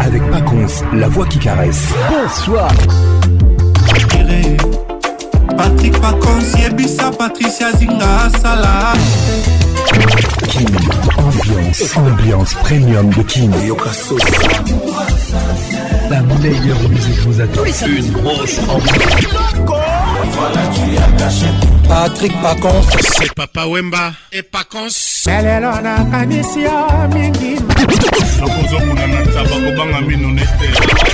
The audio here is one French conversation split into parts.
Avec Paconce, la voix qui caresse. Bonsoir. Patrick Paconce, Yebisa, Patricia Zinga, Salah. Kin, ambiance, ambiance premium de Kin. La meilleure musique vous attend. Une grosse ambiance. patrik pacons se papa wemba. E pacons lelelo nakanisi yo mingi. Nakozokuna na taba kobanga mino nete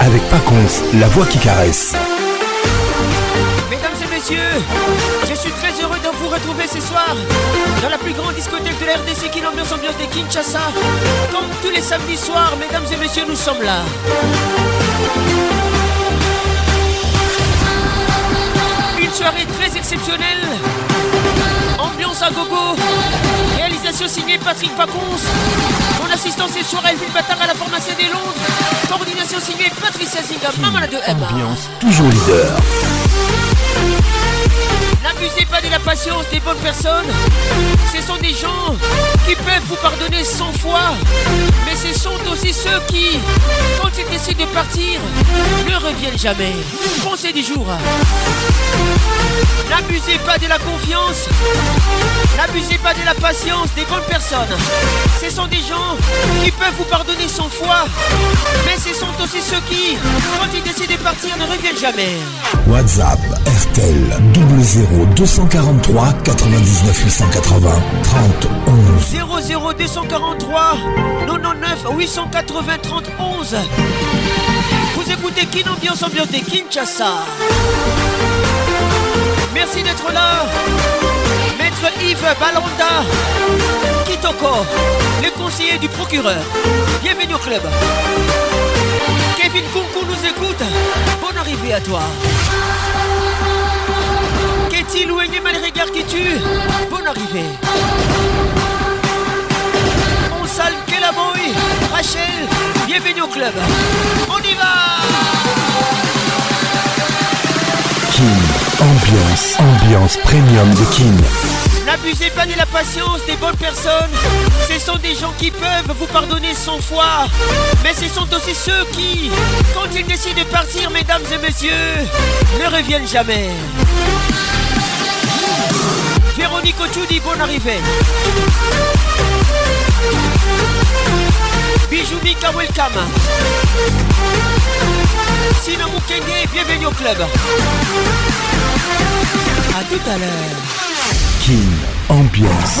Avec Paconce, la voix qui caresse. Mesdames et messieurs, je suis très heureux de vous retrouver ce soir dans la plus grande discothèque de la RDC qui l'ambiance ambiance de Kinshasa. Comme tous les samedis soirs, mesdames et messieurs, nous sommes là. Une soirée très exceptionnelle. Ambiance à gogo. Réalisation signée Patrick Paconce. Mon assistant ce soir Elvin Batard à la formation des Londres. Coordination signée Patricia Zinga, maman de Emma. Ambiance toujours leader. N'abusez pas de la patience des bonnes personnes. Ce sont des gens qui peuvent vous pardonner 100 fois. Mais ce sont aussi ceux qui, quand ils décident de partir, ne reviennent jamais. Pensez du jour. N'abusez pas de la confiance. N'abusez pas de la patience des bonnes personnes. Ce sont des gens qui peuvent vous pardonner 100 fois. Mais ce sont aussi ceux qui, quand ils décident de partir, ne reviennent jamais. WhatsApp RTL 00 243 99 880 30 11. 00 243 99 880 30 11 Vous écoutez Kin Ambiance Ambiance de Kinshasa. Merci d'être là. Maître Yves Balanda Kitoko Le conseiller du procureur. Bienvenue au club. Kevin Kunku nous écoute. Bonne arrivée à toi Qu'est-il ou mal regard qui tue Bonne arrivée On salue Kelaboy Rachel Bienvenue au club On y va Kin, ambiance, ambiance premium de Kin. N'abusez pas de la patience des bonnes personnes. Ce sont des gens qui peuvent vous pardonner 100 fois. Mais ce sont aussi ceux qui, quand ils décident de partir, mesdames et messieurs, ne reviennent jamais. Véronique Ochudi, bonne arrivée. Bijou Mika, welcome. Sina Mukenge, bienvenue au club. A tout à l'heure. Kin, ambiance,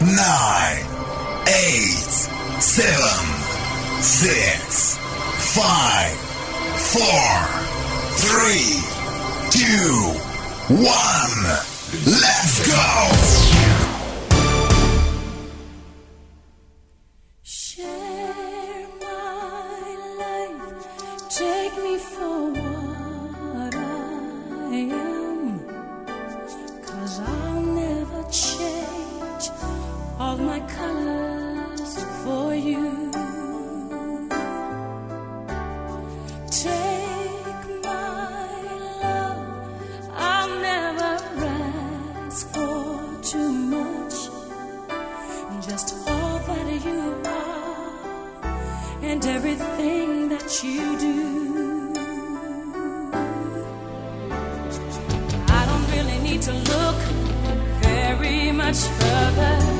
9, 8, 7, 6, 5, 4, 3, 2, 1. Let's go! Share my life, take me for what I am. Cause I'll never change all my colors for you. Take my love, I'll never ask for too much. Just all that you are and everything that you do. I don't really need to look very much further.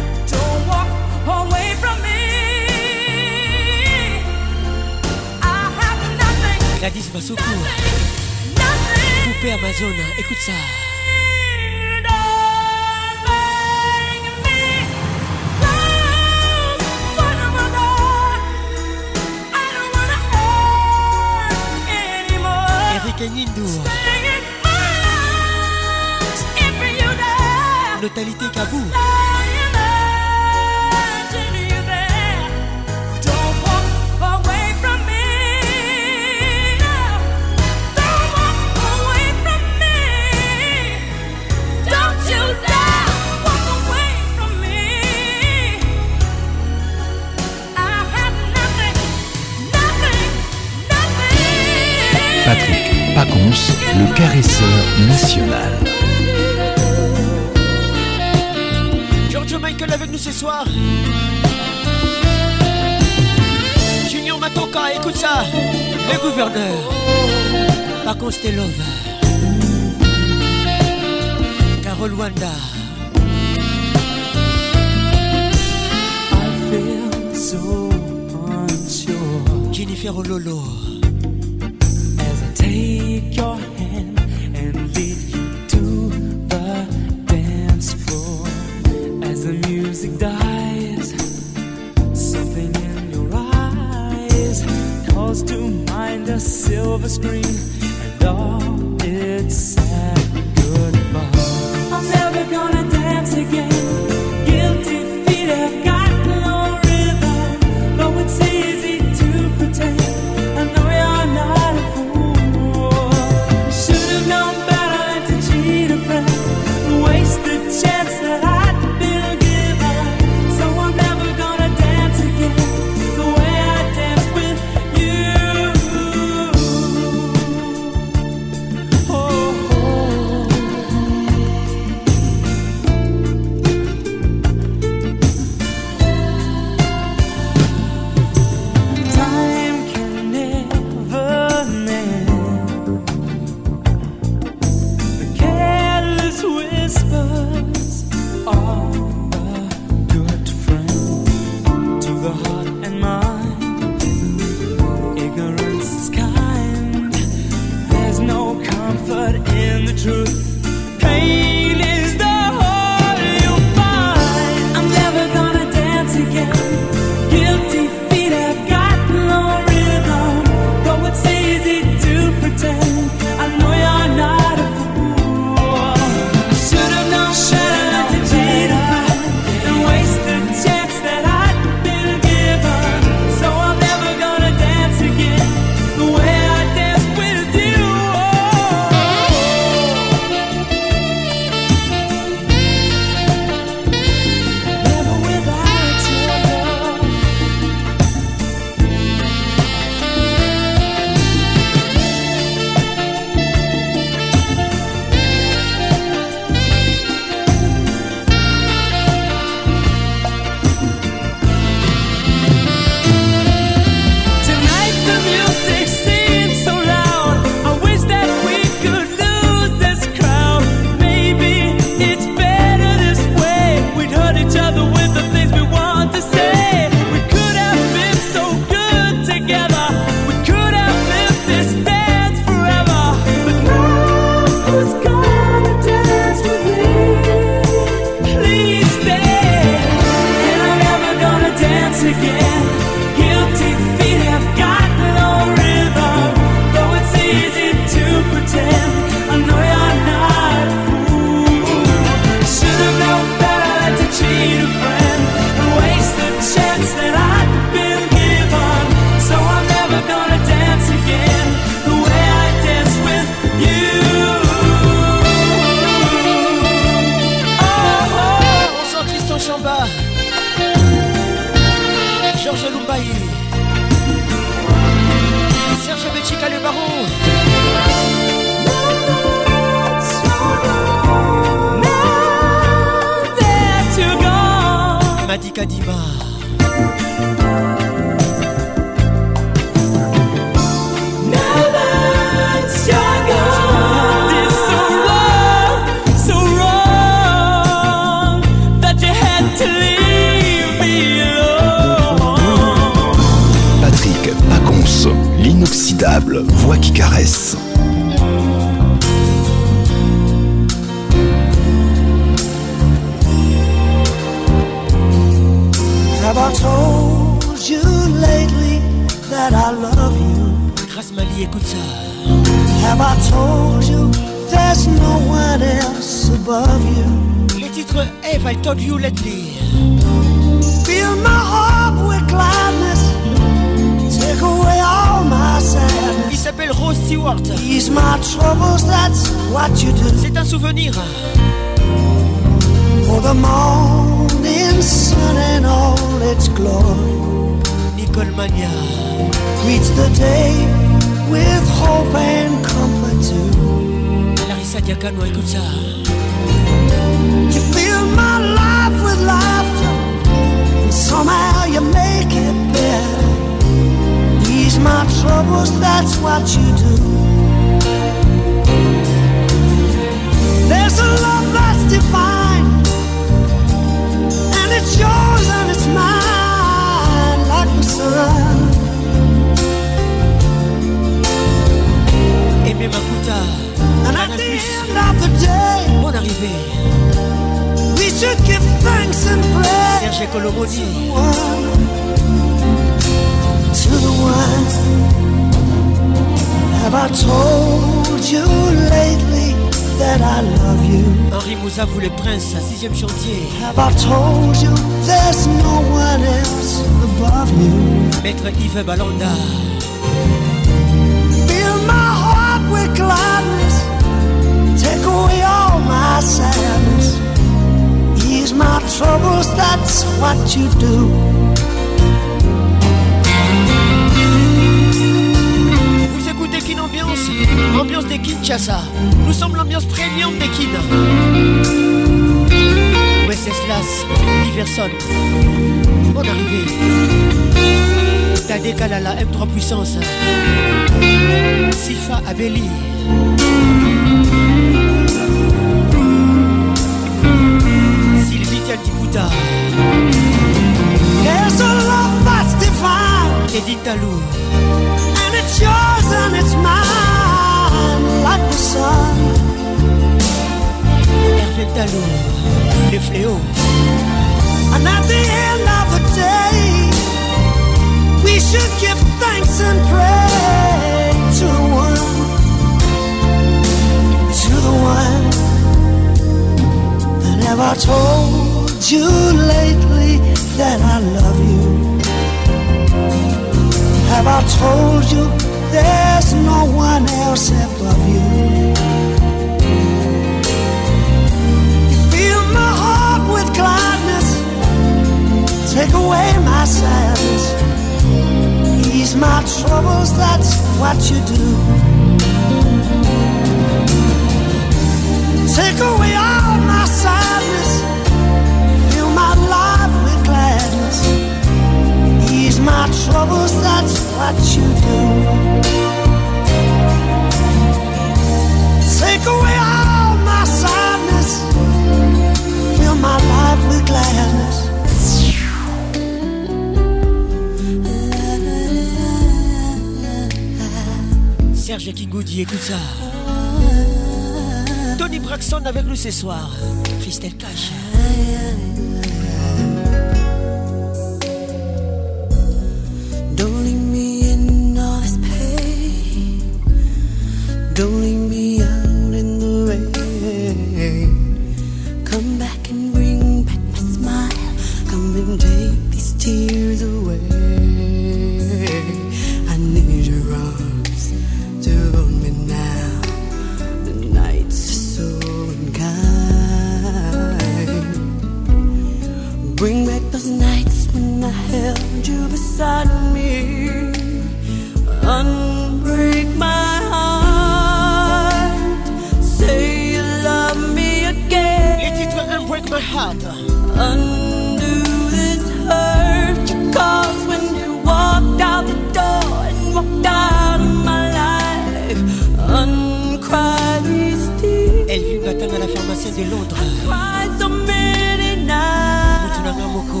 la pharmacienne de Londres. Cried so many nights. Mutunanga Moko.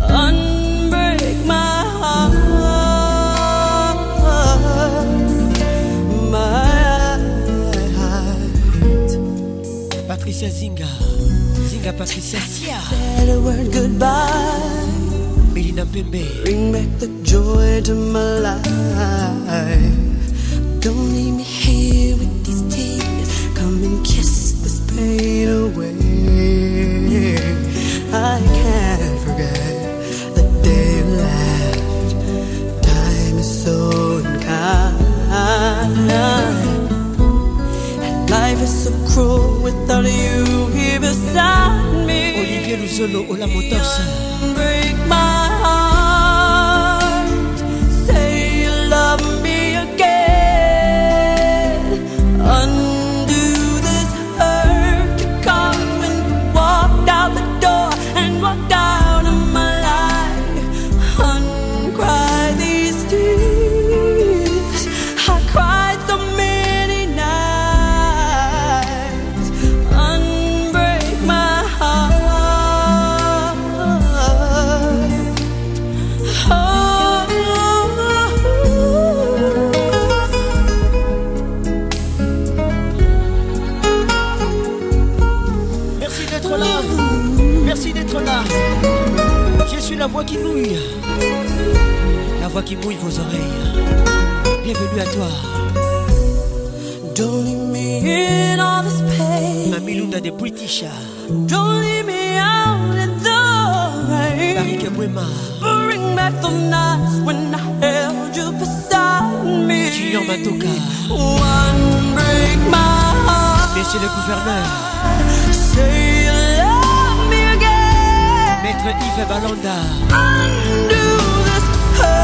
Unbreak my heart. My heart. Patricia Zinga. Zinga Patricia Sia. Said a word goodbye. Melina Pembe. Bring back the joy to my life. Don't leave me solo o la mostaza. Qui mouille vos oreilles. Bienvenue à toi. Don't leave me in all this pain. Mamie Lunda de British. Don't leave me out in the rain. Barike Mwema. Bring back the nights when I held you beside me. Junior Matoka. One break my heart. Monsieur le gouverneur. Say you love me again. Maître Yves Balanda. Undo this hurt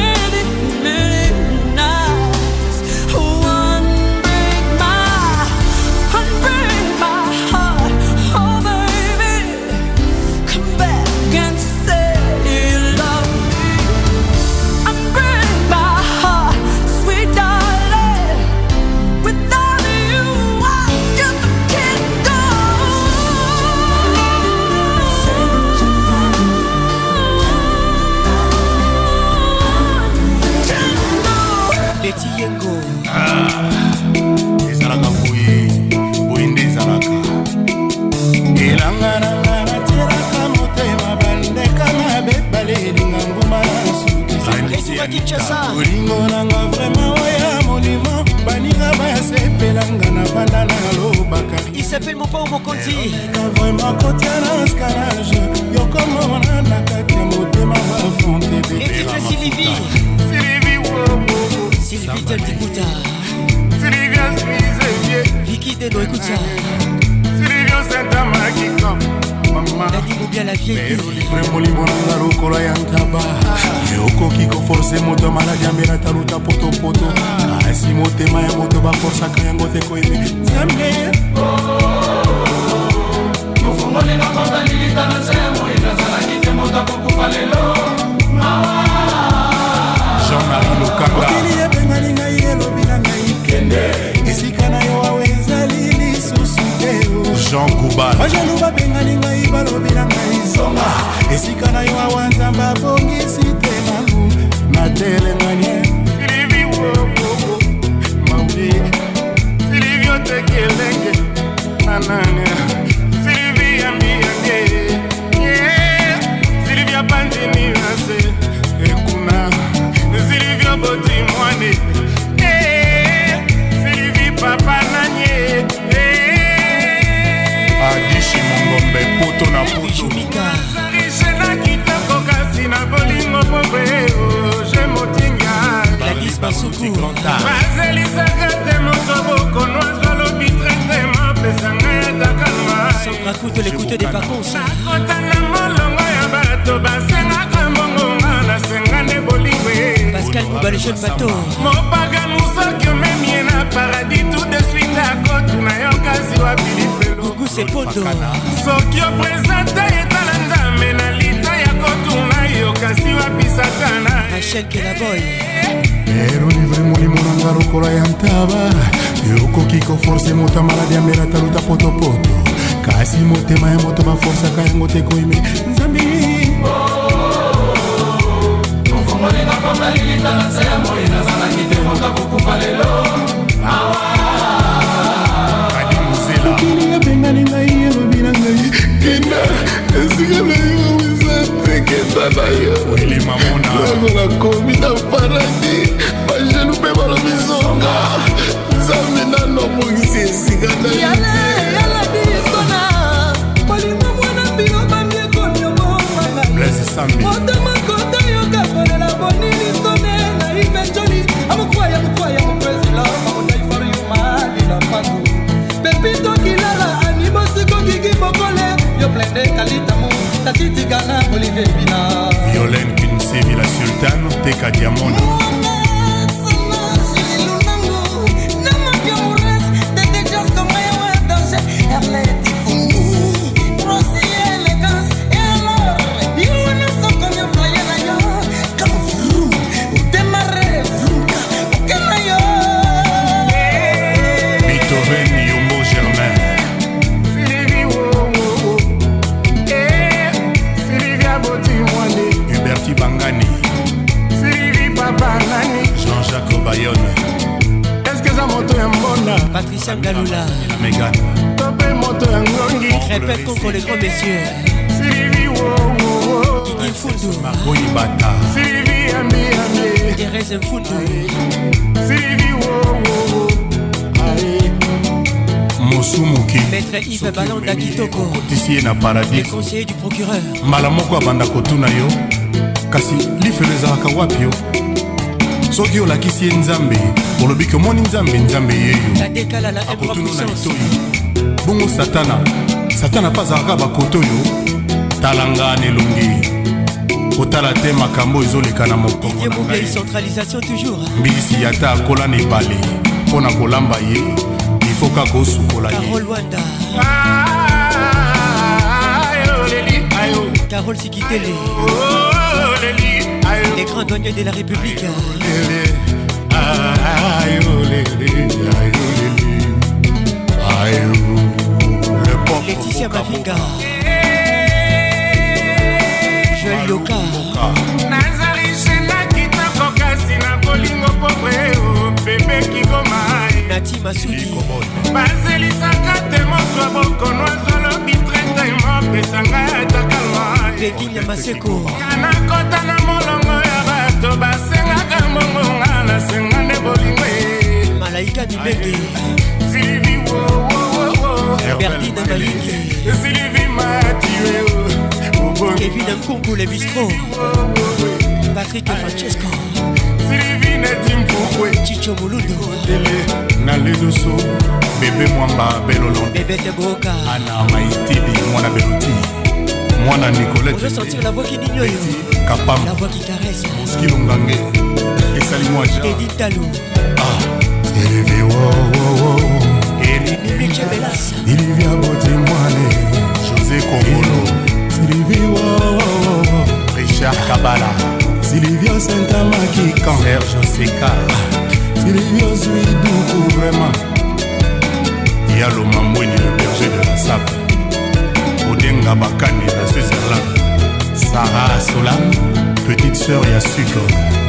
olingo nanga vraimen oya molimo baninga bayasepelanga na banda nalobaka isapel mopa omokonzika vraimen kotia na scanage yokomona na kati ya motema bafontebesiliviteltikuta vikideno ekuta silivio sentamakiko limonanga lokola ya ntaba okoki koforce moto ya maladi ambela taluta potopoto kasi ah, motema ya moto baforsaka yango te koyebi nzambe mofungoli nakonza lilita na se moi nazalaki te moto akokufa lelo jean-marie lokanga jean gubajean luba bengani ngai balobi na ngai songa esika na yo awa nzambe abongisi te malu natelemanie silivi wokoko maudi silivi oteki elenge nanani silivi ya miyange silivi ya bandini na se ekuna silivi oboti mwane azarisenakitako na bolingo popeoje oh, motingabazelisaka te moto bokonoazo alobi trete mapesanga yatakalmakotanga molongo ya bato basengaka mbongonga nasenga nde bolingwe. Mopaga mosoki omemie na paradis tout de suite akotuna yo kasi wabilife gugu sepondo soki opresente etala nzambe na lita ya kotuna yo kasi wapi satana Rachel Kelaboy. Ero livre molimo nanga lokola ya ntaba. Yokoki koforce moto ya maladi ya mbela taluta potopoto. Kasi motema ya moto baforsaka yango te koyime. Nzambi. Mokili ebengani ngai ezali na ye lobi na ngai. Kenda esika na yo eza te kenda na yo lokola komi na paradi bajelu mpe balobisonga nzambe nano omongisi esika na yo Bless his family. Kalitamu tatitikana olivier bina. Violaine kinsevi la sultane teka diamona sangalula. Répète contre les grands messieurs. Didi Fundo Thérèse Fundo mosu moke okotisi ye na paradis. Mbala moko abanda kotuna yo. Kasi lifelo ezalaka wapi yo? Soki olakisi ye nzambe olobi komoni nzambe nzambe yeyo akotuna na mitoyo bongo satana. Satana mpe azalaka bakoto oyo talanga na elongi. Kotala te makambo ezoleka na mokongombisi ata akola na ebale. Mpo na kolamba ye. Ifo kaka osukola Carole Sikitele, les grands douaniers de la République. Laetitia Mavinga Joël Yoka. nazali chenaki tako kasi na bolingo pobre opepeki oh, goma eh. nati masudi. Bazelisaka te mozwa bokono azolobi trete mopesanga takalwa eh. pegina maseko nakota na molongo ya bato basengaka mbongonga nasenga nde bolingo ye Malaika Mibenge silivi Berdine Malingi silivi matue Kevin Nkungu le bistrot. Patrick Francesco. Silivi neti mpukwe Chicho Mulundo na leluso bebe mwamba belolo. Bébé Boka ana maitili mwana beloti mwana On veut nicolete sentir la voix qui digne La kapamba voix qui caresse. Skilongange ezali mwajaeditalou elivi wowowo ilivia botimwane josé kongolo silivi wowowo oh, oh, oh. richard kabala. Silivio sentamakikan serge seka silivio zuiduku vraiment. Ya lomambweni le berger de la sape. Odenga bakani versus erlan sara solam petite sœur ya sucre.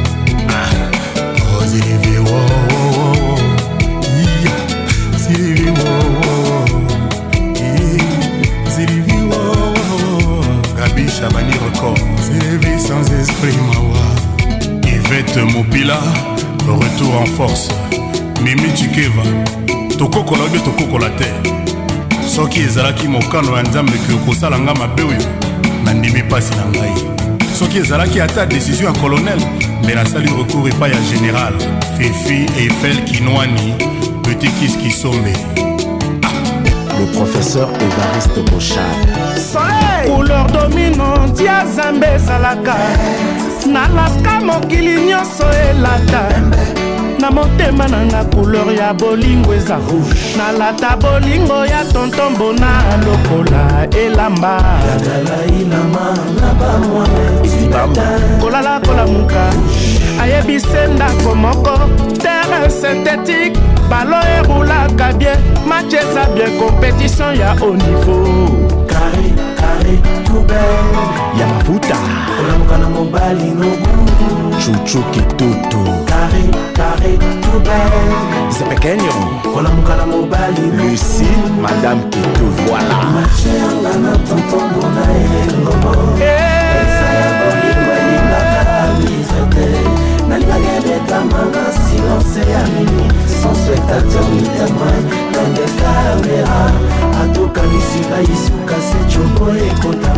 mobila retour en force. Mimi tikeva tokokola oyo tokokola te. Soki ezalaki mokano ya nzambe ke okosala ngai mabe oyo nandimi mpasi na ngai. Soki ezalaki ata desizio ya kolonele me nasali recours epai ya général. Fefi eiffel kinwani petit kis kisombe le professeur Évariste Bochard. Soleil. Couleur dominante ya zambe ezalaka nalaska mokili nyonso elata na motema nanga couleur ya bolingo eza rouge. Nalata bolingo ya tontombona lokola elamba. Kolala kolamuka. Ayebise ndako moko. Terre synthétique. Balo ebulaka bien. Match eza bien. Compétition ya haut niveau. Carré carré tout belle. Ya mafuta. Olamuka na mobali nobu chuchu kitutu zepekenyo olamuka na mobali. Lucie madame kitu voilà. Mache yanga na tontombo na elengomo eza ya bolingo elingaka misete nalingaki ebetamanga silence ya mini sans spectateur ni témoin dans des caméra atokanisi baisuka se cobo ekota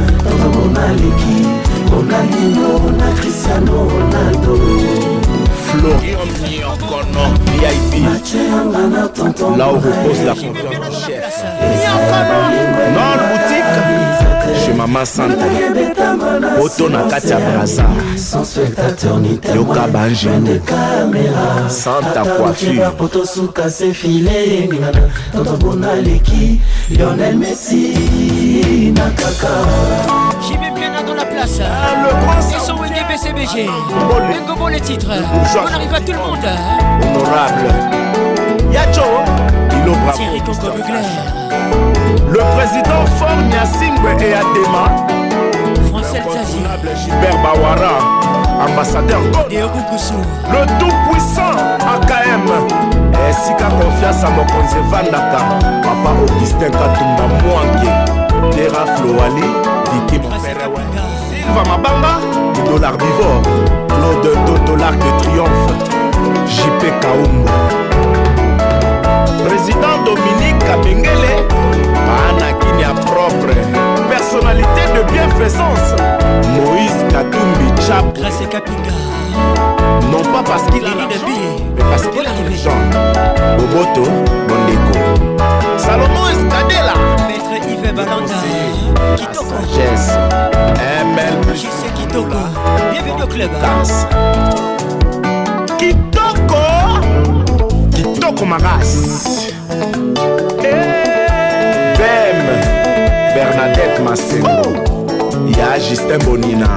Là où repose la confiance du chef. Non boutique Chez Maman Santa. Poto na kati ya Braza. Yoka Banjendo Santa Coiffure. Potosuka se file ningana tontobona leki lionel messi na kaka J'y vais bien dans la place. Le grand Ils sont Wenge BCBG. Bengobo les titres. On arrive à tout le monde. Honorable. Yacho Lilo Bravo. Le président fort Niassingwe et Adema. François Gilbert Bawara, ambassadeur Gold. Le tout-puissant AKM. esika konfiance mokonzi evandaka papa augustin katumba mwange tera floali viki moperesilva mabanga dolar bivor claude dodolar de triomphe jp kaumba président dominique kabengele maanakini ya propre personnalité de bienfaisance moïse katumbi chap Grâce Kapinga. non pas parce qu'il a l'argent, mais parce qu'il est intelligent. Boboto, Bondeko. Salomon Escadela. Maître Yves Balanda. Kitoko. Sagesse. ML plus Kitoko Bienvenue au club. Casse. kitoko makasi bem bernadette masengo ya justin bonina.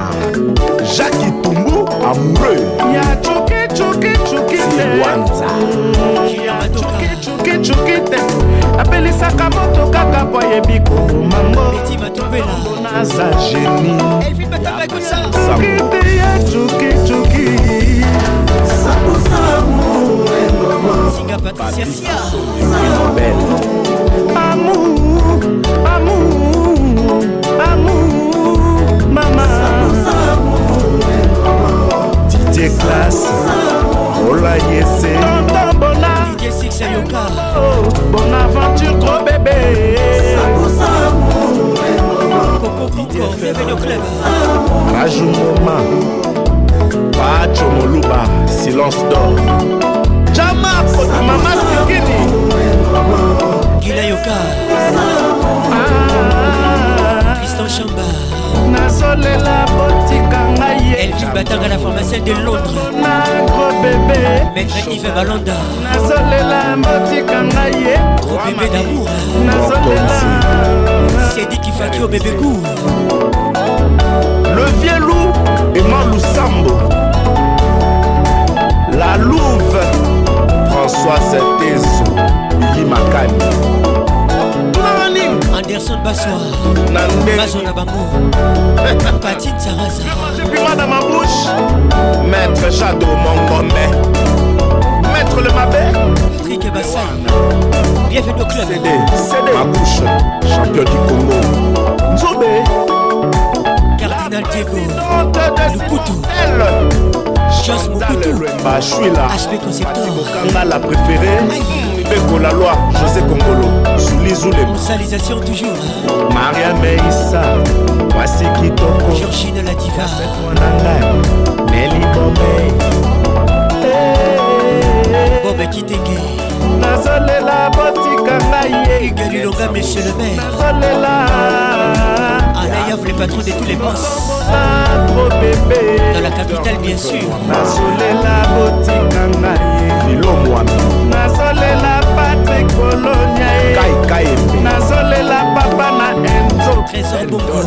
Jacques itumbu amoureux. Ya cokecokecokewanza cokecokecoke apelisaka moto kaka po ayebi komangonaza genie ya cokecoki Singa Patricia Sia. Amour amour amour mama Didier Classe. Ola Yese. tonton DJ Six Ayoka. oh, bon aventure gros bébé Coco club. Raju Moma. Moluba. Silence d'or. akota mama sikini. Gila yoka. Ah. Tristan chamba. Nazolela botika ngai elvin batanga la pharmacien de londres. Nako bebe. Maître ive balanda nazolela botika ngai ye gros bebe damour. Nazolela. Sedikifaki o bebe cour le vieux loup et moi lousambo la louve. Françoise Tezo. Lili Makani. Tunani. Anderson Bassoir. Nande. Bazo na bango. Patine Sarasa. J'ai pris dans ma bouche. Maître Jado Mongombe. Maître le Mabé. Patrick Bassay. Bienvenue au club. CD. CD. Ma bouche. Champion du Congo. Nzobé. Cardinal Diego. Lukutu. Jos Mokutu. HP Conceptor. La préférée. Beko la loi. José Congolo. Souli Zoulé. Salisation toujours. Maria Meissa. pasi kitoko georgine la diva mwana ngai neli bomei bobe kitenge nazolela botika ngai ye igalilonga monsieur le maire? Nazolela. Alayav le patron de tous les boss. Trop bébé dans la capitale bien sûr. Nazolela botika ngai filo mwami. Nazolela patrik kolonia kaikayembe nazolela papa na enzo trésor bongo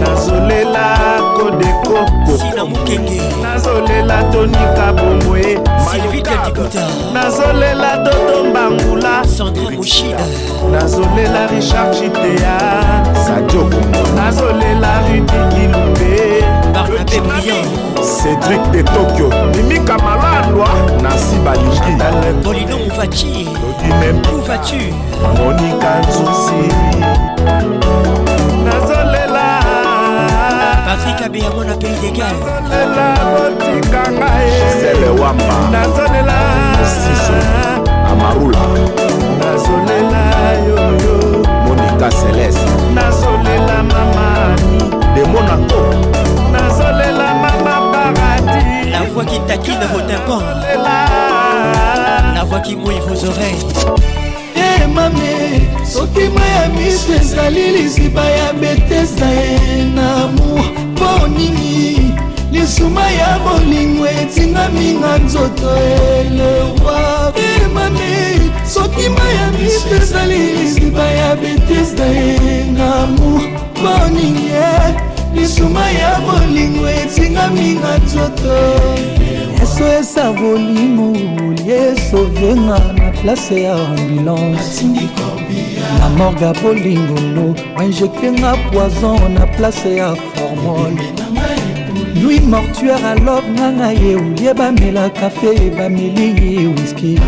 nazolela kodekoko sina mokenge nazolela tonika bombwe sylvie diakuta nazolela dodo mbangula. Sandra moshida. Nazolela richard chitea. Sadio nazolela rutikilumbe barnabe briand cédrik de tokyo. Mimika malandwa nasi balingi bolino movaci où vas-tu monika nzusi patrik pays nazolela botika ngai. Gisele wamba. Nazolela siso amarula. Nazolela yoyo monika celeste. Nazolela mamani de monaco nazolela mama paradis. La voix qui taquine vos tympans la voix qui mouille vos oreilles mame soki mai ya miso ezali liziba ya betesa ye na amour. Mpo nini? Lisuma ya bolingo etingami na nzoto elewa e mame soki mai ya miso ezali liziba ya betesa ye na amour. Mpo nini? Lisuma ya bolingo etingami na nzoto eso esa bolingo liesovenga na place ya ambulance. Na morga bolingolo bainjektenga poison na place ya formole nuit mortuaire alov nganga ye olie bamela kafe bameli ye wiski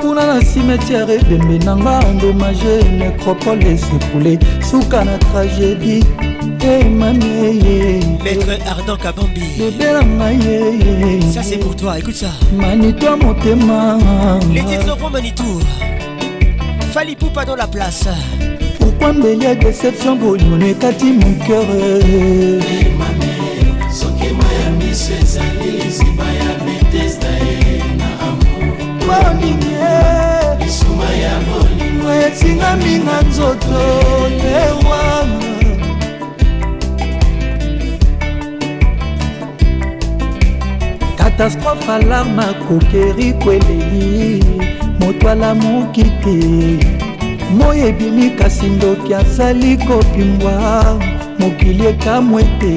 kuna na cimetière ebembe nanga endommage nécropole esepule suka na tragédie. Emamie maître ardent kabambi. Ça c'est pour toi écoute ça. Manitwa motema. Les titres rond manitour fali poupa dans la place. Pourquoi ya déception boliono ekati mon cœur boninge etingami na nzoto lewanga katastrophe alarme akokeri kweleli moto alamuki te moi ebimi kasi ndoki azali kopimbwa mokili ekamwe te.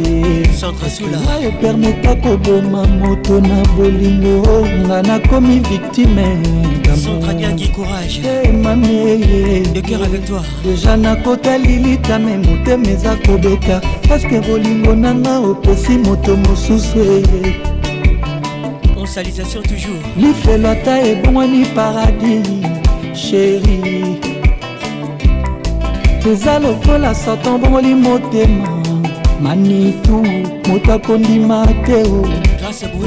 Nga epermeta koboma moto na bolingo nga nakomi victime. Deja nakota lilitame motema eza kobeta. Paske bolingo nanga opesi moto mosusu eye lifelo ata ebongwani paradis sheri eza lokola satan bongoli motema. Manitu moto akondima te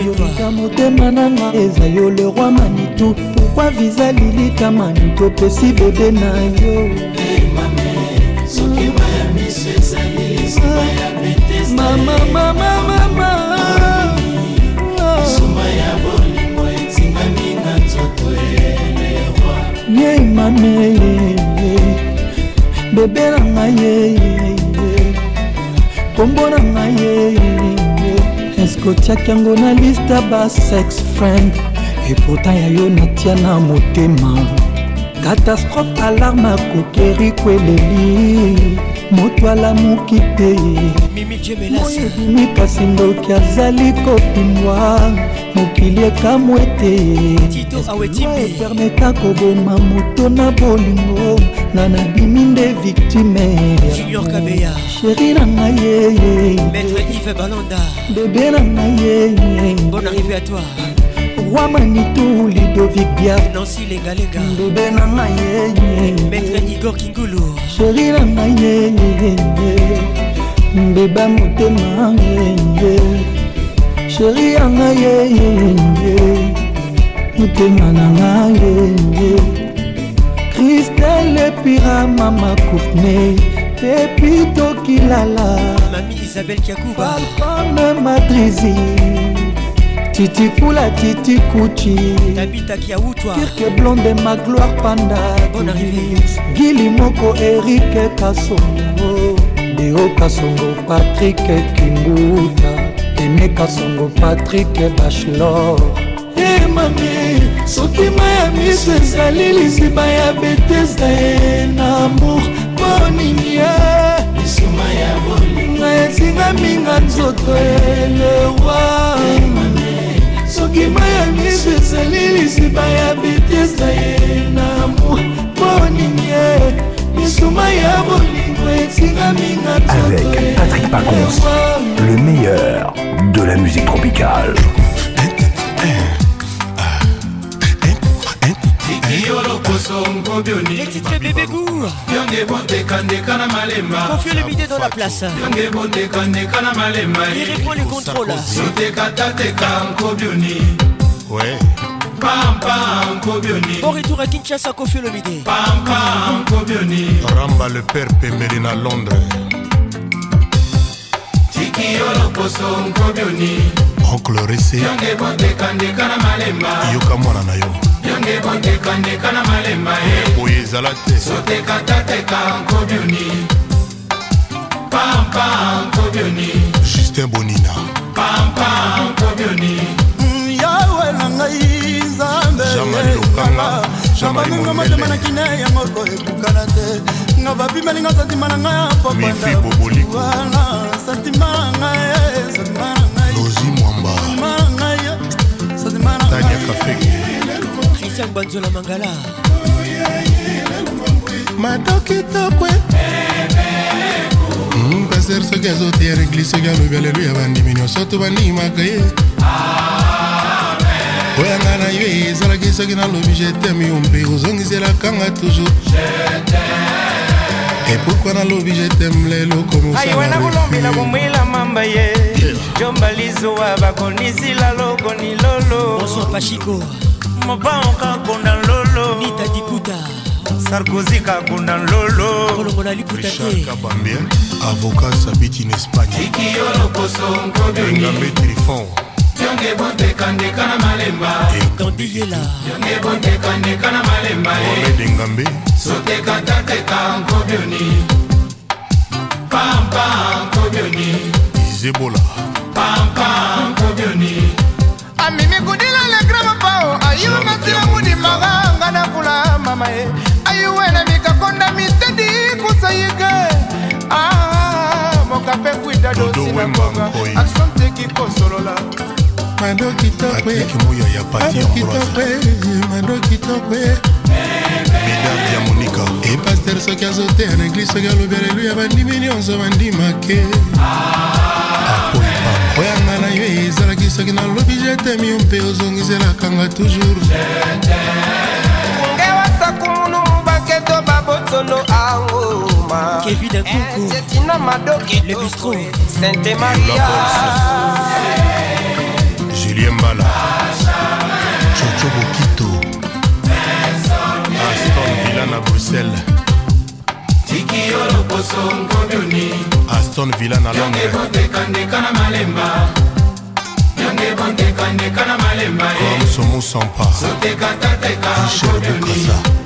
yoka motema nanga eza yo le roi manitu pourkui viza lilita manitu opesi bebe na yo? Mama mama mama. Ye mame bebe na ngai ye kombo na ngai ye eske otiaki yango na liste ba sex friend? Epourtant ya yo natia na motema. Katastrophe alarme akokeri kweleli. Moto alamuki te ebimi kasi ndoki azali kopimbwa mokili ekamwe te. Epermeta koboma moto na bolingo. Nga nabimi nde victime. Sheri na ngai yeye. Bebe na ngai yeye. Roi manitu lidovic bia bebe na ngai yeye. Sheri na ngai yeye mbeba motema yeye. Sheri ya ngai yeye. Motema na ngai yeye kristel epira mama courtney. Pepito kilala mami isabel kiakuba falcone madrizi titi kula titi kuchi tabita kiautwa kirke blonde magloire panda Bonne arrivée. gili moko erike kasongo deo kasongo patrik kinguta eme kasongo patrik bachelor. E mami soki ma ya miso ezali liziba ya betesda ye na amour mpo nini ye ngai etingaminga nzoto elewa soki ma ya miso ezali liziba ya betesda ye na amour mpo nini ye misuma ya bolingo etingaminga Avec Patrick Pacons, le meilleur de la musique tropicale. les titres bébé goût confie le midi dans la place. Il reprend le contrôle. Ouais. Au retour à Kinshasa confie le midi Ramba le père Pembele na Londres. Oncle Ressé. yoka mwana na yo. Boye ezala te. Justin bonina. Yawe na ngai Jean-Marie Lokanga, Mondele. motema na kine yango koyebukana te. Nga bapimelinga santima na ngai wana santima na ngai santima na ngai lozi mwamba. Santima na ngai christian banzola mangala. Madokitokwe paster soki azoteya eglise soki alobi aleluya bandimi nyonso to bandimaka ye oyanga na yo ezalaki soki nalobi jeteme yo mpe ozongiselakanga toujours. Epourkui nalobi jeteme lelo aiwe na kolombela komosala komwila mamba ye. Jombalizuwa bakonisila lokoni lolo. Bonsoir pachiko. Mopao kakunda lolo. Nita diputa. Sarkozy kakunda lolo. Kolongola liputa te. Avocat sabiti in espagne. Engambe yonge bontekandeka na malemba. Ekandiyela yonge bontekandeka na malemba eh. edengambe sotekatanteka nkobioni. Pampa nkobioni. Izebola. Pampa nkobioni. Amimi kudila legrama pao ayiwa na sila mudimaka nga na kula mama eh. ye ayiwena mikakonda mitedi kusayike ah. moka mpe kwida dosi na konga asante kikosolola. Mando kitokemando kitokwe. Medame ya monika epaster soki azoteya na eglize soki alobi aleluya bandimi nyonso bandimake oyanga na yo ezalaki soki nalobi jetemi yo mpe ozongiselakanga toujours. Nge wasakumunu mubaketo babotolo ango Noma Kevin Nkoukou Tina Madoki Le bistrot. Sainte Maria. Julien Mbala. Chocho Bokito. Aston Villa na Bruxelles. Tikiyo lokoso nkoduni aston villa na londres. bondekandeka na malemba. Yonge bondekandeka na malemba eh. somusampa sotekatataeka nkoduni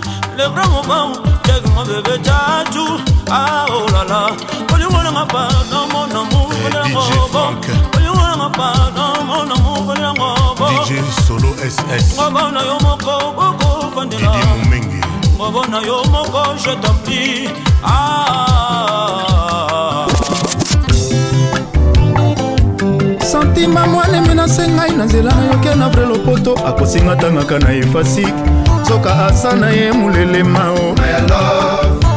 le vrai moment jagingo bebe chachu aolala ah, oh olingonanga pana monamu kolelangobo olingonanga pana monamu kolelangobo ngoba na yo moko okofandela ngoba na yo moko je tampli ah. santima mwalemi nasengai na nzela nayoke na vrai lopoto. Akosinga tangaka na efasike soka aza na ye molelema o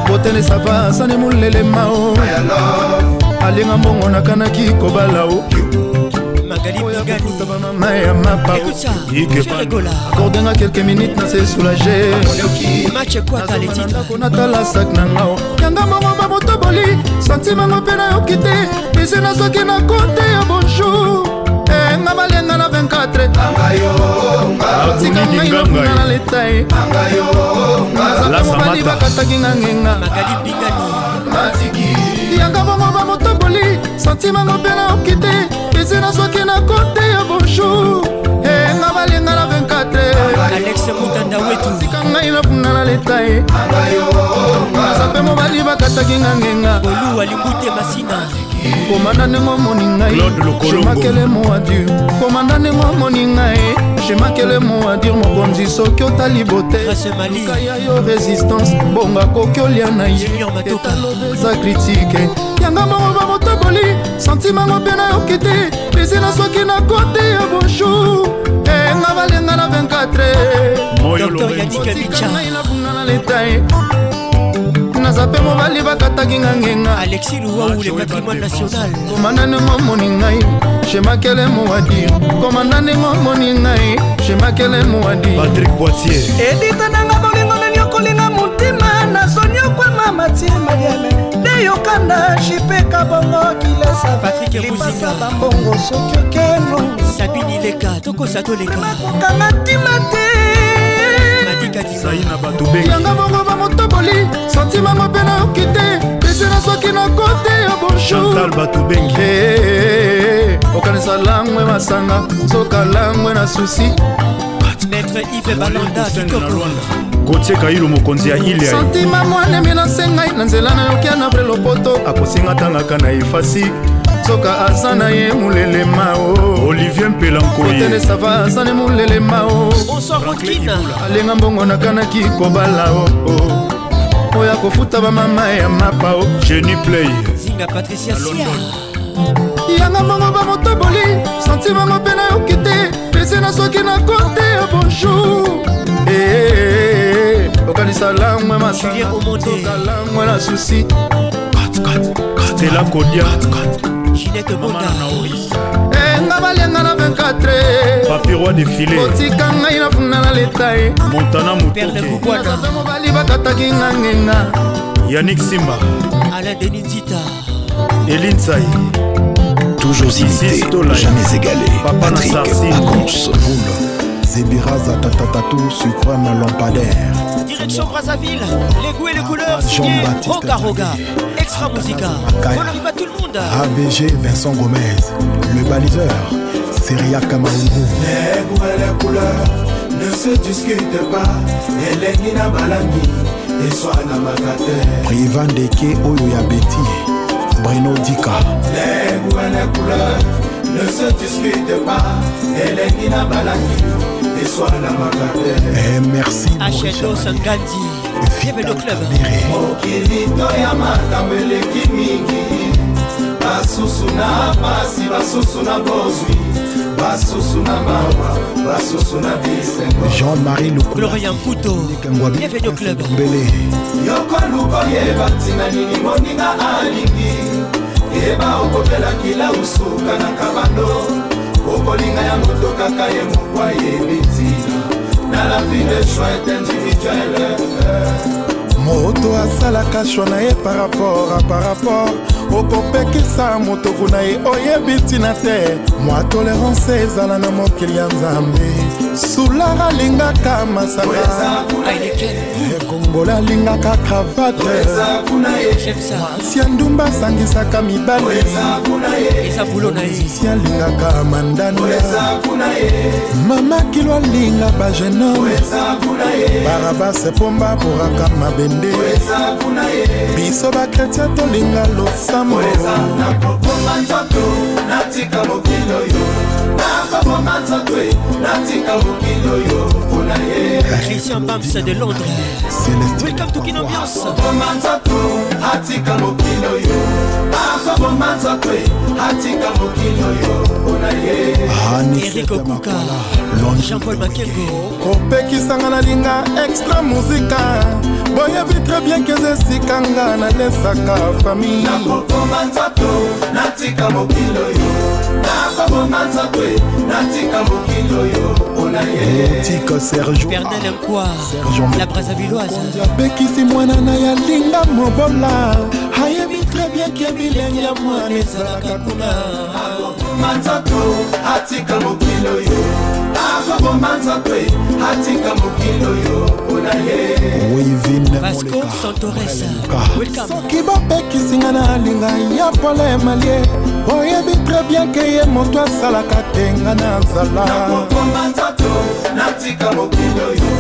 botene sava aza ne molelema o alinga mbongo nakanaki kobala o mama ya mapaakordinga kelke minute na se soulage natala sak na ngao. Yanga mbongo babotoboli santimango mpe nayoki te ese nazoki na kote ya bonjour. Nga balenga na 24 tika ngai nafuna na leta ye naza mobali bakataki nga ngenga. Yanga bongo bamotoboli santimango mpe nayoki te esi na soki na kote ya bonjour. Nga balenga na 24tika ngai nafuna na leta ye naza mpe mobali bakataki nga ngenga komanda ndenge omoni ngai jemakele moadur komanda ndenge omoni ngai jemakele moadur mokonzi soki otali bote lukaya yo résistance. Bonga koki olia na ye. Eza kritike. Yanga mongo bamotoboli santimango mpe nayoki te pesi na soki na kote ya bonjour. Nga balenga na 24 ngai nafunda na leta ye naza mpe mobali bakataki nga ngenga. Alexis luwau le patrimoine national. Komanda ndenge omoni ngai shemakele moadir komanda ndenge omoni ngai shemakele moadir patrik poitier edita nanga bolingo nani okolinga motima nazoni okwama matie madiame nde yokanda jipeka bongo kilesapatrik bambongo soki okeno. Sabini leka tokosa toleka makokanga ntima te yanga bongo bamotoboli santimango mpe nayoki te. Pesi na soki na kote ya bonjour. Okanisa langwe masanga soka langwe na susi. Maître ive balanda kotie kailo mokonzi ya ile santima mwanemi na se ngai na nzela nayoki ya navre lopoto. Akosinga tangaka na efasi soka aza na ye mulelema o olivier mpelankoye sava aza ne mulelema o alenga mbongo nakanaki kobala o oyo akofuta bamama ya mapa o geni play. Zinga patricia sia. Yanga mbongo bamotoboli santimango mpe nayoki te pesi na soki na kote ya bonjour. Okanisa langwe masalangwe na susi. Stela kodia ginete bonda nga balenga na 24 papiroi defile otika ngai nafunda na leta ye montana motokenazape mobali bakataki nga ngenga yanik simba. Alain denis nzita elinsai Toujours imité, jamais égalé. Papa Patrick Pacons. Zebiraza tatatatu sucre na lampadaire. Direction Brazzaville, les goûts et les couleurs, signé Roga Roga, Extra Musica. On arrive à tout le monde. AVG Vincent Gomez, le baliseur, Seria Kamaungu. Les goûts et les couleurs ne se discutent pas. Elengi na balangi, makate. Privan Deke Oyo ya Betty, Bruno Dika. Les goûts et les couleurs le se dispute pas elengi na balaki eswalamaka te merci achedos ngadi bienvenu club. mokili to ya makambo eleki mingi basusu na pasi basusu na bozwi basusu na mawa basusu na bisengojean-marie luglorian puto bienvenu club. Yoko lukoyeba ntina nini moninga alingi. Yeba okopelaki lausuka na kabando. Okolinga ya moto kaka ye moko ayebi ntina. Na la vie de choix est individuelle. Moto asalaka shwa na ye par rapport a par rapport okopekisa motovu na ye oyebi ntina te. Mwa tolerance ezala na mokili ya nzambe. Sulara alingaka masanga. Ekongola alingaka kravate mwasi ya ndumba asangisaka mibale si alingaka mandanda. Mama kilo alinga bagenome barabase pomba poraka mabende. Biso bakretien tolinga losambo nakoboma nzoto natika mokili oyo nakoboma nzoto natika mokili oyo mpona ye. Christian Bams de Londres. Welcome to Kin Ambiance. nakoboma nzoto atika mokili oyo akoboma nzoto atika mokili oyo mpona ye. Erik okuka jean-paul makengo. Kopekisanga nalinga extra muzika boyebi tre bien keza esikanga nalesaka famille. Nakoboma nzoto natika mokili oyo nakoboma nzoto natika mokili oyo mpona ye. Tika sergio. Bernel nkwa la brazavilloise apekisi mwana na ya linga mobola. Ayebi tre bien ke bilenge ya mwana ezalaka kuna. Akoboma nzoto atika mokili oyo akoboma nzoto atika mokili oyo mpona ye. Soki bapekisinga na linga ya pole malie oyebi tre bien ke ye moto asalaka te nga nazala. Nakoboma nzoto natika mokili oyo.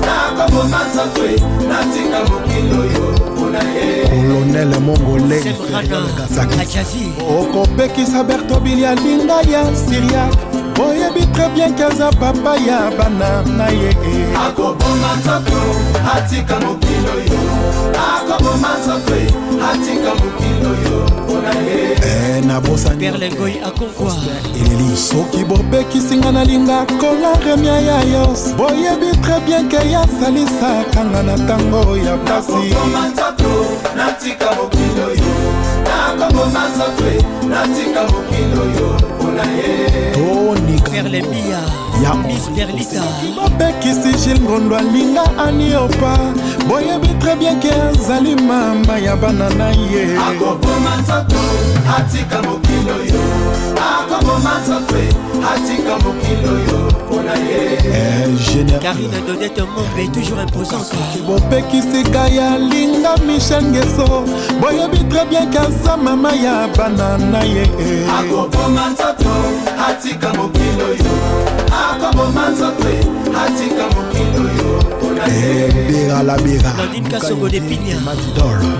Nakoboma nzoto natika mokili oyo kolonele mongole okopekisa bertobili alinga ya siriak oyebi tre bien keza papa ya bana na ye. Akoboma nzoto atika mokili oyo akoboma nzoto atika mokili oyo ye perlengoi akonkwa eleli soki bopekisinga nalinga kola remia ya yos boyebi tre bien ke yasalisakanga na ntango ya pasi. Natika mokili oyo nakoboma nzoto natika mokili oyo mpona ye perlembia miss berlita. Bapekisi gil ngondo alinga aniopa. Boyebi tre bien ke azali mama ya bana na ye. Akoboma nzoto atika mokili oyo akoboma nzoto atika mokili oyo mpona ye. Karine dodete mombe toujours imposante. Bopekisika ya linga michel ngeso. Boyebi tre bien ke aza mama ya bana na ye. Akoboma nzoto atika mokili oyo akoboma nzoto atika mokili oyo mpona ye bera. La bera nadine kasongo de pinya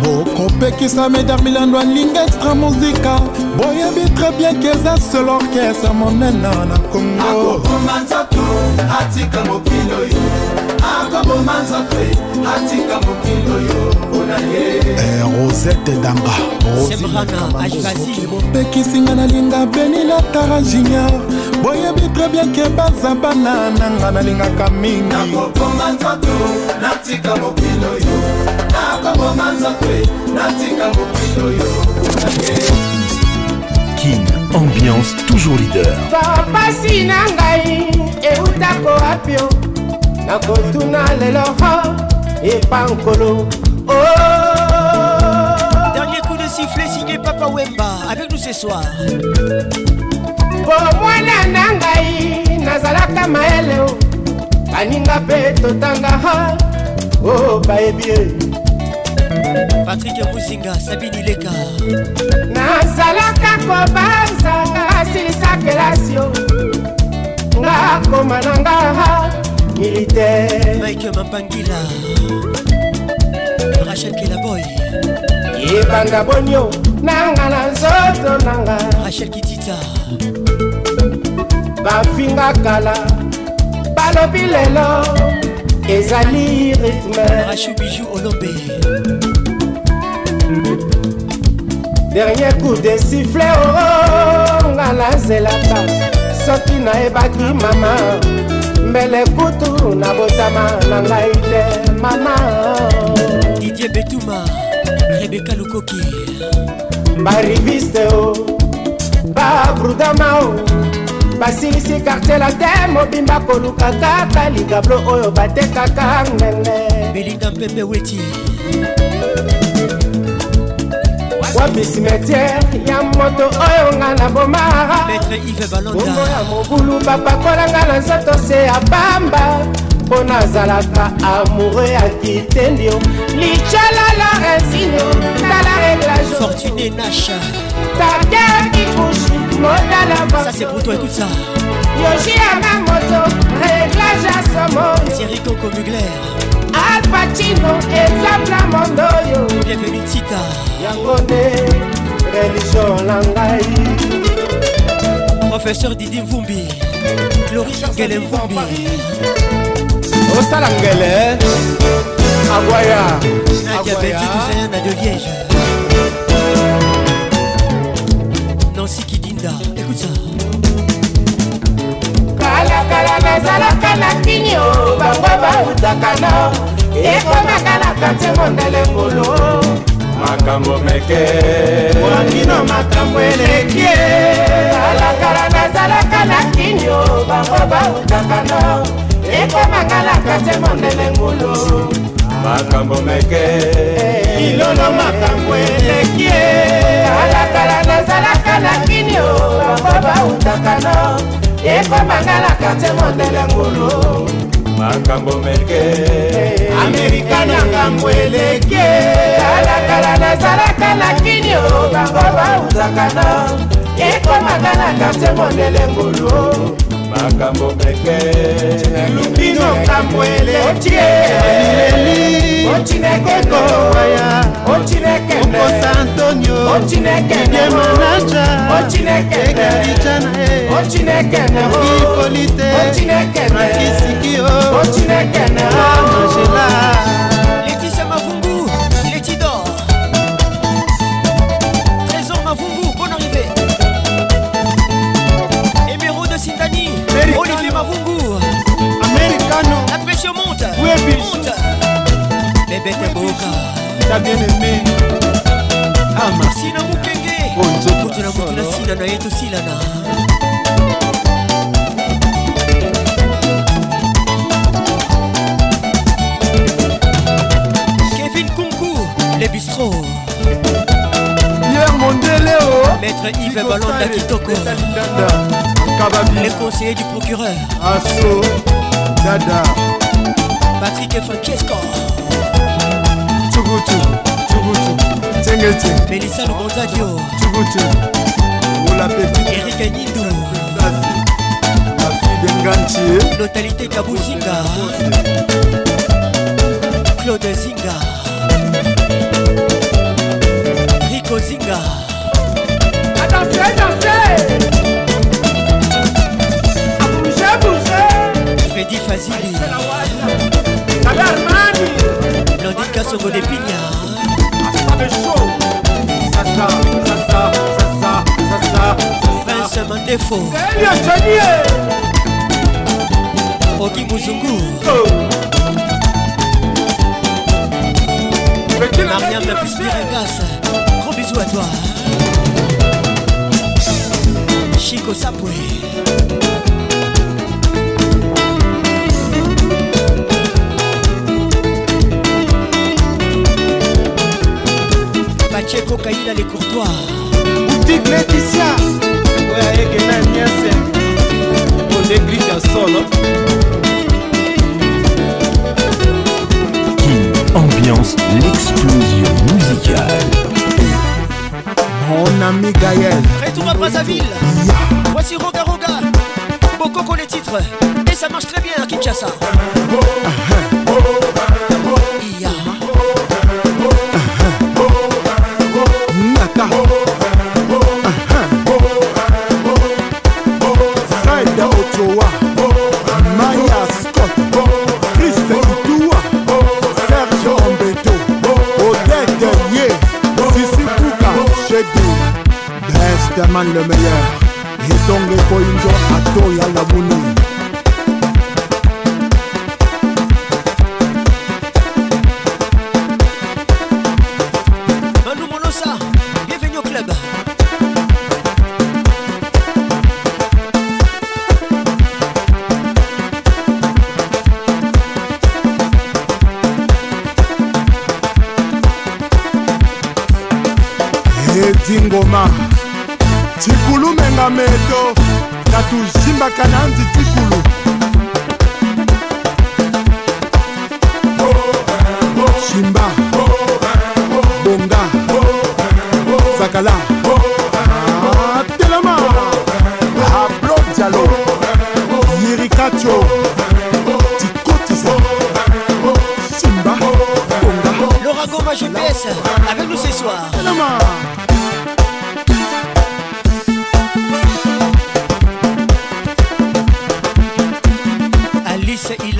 bokopekisa medar milando alinga extra muzika boyebi tre bien ke eza seul orchestre monene na kongo akoboma nzoto atika mokili oyo akoboma nzoto atika mokili oyo mpona ye. Rosette danga bopekisinga nalinga benila tara junior. Boyebi tre bien ke baza bana nanga nalingaka mingi. Nakoboma nzoto natika mokili oyo nakoboma nzoto natika mokili oyo mpona ye. King, ambiance toujours leader. pasi na ngai eutako apio nakotuna lelo epa nkolo Dernier coup de sifflet signé Papa Wemba. Avec nous ce soir. po mwana na ngai nazalaka mayele o. Baninga mpe totanga o bayebi ye. Patrick Musinga, Sabine Leka. nazalaka kobanzanga asilisa kelasi o nga koma na nga militaire Mike Mampangila. Rachel Kelaboy. yebanda bonio nanga na nzoto nanga Rachel Kitita. bafinga kala balobi lelo ezali rythme Rachou Bijou Olombe. dernier coup de siffle oo nga nazelaka soki nayebaki mama mbele kutu nabotama na ngai te mama Didier Betuma. Rebecca Lukoki. bariviste o babrudama o basilisi kartiela te mobimba koluka kaka ligablo oyo batekaka ngenge Belinda Mpembe Weti. Wapi cimetiere ya moto oyo nga na bomara Maître Yves bongo Balanda. ya mobulu bapakolanga na nzoto se ya pamba mpo nazalaka amoureux ya kitendio lichalala insinio tala reglage Fortuné Nash. taker kikushi modala Ça c'est pour toi, écoute ça. yoshi yanga moto reglage ya somo Coco Mugler. Al pacino exemple ya mondo oyo Bienvenue Tita. yango nde religio na ngai Professeur Didi Mvumbi. Cloris Ngele Mvumbi. osala ngele abwaya Nadia Betty Touzayana de Liège. Bautaka no ekomakalaka te mondele ngulu makambo meke. Wangino makambo eleki. Kalakala nazalaka na kinio bango bautaka no ekomakalaka te mondele ngulu makambo meke. Ilolo makambo eleki. Kalakala nazalaka na kinio bango bautaka no ekomangalaka te mondele ngulu makambo meke amerika na ngambo eleki kalakala nazalaka na kinio bango bautaka no ekomangalaka te mondele ngulu makambo keke lubino kamwele otieleli otinekeko waya otinekene okosa antonio otinekene manaja otinekene elijana e. Otinekene ipolite otinekene makisikio otinekene angela Americano. La pression monte. Oui, monte. Bébé Teboka. Ta bien-aimé. Ama. Sina Mukenge. Kutuna kutuna sina na yetu silana. Kevin Kunku, les bistrots. Pierre Mondeleo. Maître Yves Balonda Kitoko. Les conseillers du procureur. Asso. Dada. Patrick Francesco. Tugutu. Tugutu. Tengete. Mélissa Lugonzadio. Tugutu. Ola petite. Eric Nindou. La fille d'Engantier. Notalité Kabou Zinga. Claude Zinga. Rico Zinga. Bougez, bougez Freddy Fazili. Tabermani Blondine Kassongo de Pigna. Affaire de chaud Sasa, sasa, sasa, sasa, sasa Vince Mandefo. Chanier Ogi Muzungu. Mariam Pispirengas. Gros bisous à toi. Chico Sapwe. Pacheco Kaila les courtois. Boutique Laetitia. Ouais, ekena niase. Odegrife ya solo. Kin ambiance l'explosion musicale. Mon ami Gaël. Retour à Brazzaville. Voici Roga Roga. Bokoko les titres. Et ça marche très bien à Kinshasa. Iya. Herman le meilleur. Hidongo Koinjo Atoya Yabuni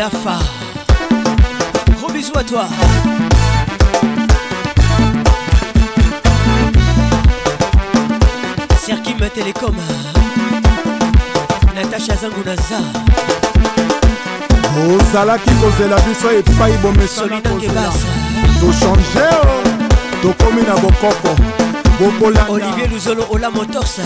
Ilafa. Gros bisous à toi. Serkim Télécom. Natacha Zangunaza. ozalaki kozela biso epai bomesana kozela tochange o tokomi na bokoko bokolanda olivier luzolo ola motors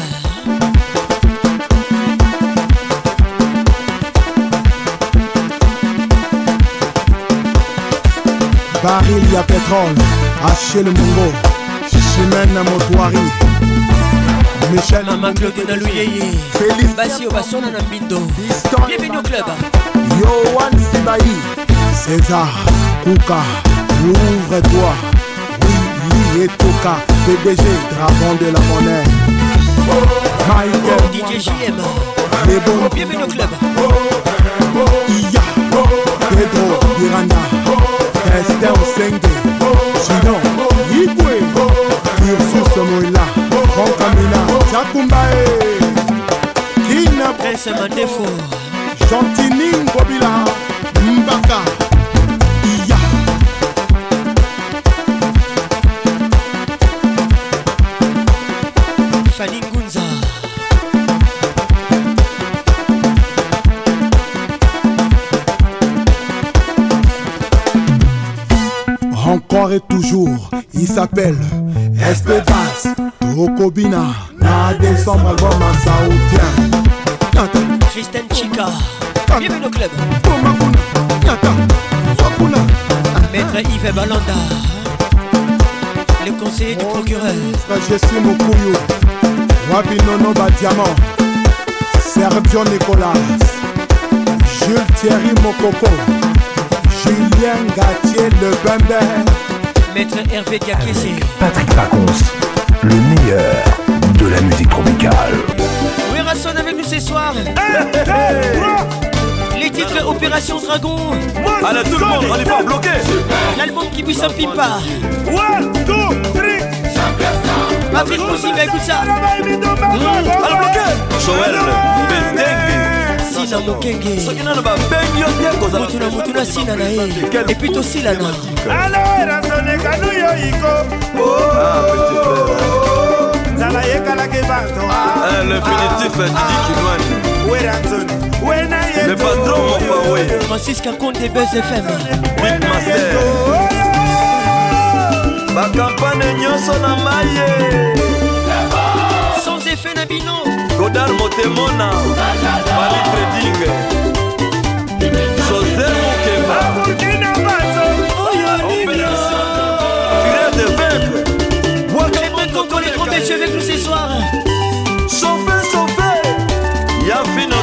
baril ya petrole achel mongo. Chimene motoari michel mama claude na luyeye basi o basona na mbindo bienvenu au club. Yoan sibai césar kuka ouvre-toi oui etoka pdg dragon de la monnaie. Michael dj jm bienvenu au club. Iya pedro iranda Esther Osenge Gino Yibwe Ursus Moïla Franck Amina Jakumbae Kina Prince Mandefo Gentini Ngobila Mbaka s'appelle Espedas Tokobina. Na décembre album à Saoudien. Christine Chica. Bienvenue au club. Maître Yves Balanda. Le conseiller du procureur. Jessie Mokuyu Wabi Nono Badiamant Sergio Nicolas. Jules Thierry Mokoko. Julien Gatier Le Bembe Maître Hervé Diakese Patrick Pacons, le meilleur de la musique tropicale. Werrason avec nous ce soir. Les titres Opération Dragon. Allez tout le monde, on est pas bloqué L'album qui bouge sans pipa One, two, three. Patrick Moussiba, écoute ça. Allez bloqué Joël sina mokenge. Soki nano babengi yo te kozala motu na motu na sina na ye. epui tosilana aloerasonekanu yo iko. Nzala yekalaki bato l'infinitif didi kinwani weranzoni wena ye le patron mofawe francis kakonde bes fm big master. Bakampane nyonso na maye sans effet na bino odar motemona bali trading. José mukemba Quand on est trop péché avec nous ce soir Sauvé, sauvé Y'a fini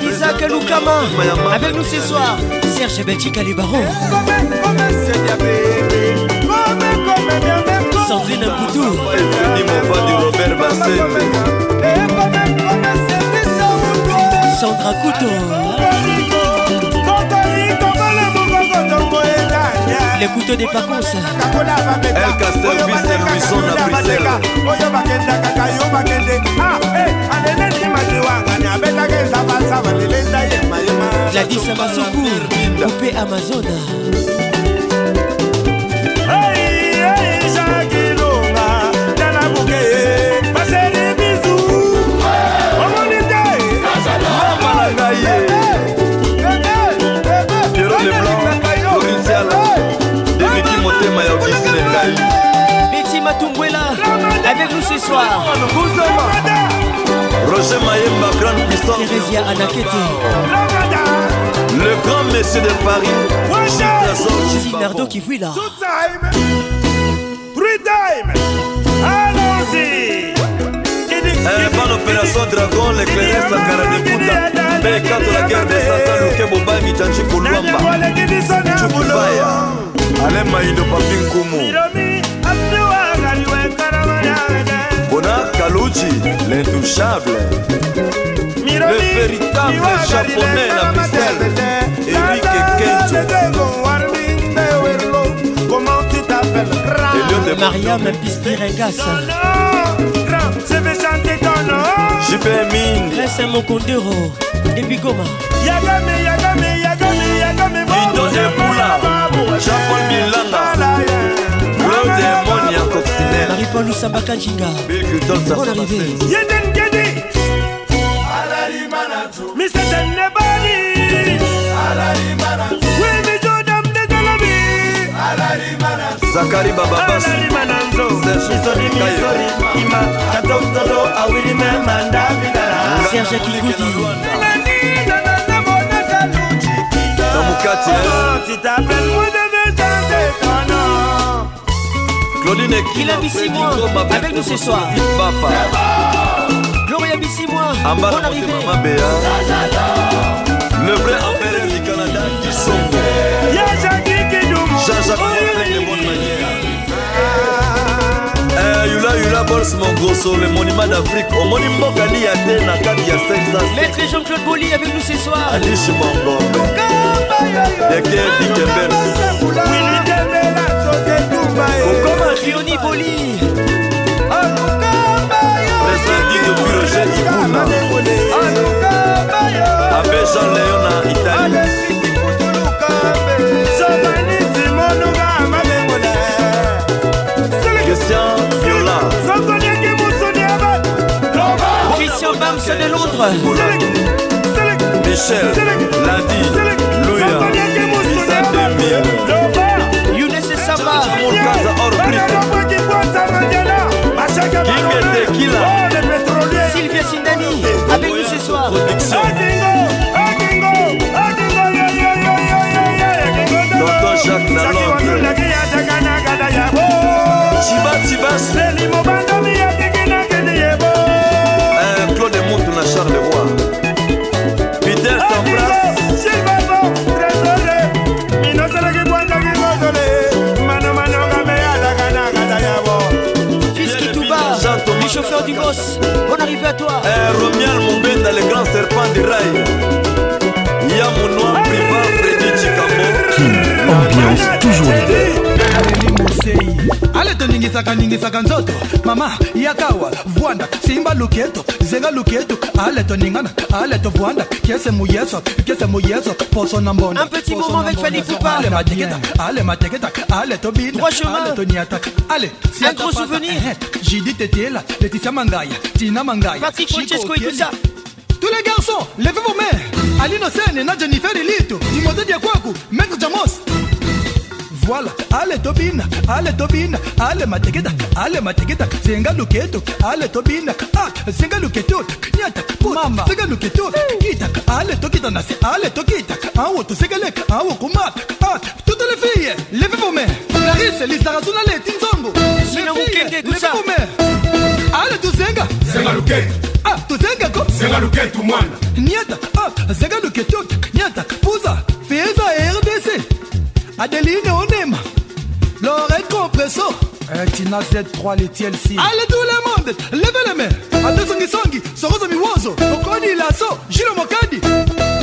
Isaac Lukama avec nous ce soir Serge Belchika les barons Sandrine Bassel Sandra Couto Les couteaux des Pacons. Elka Service et Luison à Bruxelles. oyo bakendakaka yo bakende ah, eh, aleleli madiwanga nabetaka ezabanza balelenda yemayema gladis amasuku coupe amazona Betty Matumbwela avec nous ce soir. Roger Mayemba, grande puissance. Thérésia Anakete. Le grand monsieur de Paris. Gilles Trésor Sinardo Kivuila Two time, three time, allons-y. Bonne opération Dragon, l'éclaireur Sakara de Bouddha. Mais quand la guerre des Satan, Luke Bobangi, Tchanchi Kuluamba Chukubaya Alain Maïdo Papi Nkumu. Bona Kaluchi, l'intouchable. Le véritable japonais la Bruxelles. Eric Kenjo Comment tu t'appelles? Elliot de Mariam Mokondero. Yagame, Yagame, Yagame, tonje pula jean-paul bilanga claude monia coccinel maripalusa bakajinga bilcutonsarrivé yeden gedi. Misetenebali zakari bababasserge kikudi quartier. Si t'appelles moi de chanter ton nom. Claudine Kila Bissimo avec nous ce soir. Gloria Bissimo, bonne arrivée. Le vrai empereur du Canada, Kisongo. Jean-Jacques Kidou. Jean-Jacques Kidou. Eh, yulayula bols mongroso le monima d'afrique. Omoni mboka liya te na kati ya sexmaître jean-claude boli avec nous ce soir. Alish bongo deke dikebelokoma rioni boli. Presendito piroge ibuna abe jean leon na italie. Christian Viola. Christian Bams de Londres. Michel, Ladi, Louia, Younes Orbrito, King Tequila, Sylvia Sindani avec nous ce soir. Tonton basi baseli mobandami atekinakeni yebo eh, claude mutu na charles roi peter sambras chauffeur du boss, bonne arrivée à toi. Eh, Romial Mumbenda, le grand serpent du rail. Yamounoua Priva, Freddy Chikambo. King, ambiance toujours leader. Ale toningisaka ningisaka nzoto mama yakawa vwanda simba luketo zenga luketo ale toningana ale tovwanda kese muyeso kese muyeso poso na mbona Un petit moment avec Fanny Poupa. ale mateketa ale mateketa ale tobina Trois chemins. ale toniataka ale Un gros souvenir. jidi tetela leticia mangaya tina mangaya Patrick Francesco Okieli. ça. Tous les garçons, levez vos mains. Alino Sene, na Jennifer Elito, Timothée Diakwaku, Maître Jamos. Voilà, ale tobina, ale tobina, ale mateketa, ale mateketa, zenga luketo, ale tobina, ah, zenga luketo, nyata, mama, zenga luketo, kita, ale tokita nasi, ale tokita, awo to segelek, awo kumata, ah, toutes les filles, levez vos mains. Clarisse, Listarazuna le Tinzongo. Sina Les filles, Mukenge, levez vos mains. Ale tuzenga. Zenga luketo. Ah, tuzenga ko. Zenga luketo mwana. Niata, ah, zenga luketo, Adeline Onema, Lorette Compresso. Tina Z3, les TLC. Allez tout le monde, levez les mains. Ate songi songi, sorozo miwozo, okoni laso, Gilo Mokadi.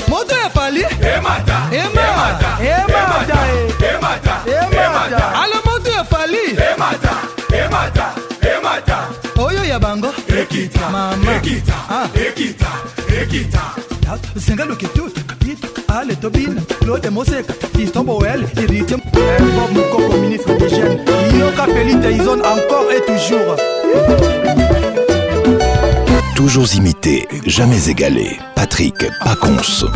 Moto ya fali. Emata. Emata. Emata. Emata. Emata. Ale moto ya fali. Emata. Emata. Emata. Oyo ya bango. Ekita. Mama. Ekita. Ah. Ekita. Ekita. zenga loketuta ita ale tobina claude moseka fiston boel héritier bob mokoko ministre des jeunes yoka felite ison encore et toujours Toujours imité, jamais égalé. Patrick Pacons.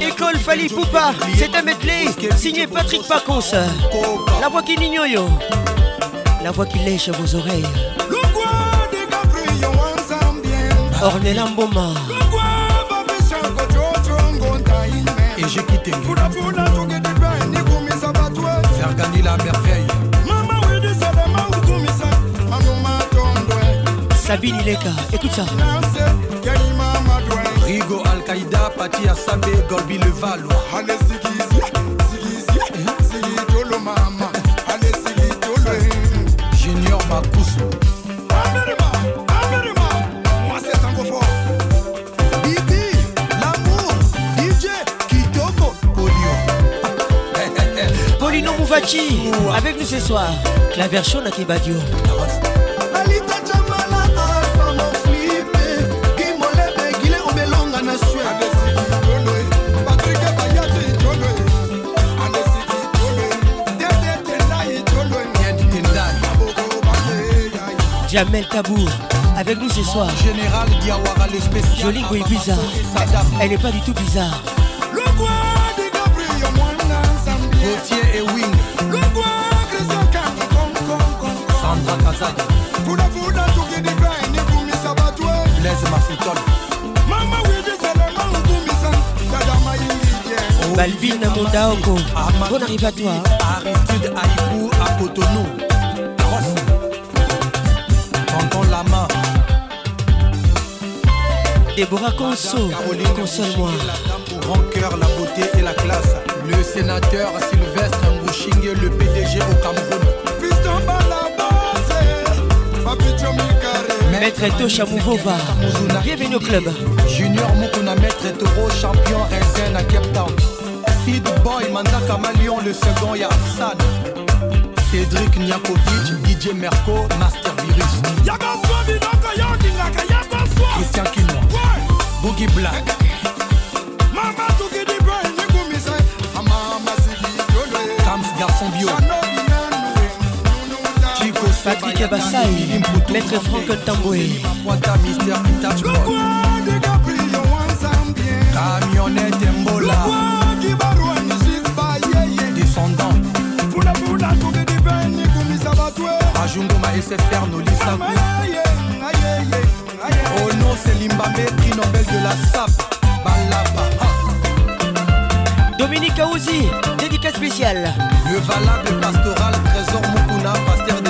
École Fali Poupa, c'est un medley signé Patrick Pacons. La voix qui n'ignore, la voix qui lèche vos oreilles. Ornella Mboma, j'ai quitté. Faire gagner la merveille. Sabine Ileka, écoute ça. rigo al-qaïda pati ya sambe gorbi le avec nous ce soir. La version de Kebadio. Jamel Tabour, avec nous ce soir. Général Diawara, le spécial. Bizarre. Elle n'est pas du tout bizarre. Sandra Kazadi. Blaise Mafutol. Balvin Mondaoko, bon arrive à toi. Aristide Aïkou à Cotonou. Tonton Lama. Déborah Conso, console-moi. Grand cœur, la beauté et la classe. Le sénateur Sylvestre Mbouchingue, le PDG au Cameroun. Maître Tosha Mouvova, bienvenue au club. Junior Mukuna, maître Toro, champion RSN à Cape Town. Sid Boy, Manzaka Malion, le second Yafsan. Cédric Niakovic, DJ Merco, Master Virus. Christian Kinois. Boogie Black. Patrick Abassai, Maître Franck Tamboué. Camionnette Mbola. Descendant. Ajungoma SFR Nolisaku. Oh non, c'est Limbabé, prix Nobel de la SAP. Balaba. Dominique Aouzi, dédicace spéciale. Le valable pastoral, trésor Mukuna, pasteur de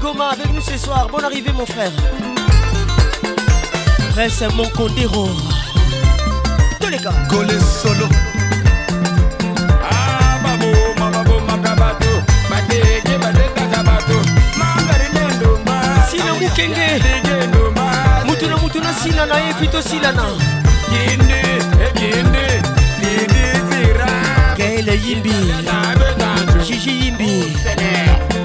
Goma avec nous ce soir. Bonne arrivée, mon frère. Prince Moncondero. Tous les gars. Golé solo. Ah, babo, ma babo, ma kabato. Ma dege, ma dege, kabato. Ma garinendo, ma. Sina mukenge. Mutuna mutuna sila na ye, pito sila na. Yinde, yinde, eh, yinde, zira. Gaël Yimbi. Gigi Yimbi. Yimbi.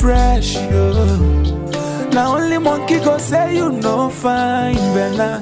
fresh, yo. Now only monkey go say you no fine, Bella.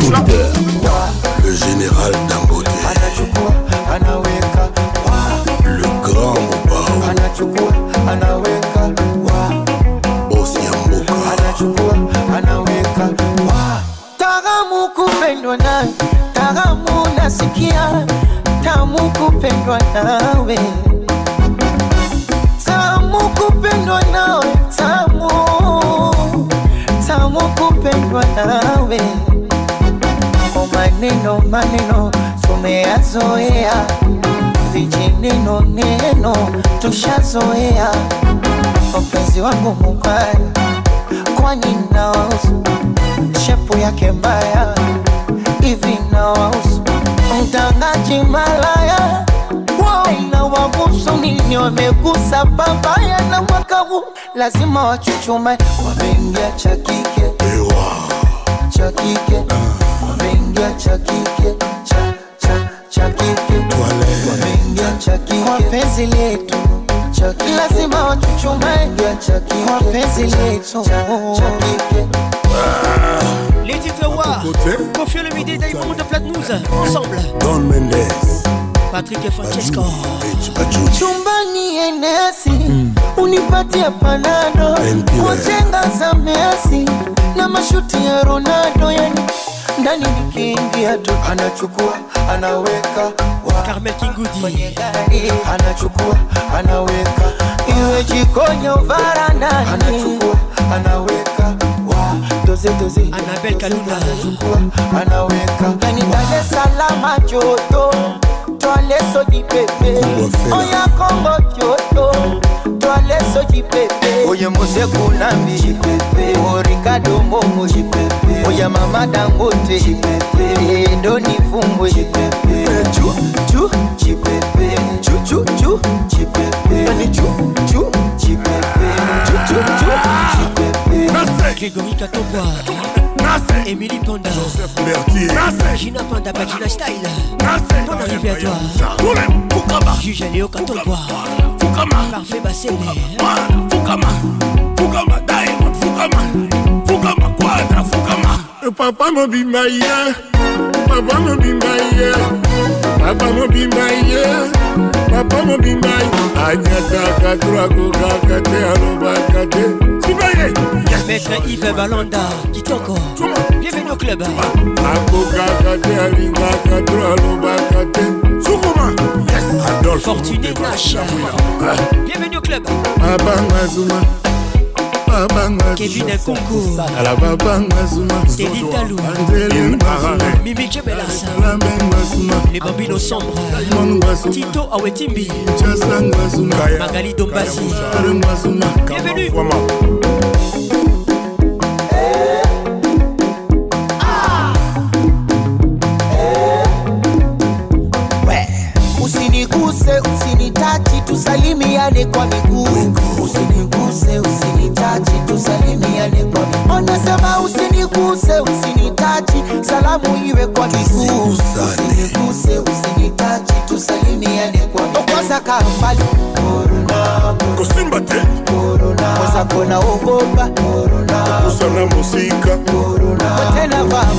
Toujours leader. Le général Dangote. Le grand Mobao. Boss Yamboka. Taramu kupendwa nawe, taramu nasikia, tamu kupendwa nawe, maneno tumeyazoea, vijineno neno tushazoea. Mpenzi wangu mubaya, kwani nawausu shepu yake mbaya hivi nawausu mtangaji malaya inawahusu nini wamegusa babaya na mwaka huu. Lazima wachuchume wameingia cha kike. Cha kike wameingia cha kike cha cha cha kike. Wameingia cha kike. Kwa penzi letu. Cha kike. Lazima wachuchume cha kike. Kwa penzi letu. cha kike. Les titres ensemble, Don Mendes. Patrick et Francesco, chumbani enesi unipatie panado. Wajenga za Messi. Na mashuti ya Ronaldo yani ndani nikiingia tu. Anachukua anaweka Carmel Kingudi, anachukua anaweka iwe jikoni au varandani. Anachukua anaweka wa doze doze. Anabel Kalunda, anachukua anaweka ndani ndale salama joto. Twale soji pepe oya Kongo joto. Twale soji pepe oye Mose Kunambi. Jipepe. O Ricardo Momo jipepe Oya mama Dangote. Chipepe ndo nifungwe. Chipepe chu Chipepe Chipepe Chipepe Chipepe Nasse Emily Panda Joseph Mertier Nasse Gina Panda Bagina Style Nasse Ton arrivée à toi Fukama. Juge Aléo Katokwa. Fukama. Parfait Bassene Fukama. Fukama. Diamond. Fukama. Fukama. Quadra. Fukama. Papa mobimba ye. Papa mobimba ye. Papa mobimba ye. Papa mobimba anyataka to akokaka te alobaka te sibaye Maître Yves Balanda, Kitoko, bienvenue au club, akokaka te alingaka to alobaka te sukuma adolphe Fortuné Nash, bienvenue au club, abanga zuma abanga Kevin Nkunku, ala babanga zuma Teddy Talou, anzeli ngazuma Mimi Jebelas, lambe ngazuma les bambinos sombres, Tito Awetimbi, Magali Dombasi, bienvenue, usiniguse usinitachi, tusalimiane kwa miguu. Usiniguse, usinitachi, kwa usiniguse, usinitachi, salamu iwe kwa miguu. Usiniguse, usinitachi, kwa kambali, te, oza kona ogopa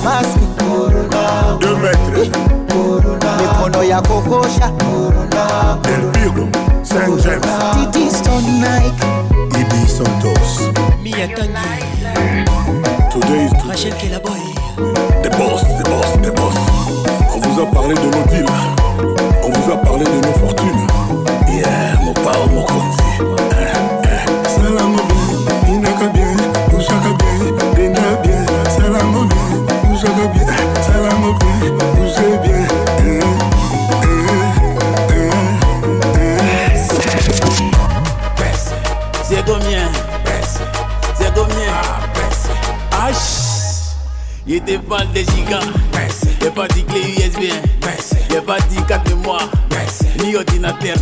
maski 2 metre mikono ya kokosha. Del piro saint james titistonike ibi santos. Mia Tangi, today is Rachel Kelaboy, the boss the boss the boss. On vous a parlé de nos deals. On vous a parlé de nos fortunes. Yeah mokonzi salango Il était pas des gigas. Y'a pas dit clé USB Y'a pas dit 4 mémoires Ni ordinateur.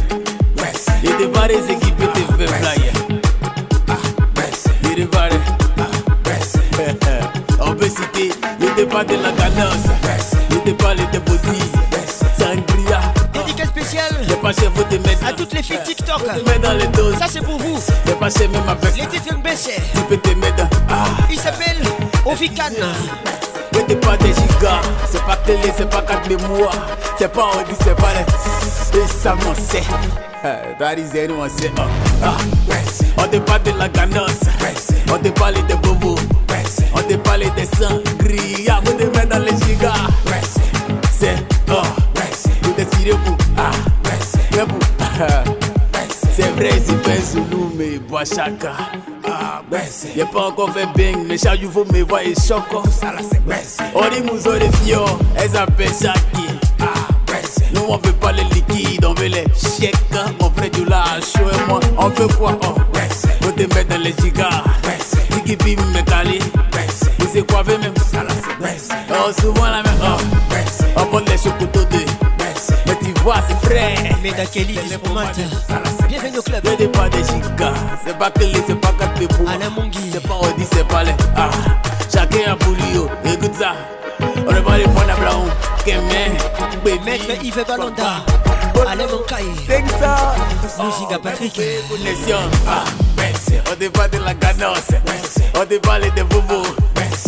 Il était pas des équipes de fait flyer pas des On peut citer Il était pas de la cadence Il était pas les débodis Sangria. Dédicace spéciale. J'ai pas chez vous de mettre à toutes les filles TikTok. Mets dans les doses. Ça c'est pour vous. J'ai pas chez même avec Les titres baissent. Tu peux te mettre Ah. Il s'appelle Ovican. N'était pas des gigas, c'est pas télé, c'est pas 4 mémoires, c'est pas Audi, c'est pas les. Et ça m'en sait. That is. Oh, ah. On parle de la ganance, on te parle de bobo, on te parle de sangria, vous mettez dans les gigas. C'est oh. Ah, vous. C'est vrai, c'est pas chaka. Ah, Y'a pas encore fait bang, mais chaque jour me voit et choc. On dit on est fiers, elles appellent Shaki. Nous on veut pas les liquides, on veut les chèques. Mon frère du lâche, et moi, on veut quoi? Oh, faut te mettre dans les gigas. Tiki bim me cali. Vous c'est quoi, même? Oh, souvent la même. Vois, c'est frais. Meda Kelly, diplomate. Bienvenue au club. Des pas des gigas, c'est pas que les, c'est pas quatre pépous. C'est pas Audi, c'est pas les. Ah, chacun a pour lui, écoute ça. On est pas les points à blanc, Kémé, Maître Yves Balonda. Alain Moncaille. Musique à Patrick. Connexion, ah, on te parle de la cadence, on te parle de bobo,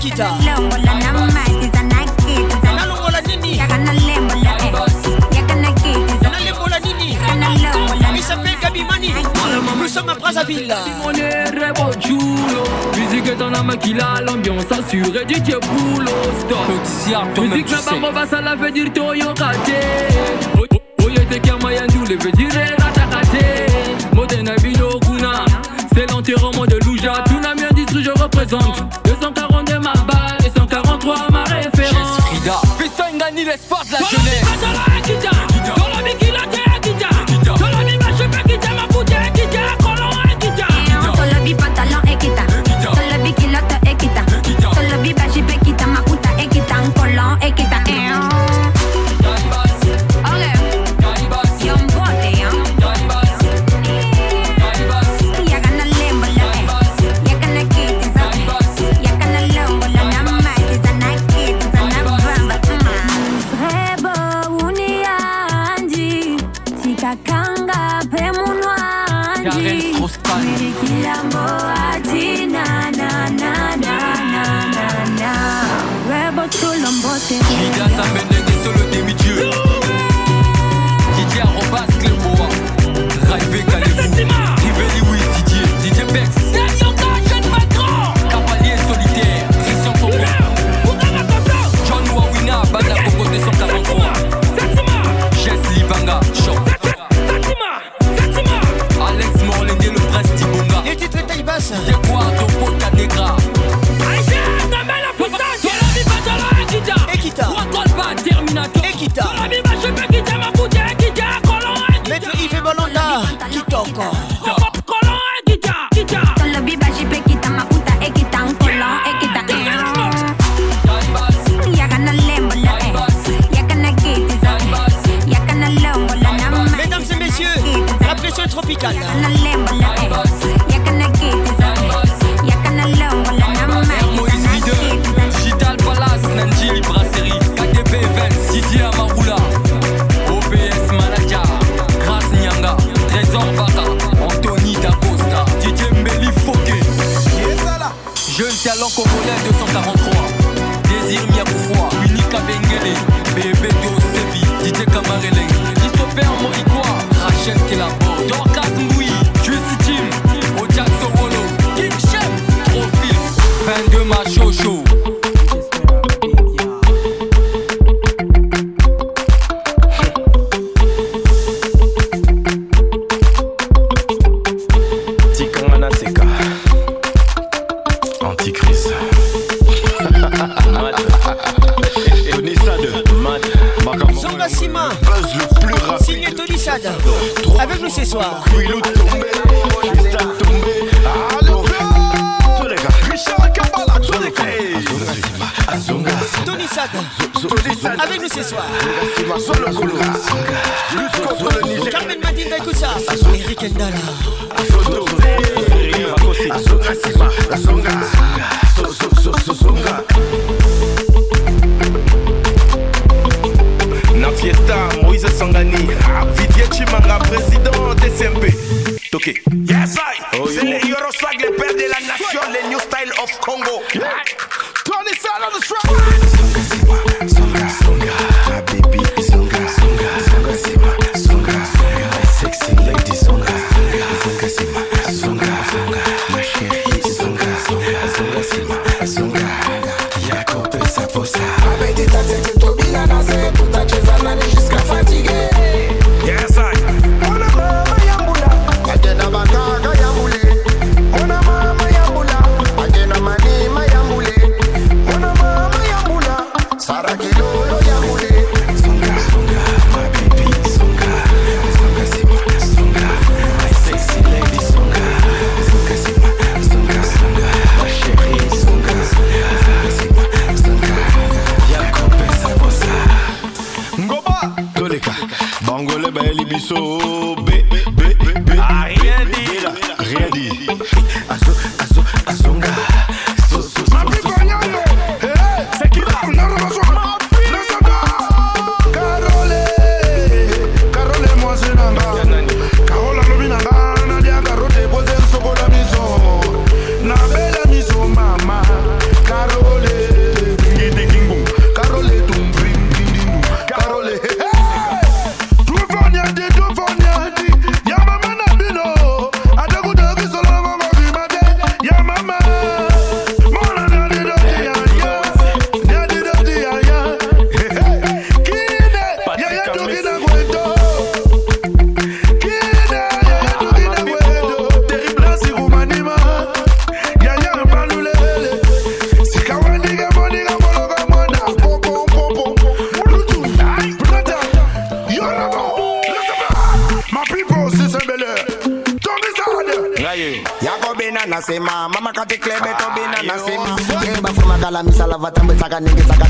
Yaga na kita Nalembola nini? Yaga na lembo la Il s'appelle Gabi Mani. Nous sommes à Brazzaville. On est rebo chulo Musique est en maquilla, l'ambiance assurée du Dieu boulot Stop. Musique la va ça la veut dire toyo kate Oye te kama veut dire ratakate Modena vino kuna C'est l'enterrement de Louja. Je représente Ngani l'espoir de la jeunesse koleka bangole bayeli biso be be be rien dit I got niggas,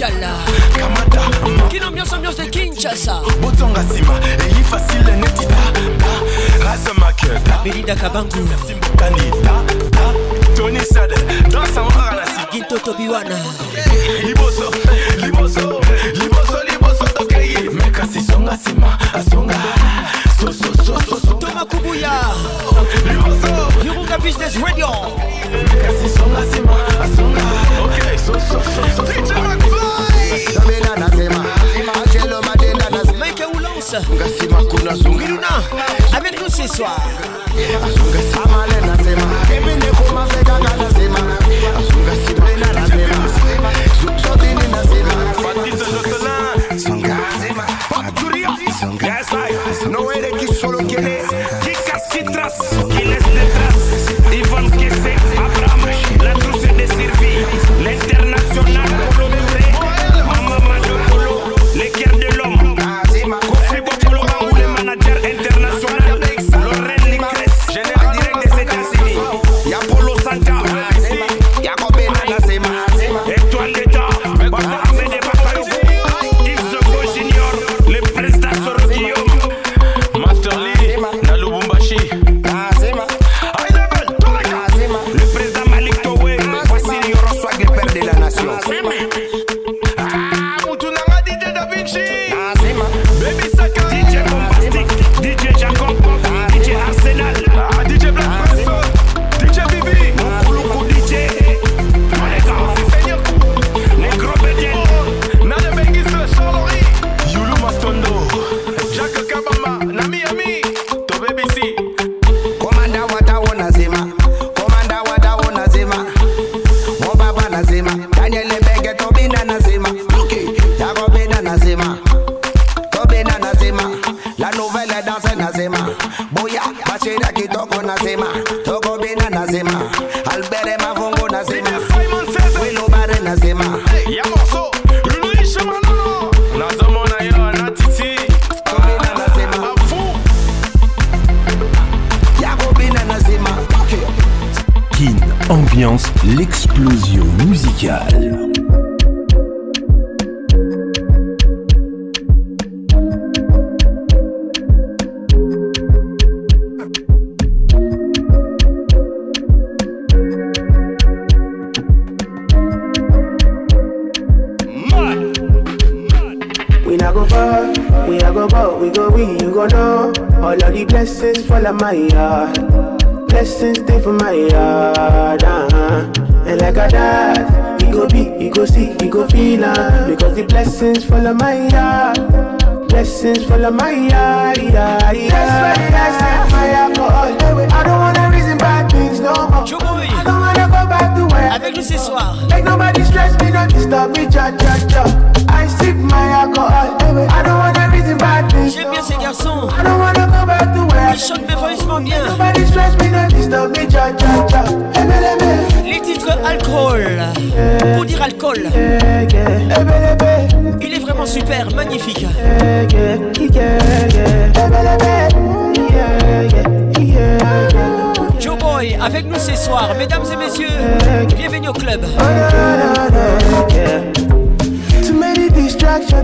Kiala Kino ambiance ambiance de Kinshasa. Botonga Sima Eli facile neti da da Raza Maketa Belida Kabangu. Simbokani da da Tony Sade Dansa Mwara na Sigi Ginto Tobiwana. Liboso Liboso Liboso Liboso Tokei Meka Sisonga Sima Asonga. So so so so so. Toma Kubuya. Liboso. Yurunga Business Radio. ngasima kuna zungu avec nous ce soir. Amalena sema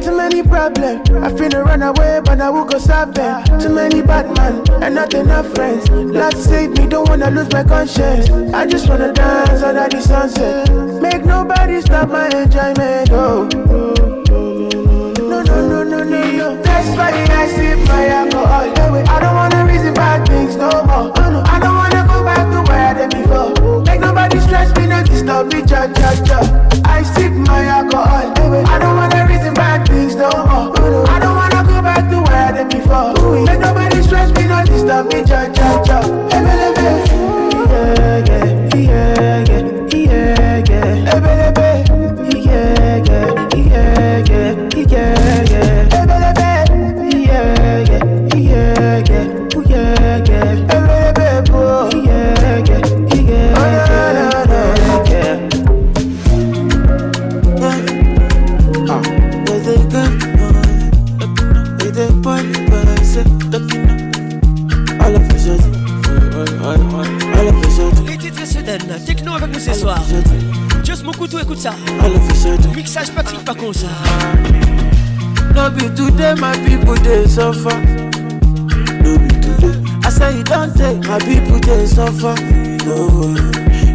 too many problems. I finna run away, but I will go stop them. Too many bad men and not enough friends. Lord save me, don't wanna lose my conscience. I just wanna dance under the sunset. Make nobody stop my enjoyment. Oh. No, no, no, no, no, no. That's why I sip my alcohol. I don't wanna reason bad things no more. Oh, I don't wanna go back to where I did before. Make nobody stress me, no disturb me, cha cha cha. I sip my alcohol. I don't wanna no more. I don't wanna go back to where I did before. Make nobody stress me, no disturb me, cha écoute ça. Mixage Patrick Pacons. No be today my people dey suffer. No be today. I say you don take my people dey suffer. No,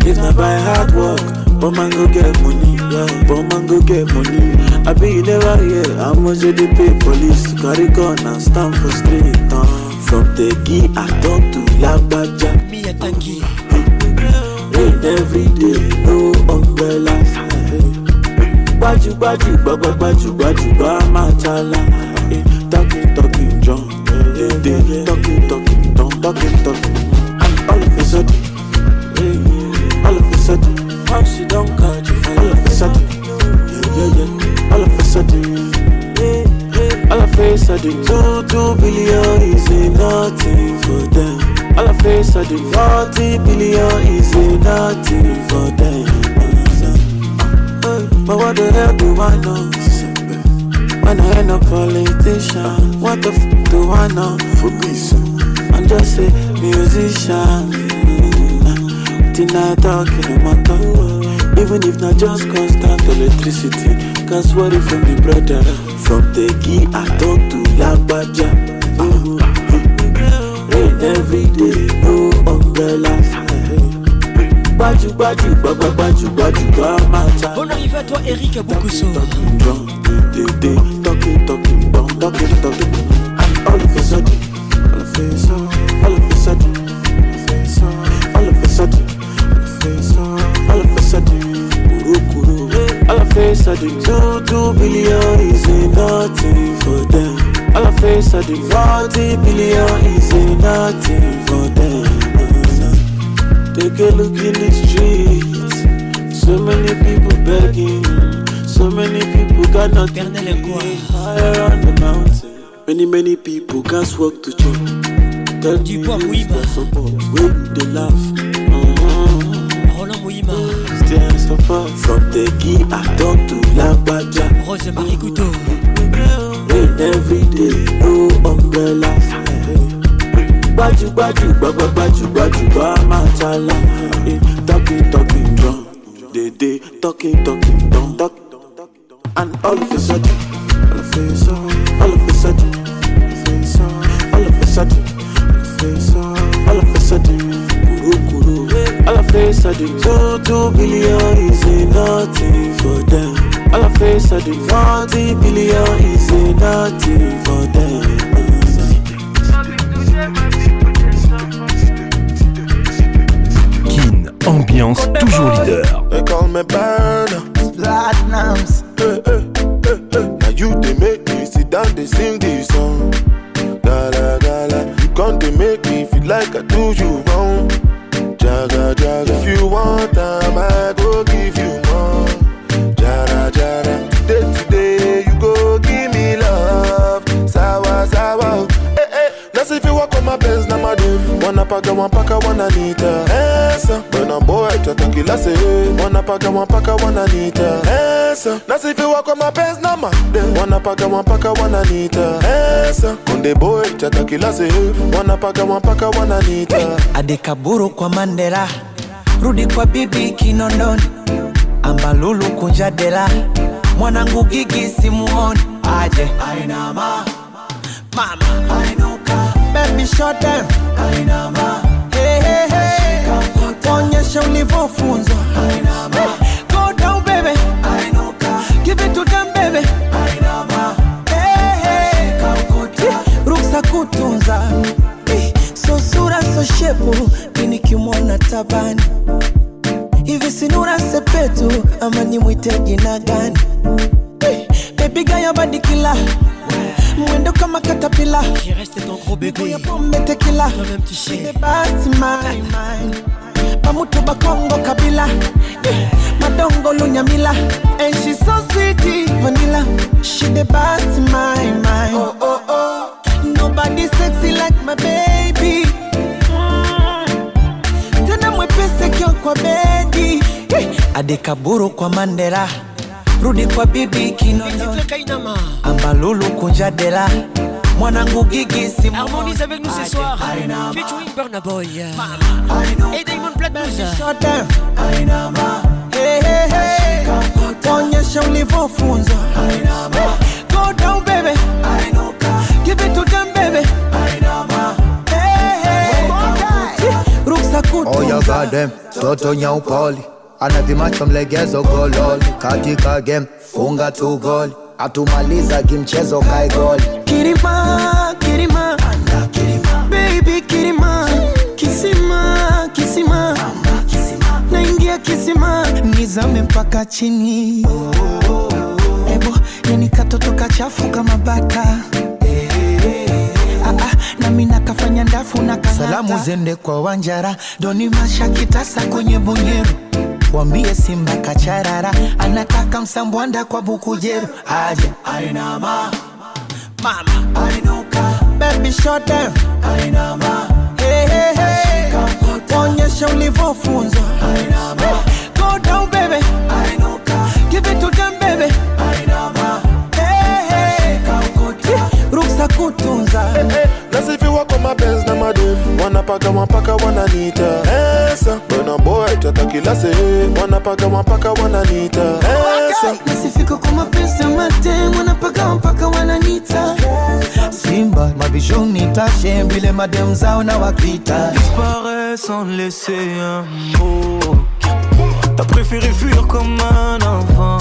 if na by hard work, but man go get money. Yeah, but man go get money. I be you never hear how much they pay police to carry gun and stand for street. Uh. From Tegi I talk to Lagbaja. Me a tangi. Rain every day, no umbrella gbajúgbajú gbajúgbajú bá máa tala talking talking john. Dèdè talking talking don talking talking all of a sudden. All of a sudden. How she don catch you? All of a sudden. All of a sudden. All I face are the two, two billion is a nothing for them. All I face are the 40 billion is a nothing for them. But what the hell do I know? When I ain't a politician, what the f do I know? For peace, I'm just a musician. I talking my tongue. Even if not just constant electricity, cause what if from the brother? From the key I talk to Lagbaja. Rain every day, no umbrella. Bonne arrivée à toi, Eric. And all of a sudden, all of a sudden, all of a sudden, all of a sudden, all of a sudden, kuro kuro. All of a sudden, two two billion is nothing for them. All of a sudden, forty billion is nothing for them. Take a look in the streets. So many people begging. So many people got nothing. Fire on the mountain. Many, many people can't walk to church. Get du bois Mouima. With the laugh. Roland Mouima. Support. From the key I talk to Lagbaja. Rose Marie Couteau. Rain every day, no umbrella. gbajúgbajù gbajúgbajù gbà máa ta la talking talking drum dédé talking talking. wanapaka mapaka wananiita. Pesa, nasifiwa kwa mapenzi na made, wanapaka mapaka wananiita. Esa konde boy chaka kila sehemu, wanapaka mapaka wananiita. Adikaburu kwa Mandela, rudi kwa bibi Kinondoni, ambalulu kunja dela, mwanangu gigi simuoni. Aje. Ainama mama. Ainuka. Baby shot down ainama hey, hey, hey. onyesha ulivyofunzwa. Ainama kutunza. Eh, so sura so shepu minikimwona tabani. Hivi sinura sepetu ama nimwite jina gani? Eh, bebiga badikila mwendo kama katapila ya pombe tekila basi my mind. Bamutu bakongo kabila. Madongo lunyamila. And she so sweet vanilla. She the best my mind. Oh, oh, oh. Nobody sexy like my baby. Tena mwepesi kio kwa bedi. Adekaburu kwa Mandela. Rudi kwa bibi kinono. Ambalulu kunja dela. Mwanangu gigi. Harmonise avec nous ce soir. Featuring Burna Boy. Et Diamond Platnumz. Hey, hey, hey. Onyesha ulivyofunzwa. Go down baby. Give it to hey. Ruksa Oh toto nyaupoli anavimacho mlegezo gololi. Katika game funga tu goli. Atumaliza kimchezo kae goli Kirima, Kirima, baby Kirima, Kisima, Kisima, naingia Kisima, nizame mpaka chini. Ebo, yani katoto kachafu kama bata. Nami nakafanya ndafu na kanata. Salamu zende kwa Wanjara, Doni Masha kitasa kwenye bunyeru wambie Simba kacharara, anataka msambwanda kwa bukujeru, aje ainama mama ainuka. Baby shut down. Ainama hey, hey, hey. onyesha ulivyofunzwa go down baby. Ainuka. Give it to them My pants, na madam. Wanna paka, one paka, one anita. Esa, boy, chata kila se. Wanna paka, one paka, one anita. Esa. nasifika kwa mapenzi madem wanapaka wananita Simba mabishoni tashe vile madem zao na wapita disparaît sans laisser un mot. T'as préféré fuir comme un enfant,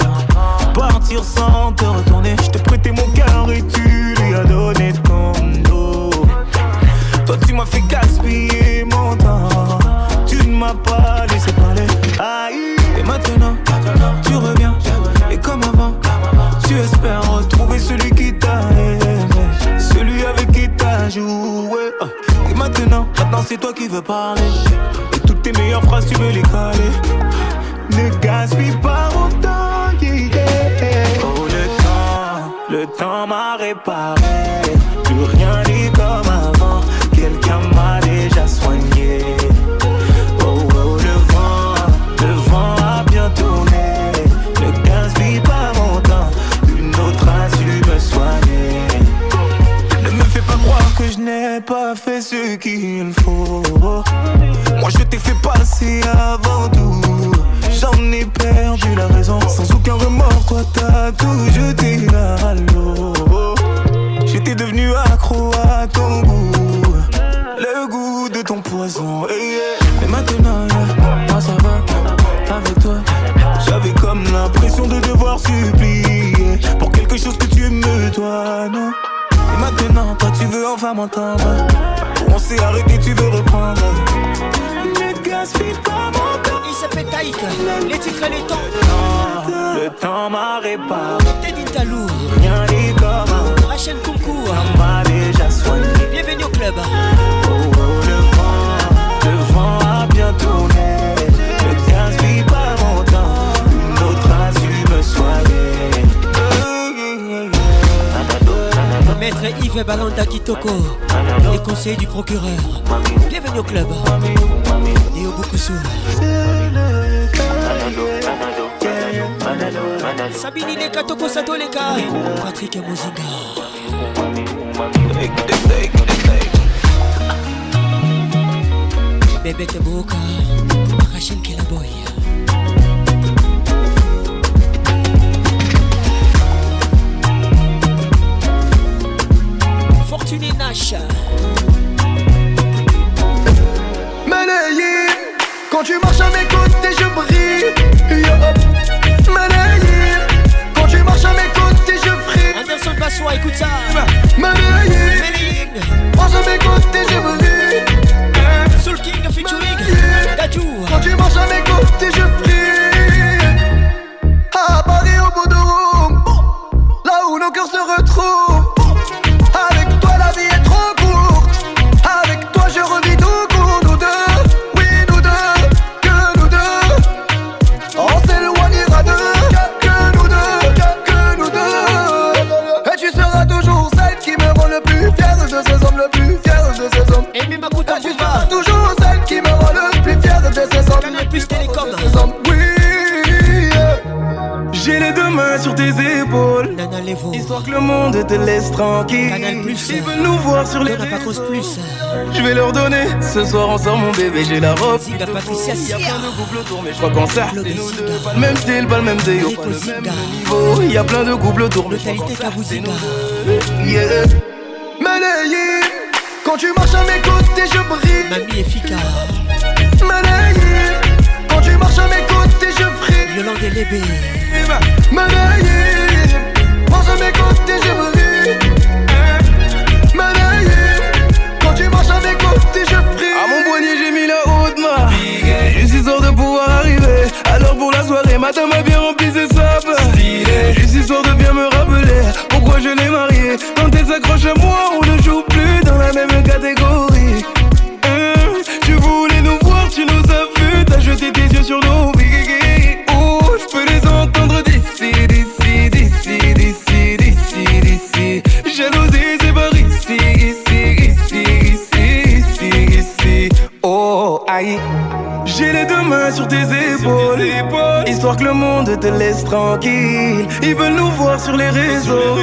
partir sans te retourner. Je t'ai prêté mon cœur et tu lui as donné m'as fait gaspiller mon temps, tu ne m'as pas laissé parler. Aïe, et maintenant tu reviens et comme avant, tu espères retrouver celui qui t'a aimé, celui avec qui t'as joué. Et maintenant, maintenant c'est toi qui veux parler. Et toutes tes meilleures phrases, tu veux les caler. Ne gaspille pas mon temps, yeah, yeah. Oh, le temps, le temps m'a réparé. Pas fait ce qu'il faut. Moi je t'ai fait passer avant tout. J'en ai perdu la raison. Sans aucun remords, toi t'as tout jeté à l'eau. J'étais devenu accro à ton goût. Le goût de ton poison. Et maintenant, moi ça va. Avec toi, j'avais comme l'impression de devoir supplier pour quelque chose que tu me dois, maintenant, toi tu veux enfin m'entendre. On s'est arrêté, tu veux reprendre. Ne gaspille pas mon temps. Il s'appelle Taïk, les titres et les temps. Le temps m'a réparé. Teddy Talou, Rien n'est comme Rachel Kunkou. on m'a déjà soigné. Bienvenue au club. Oh, Maître Yves Balanda Kitoko, les conseils du procureur. Bienvenue au club. Et au Boukoussou. Sabini Leka Toko Sato Leka. Patrick Mozinga. Bébé Teboka. Rachel Kelaboy. Fortuné Nash. Malayim, quand tu marches à mes côtés, je brille. Malayim, quand tu marches à mes côtés, je brille. Anderson Bassois, écoute ça. Malayim, marche à mes côtés, je brille. Soul King featuring Dadju. Quand tu marches à mes côtés, je brille. À Paris, au bout de Rome, là où nos cœurs se retrouvent. Ces hommes. Canal Plus Télécom. Ces hommes, oui. J'ai les deux mains sur tes épaules. Histoire que le monde te laisse tranquille. Canal Plus. Ils veulent nous voir sur les Pacos Plus. Je vais leur donner. Ce soir on sort mon bébé, j'ai la robe. Zinga Patricia Il y a Sia. plein de couples autour, mais je crois qu'en ça, Claude c'est nous Zinga. deux. Pas le même style, pas le même déo, pas le même niveau. Il y a plein de couples autour, mais je crois qu'en ça, c'est nous deux. Yeah. Quand tu marches à mes côtés, je brille. Mamie et je brille. Yolande et Lébé. Malayim, marche à mes côtés, je brille. Malayim, quand tu marches à mes côtés, je brille. À mon poignet j'ai mis la haute marque Juste histoire de pouvoir arriver Alors pour la soirée matin m'a bien rempli ses sapes Juste histoire de bien me rappeler Pourquoi je l'ai mariée Quand elle s'accroche à moi on ne joue plus dans la même catégorie sur tes épaules, Histoire que le monde te laisse tranquille. Ils veulent nous voir sur les réseaux.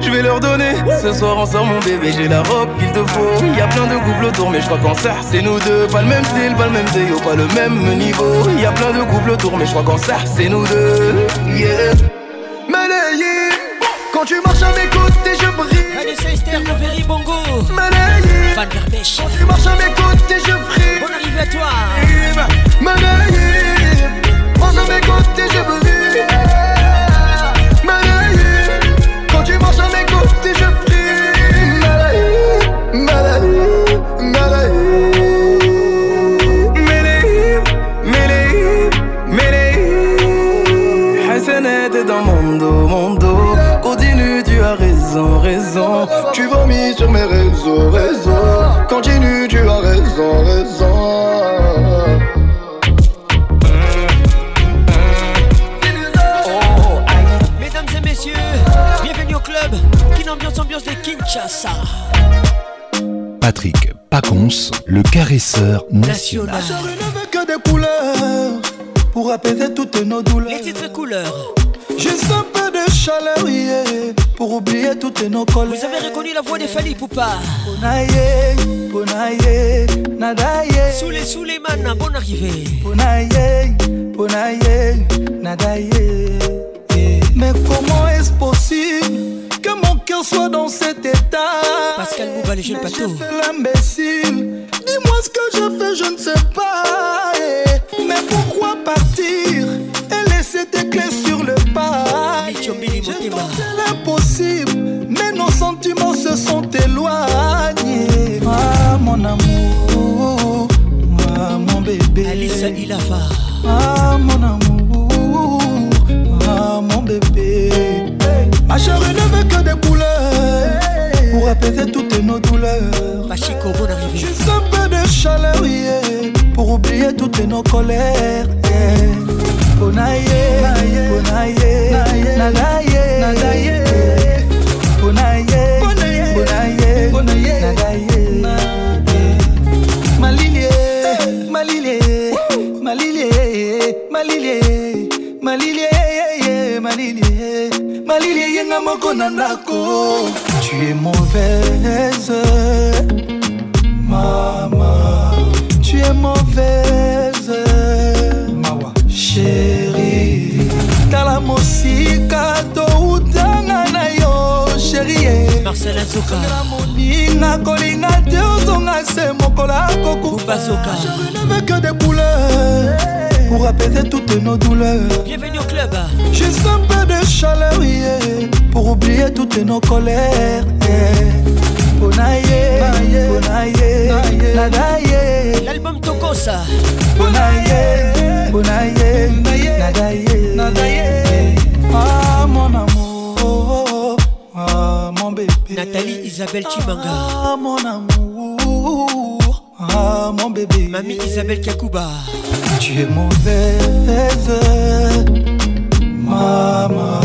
Je vais leur donner. Ce soir on sort mon bébé. J'ai la robe qu'il te faut. Il y a plein de couples autour Mais je crois qu'en ça c'est nous deux. Pas le même style, pas le même déo Pas le même niveau. Il y a plein de couples autour Mais je crois qu'en ça c'est nous deux. Yeah. Malayim, quand tu marches à mes côtés, je brille. Esther, Roveri Bongo. Van Verbesch. quand tu marches à mes côtés, je brille. Bonne arrivée à toi. Raison, raison. Tu vomis sur mes réseaux, réseaux. Continue, tu as raison, raison. Kinshasa. Patrick Pacons, le caresseur national. Chérie, ne veut que des couleurs pour apaiser toutes nos douleurs. Les titres couleurs. Juste un peu de chaleur, yeah, pour oublier toutes nos colères. Vous avez reconnu la voix des Fali Poupa. Ponaye, ponaye, nadaye. Soule, soule, man, bon arrivé. Ponaye, ponaye, nadaye. Mais comment est-ce possible que mon cœur soit dans cet état Pascal Mouba, les jeunes. J'ai fait l'imbécile. Dis-moi ce que j'ai fait, je ne sais pas. eh. Mais pourquoi partir et laisser tes clés sur le pas? J'ai tenté l'impossible, mais nos sentiments se sont éloignés. Ah, mon amour, ah, mon bébé. Ilafa. Ah, mon amour, ah, mon bébé. Ma chérie ne veut que des couleurs pour apaiser toutes nos douleurs. Pachiko, bon arrivé. Juste un peu de chaleur, yeah, pour oublier toutes nos colères. Yeah. Bonaye, bonaye, nadaye, nadaye. Bonaye, bonaye, nadaye. Moko na ndako. Tu es mauvaise, maman. Tu es mauvaise, mawa, chérie. Tala mosika toutanga na yo, chérie. Marcel Azoka. moninga kolinga te ozonga se mokolo akokufasoka ne veux que des couleurs pour apaiser toutes nos douleurs Bienvenue au club. Juste un peu de chaleur yeah, pour oublier toutes nos colères yeah. Bonaye, bonaye, nadaye L'album Tokosa. Bonaye, bonaye, nadaye Ah mon amour, ah mon bébé Nathalie Isabelle Chimanga. Ah mon amour, ah mon bébé Mamie Isabelle Kakuba. Tu es mauvaise, maman.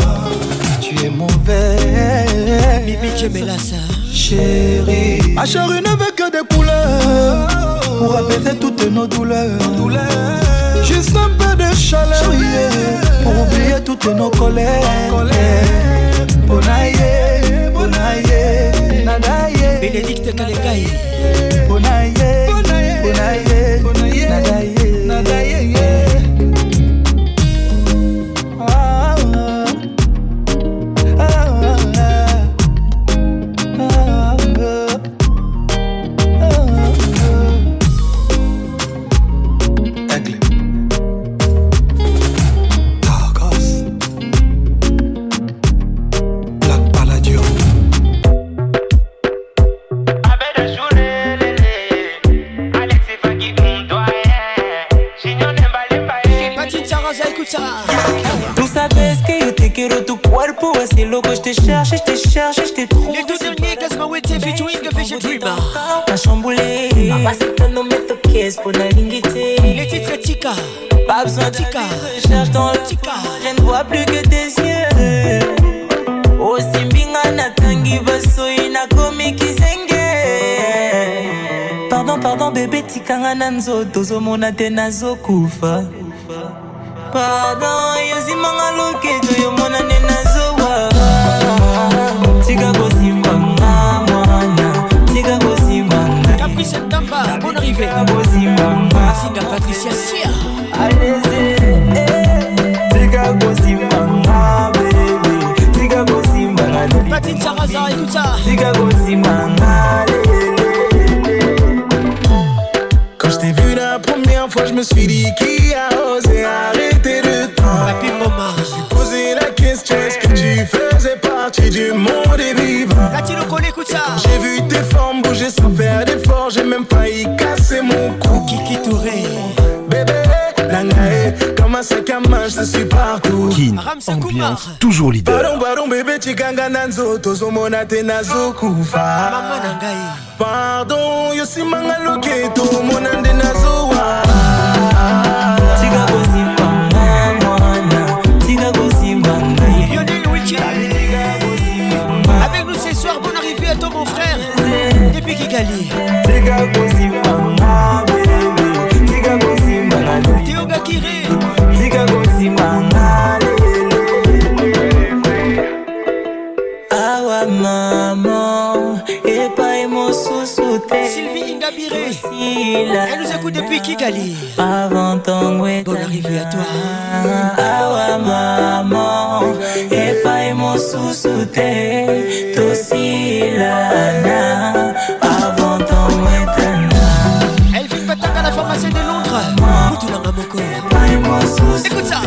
Tu es mauvaise, Mimi Djemelassa. chérie. Ma chérie ne veut que des couleurs pour apaiser toutes nos douleurs. Juste un peu de chaleur, yeah, pour oublier toutes nos colères. Bonaye, bonaye, nadaye. Bénédicte Kalekai. tonight quiero tu cuerpo así loco, je te cherche, je te cherche, je te trouve. Les deux derniers, Gasma Wete featuring Vision Dreamer. Ma chamboulé, mamacita no me toques pour la lingité. Les titres Tika. Pas besoin de Tika. Recherche dans le Tika. Je ne vois plus que tes yeux. osimbinga natangi basoi nakomi kisenge pardon pardon bebe tikanga na nzoto ozomona te nazokufa pardon yozimanga loketo yomona nde nazowa tika kosimbanga mwana. Tika kosimbanga Caprice Tamba, bonne arrivée. kosimbanga Singa Patricia Sia. aleze tika kosimbanga bebe tika kosimbanga Patine Saraza, écoute ça. tika kosimbanga Quand je t'ai vu la première fois, je me suis dit qui a osé arrêter Moma. Je me suis posé la question est-ce que tu faisais partie du monde des vivants Latino écoute ça? J'ai vu tes formes bouger sans faire d'effort, j'ai même failli casser mon cou. Kiki Touré. Bébé, Langae, comme un sac à main, je te suis partout. Kin, ambiance toujours leader. Pardon, pardon, bébé, chikanga na nzoto ozomona te nazokufa Mama na ngai. pardon yosimanga loketo omona nde nazowa Elle nous écoute depuis Kigali. Avant ton Bonne arrivée à toi. Awa maman, epai mosusu te, tosilana. Avant ton wetana. Elle vit Bataka à la pharmacie de Londres. Mutulanga Moko. Écoute ça,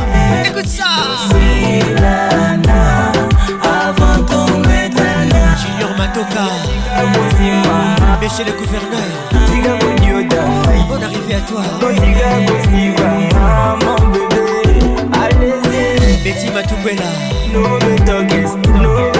écoute ça. Tosilana. Avant ton wetana. Junior Matoka. Monsieur le gouverneur. Bonne arrivée à toi. Betty Matumbela. No better guess, no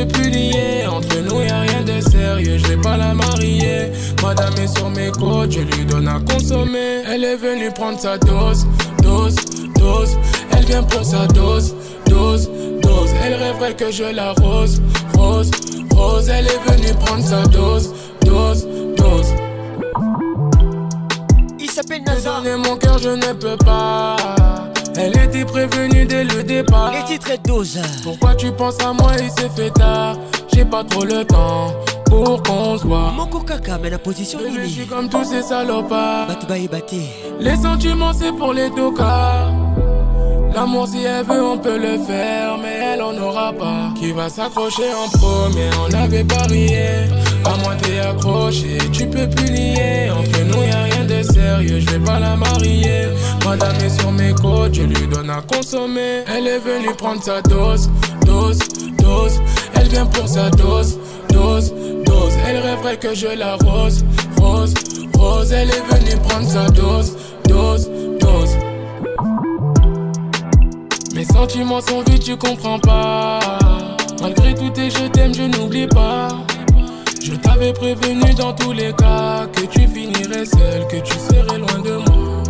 Entre nous y a rien de sérieux, je vais pas la marier. Madame est sur mes côtes, je lui donne à consommer. Elle est venue prendre sa dose, dose, dose. Elle vient pour sa dose, dose, dose. Elle rêverait que je la rose, rose, rose. Elle est venue prendre sa dose, dose, dose. Il s'appelle donner mon cœur, je ne peux pas. Elle était prévenue dès le départ. Les titres et. Pourquoi tu penses à moi, il s'est fait tard? J'ai pas trop le temps pour qu'on se voit. Mon caca, mais la position Je suis comme tous ces salopards. Les sentiments, c'est pour les tocards. L'amour, si elle veut, on peut le faire, mais elle en aura pas. Qui va s'accrocher en premier, on avait parié. À moi, t'es accroché, tu peux plus lier. Entre nous, y a rien sérieux, je vais pas la marier. Madame est sur mes côtes, je lui donne à consommer. Elle est venue prendre sa dose, dose, dose. Elle vient pour sa dose, dose, dose. Elle rêverait que je la rose, rose, rose. Elle est venue prendre sa dose, dose, dose. Mes sentiments sont vides, tu comprends pas. Malgré tout et je t'aime, je n'oublie pas. Je t'avais prévenu dans tous les cas que tu finirais seul, que tu serais loin de moi.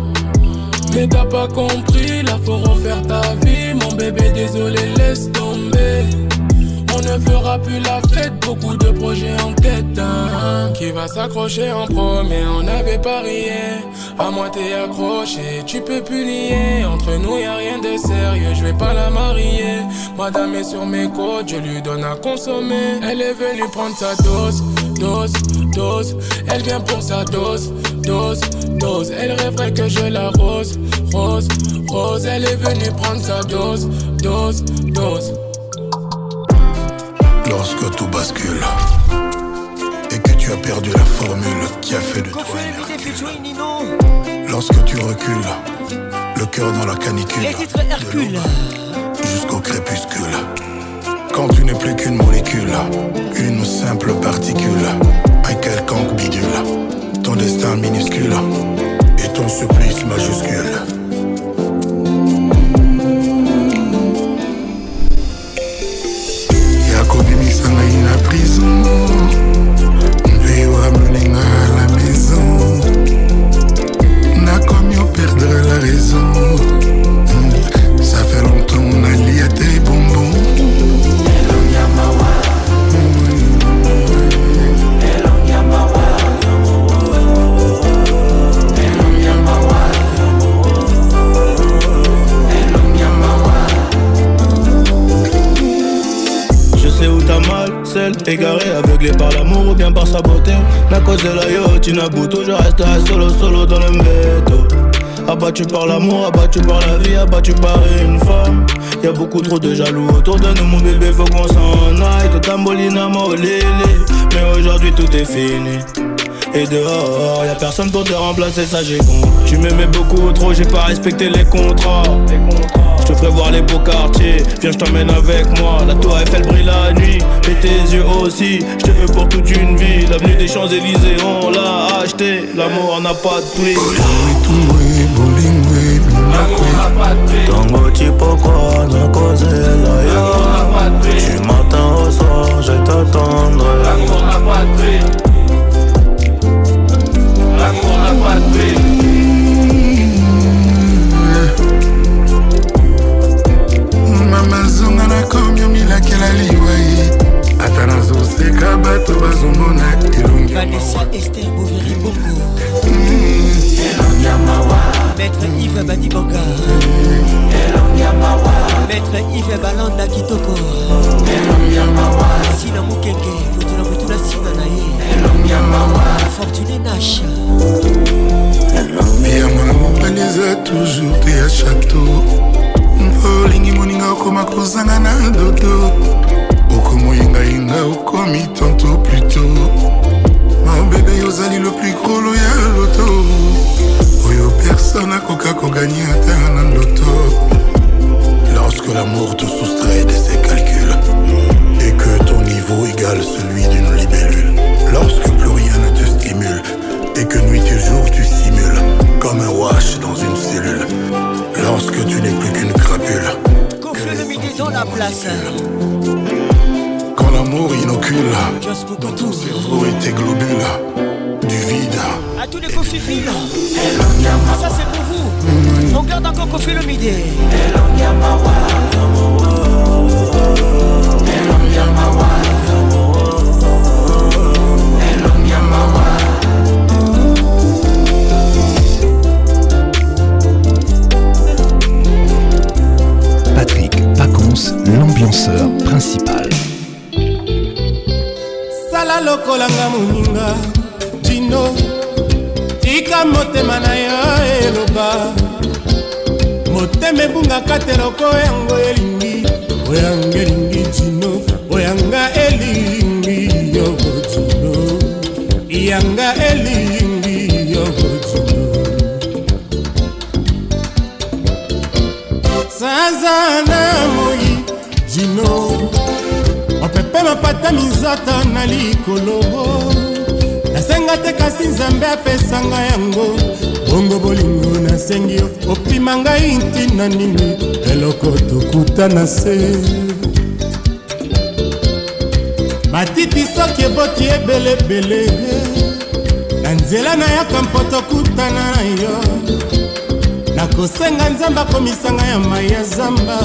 Mais t'as pas compris, là faut refaire ta vie. Mon bébé, désolé, laisse tomber. On ne fera plus la fête, beaucoup de projets en tête. hein. Qui va s'accrocher en premier, on avait parié. À moi t'es accroché, tu peux plus. Entre nous y a rien de sérieux, je vais pas la marier. Madame est sur mes côtes, je lui donne à consommer. Elle est venue prendre sa dose, dose, dose. Elle vient pour sa dose, dose, dose. Elle rêverait que je la rose, rose, rose. Elle est venue prendre sa dose, dose, dose. Bascule et que tu as perdu la formule qui a fait de toi un. Lorsque tu recules, le cœur dans la canicule, jusqu'au crépuscule. Quand tu n'es plus qu'une molécule, une simple particule, un quelconque bidule, ton destin minuscule et ton supplice majuscule. Prison mpe wamenenga à la maison. Nakomi operdre la raison. Mm, ça fait longtemps nalia te bonbon Je égarée, aveuglée par l'amour ou bien par sa beauté. Na cause de la yo, Tinabuto, je resterai solo, solo dans le mbetto. Abattu par l'amour, abattu par la vie, abattu par une femme. Y'a beaucoup trop de jaloux autour de nous, mon bébé, faut qu'on s'en aille. Te tambolina, molélé. Mais aujourd'hui tout est fini. Et dehors, y'a personne pour te remplacer, ça j'ai con. Tu m'aimais beaucoup trop, j'ai pas respecté les contrats. Je te ferai voir les beaux quartiers, viens je t'emmène avec moi. La tour Eiffel brille la nuit, et tes yeux aussi. Je te veux pour toute une vie. L'avenue des Champs-Élysées, on l'a acheté. L'amour n'a pas de prix. Tango chipoko na cause la yo Du matin au soir je t'attendrai L'amour n'a pas de prix mama zonga nakomi omilakela liwai ata nazoseka bato bazomona elongi vanessa ester boveri bongo. Hmm. Maître yves badibanga maître yves balanda kitoko. Sina mokenge kotuna motu Fortuné Nash. Yamona mobali eza toujours te ya chateau. Mpo olingi moninga okoma kozanga na dodo. Okomoyingayenga okomi tanto pluto mobebe ozali le plus grolo ya loto. Oyo personne akoka koganye ata na loto. Lorsque l'amour te soustrait de ses calculs et que ton niveau égale celui d'une libellule. Lorsque et que nuit et jour tu simules comme un wash dans une cellule. Lorsque tu n'es plus qu'une crapule midi dans la place. quand l'amour inocule dans ton cerveau et tes globules du vide. À tous les cofiphiles Ça c'est pour vous. On garde encore Kofi le midi l'ambianceur principal. sala lokolanga moninga dino tika motema na yo eloba. Motema ebungaka te loko yango elingi oyanga elingi dino oyanga elingi yoko dino yanga elingi yoko dino sanza mapata minzata na likolo. Nasenga te kasi nzambe apesanga yango. Bongo bolingo nasengi opima ngai ntina nini? Eloko tokuta na se. Matiti soki eboti ebelebele na nzela nayaka mpo tokutana na yo. Nakosenga nzambe akomisanga ya mai ya zamba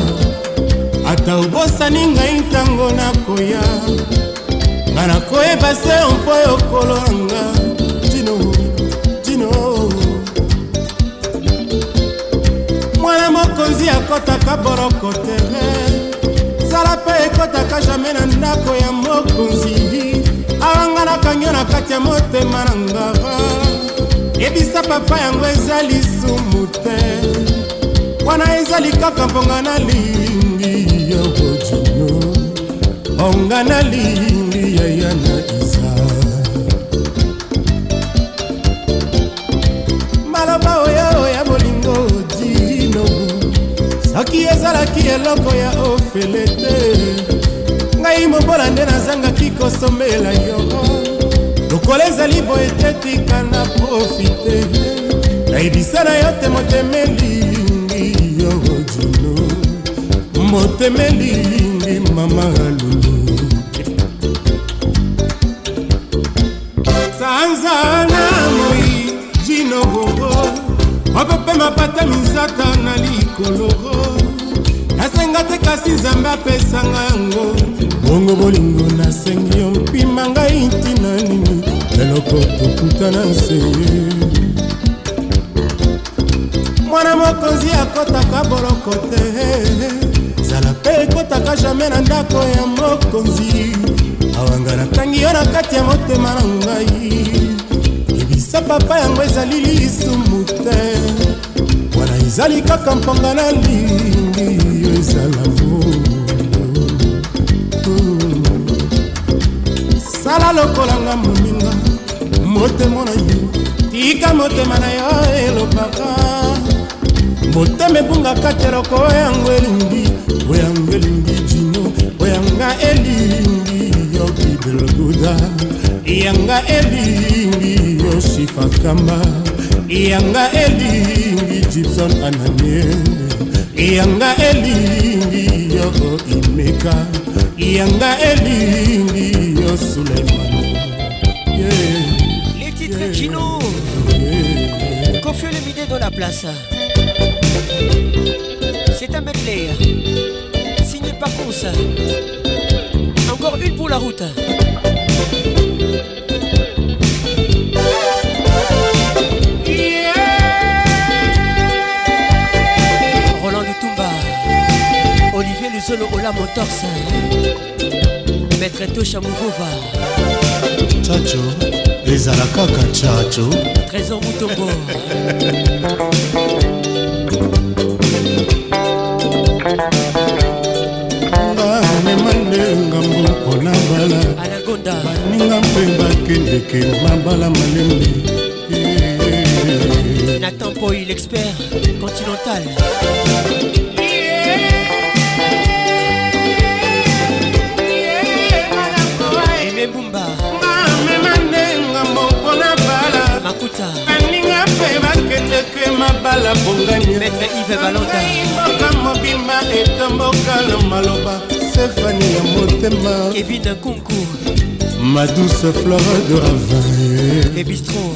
ata obosani ngai ntango nakoya nga nakoyeba se mpo yokolanga tino tino. Mwana mokonzi akɔtaka boroko tere zala mpe ekɔtaka jamai na ndako ya mokonzi. Awanga nakangi yo na kati ya motema na ngara yebisa papa yango eza lisumu te. Wana ezali kaka mponga ya bojino onga nalingi yaya na isa. Maloba oyo ya bolingo dino. Soki ezalaki eloko ya ofele te ngai mobola nde nazangaki kosombela yo. Lokolo ezali boye te tika na profite. Nayebisa na yo te motemeli yo juno motemelingi mama mapata minzata na likoloro nasenga te kasi nzambe apesanga yango. Bongo bolingo nasengi yo mpima ngai ntina nini eloko tokuta na nse. Mwana mokonzi akɔtaka boloko te. Zala mpe ekɔtaka jamai na ndako ya mokonzi. Awanga natangi yo na kati ya motema na ngai. Ebisa papa yango ezali lisumu te ezali kaka mponga na lingi yo ezala sala lokolanga moninga motema na yo tika motema na yo elobaka motema ebungaka te loko oyango elingi oyanga elingi jino oyanga elingi yo bibeloguda yanga elingi yo shifakamba yanga elingi gibson ananie yanga elingi yo imeka. Yanga elingi yo suleiman. Yeah. Les titres Kino. Confie le midi dans la place. C'est un medley Signé par Cons Encore une pour la route zolo ola motors maître tosha mouvova chacho ezala kaka chacho. Trésor mutombo. Ngamemande ngambo mpona bala baninga mpe bakendeke mabala malembe. Nathan Poy, l'expert continental. Yeah. baninga mpe bakendeke ma douce flore de ravin les bistro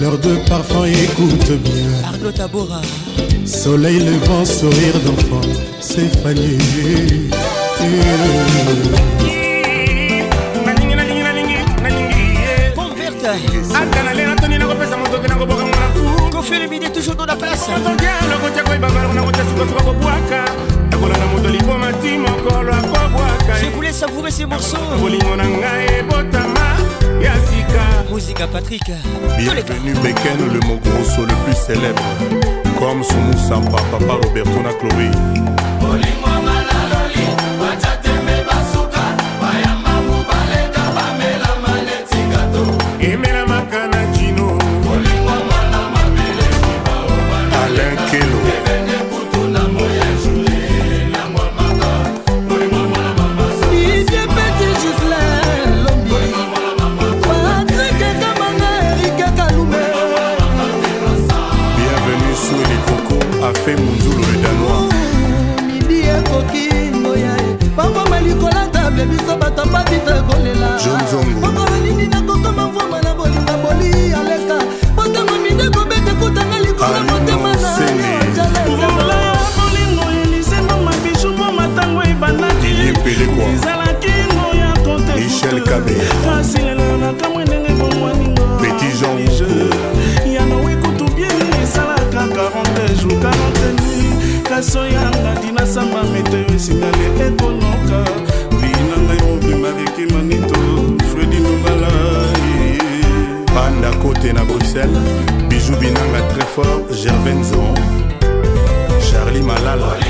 l'heure de parfum écoute bien. Ardo tabora. Soleil levant sourire d'enfant. sefanye akanale natoni nakopesa motoki nakoboka mwana kofelemide toujours dans la place lokotia koyebabalo nakotia sukasuka kobwaka nakolanda moto liboma ti mokolo akobwaka je voulais savourer ces morceaux. Bolingo na ngai ebotama ya sika muzika patrik bienvenu beken le mogroso le plus célèbre. Comme somusampa papa roberto na chloé kolingwa malamu Zoom. Bruxelles, Bijou Binanga très fort, Gervain Zoron, Charlie Malala.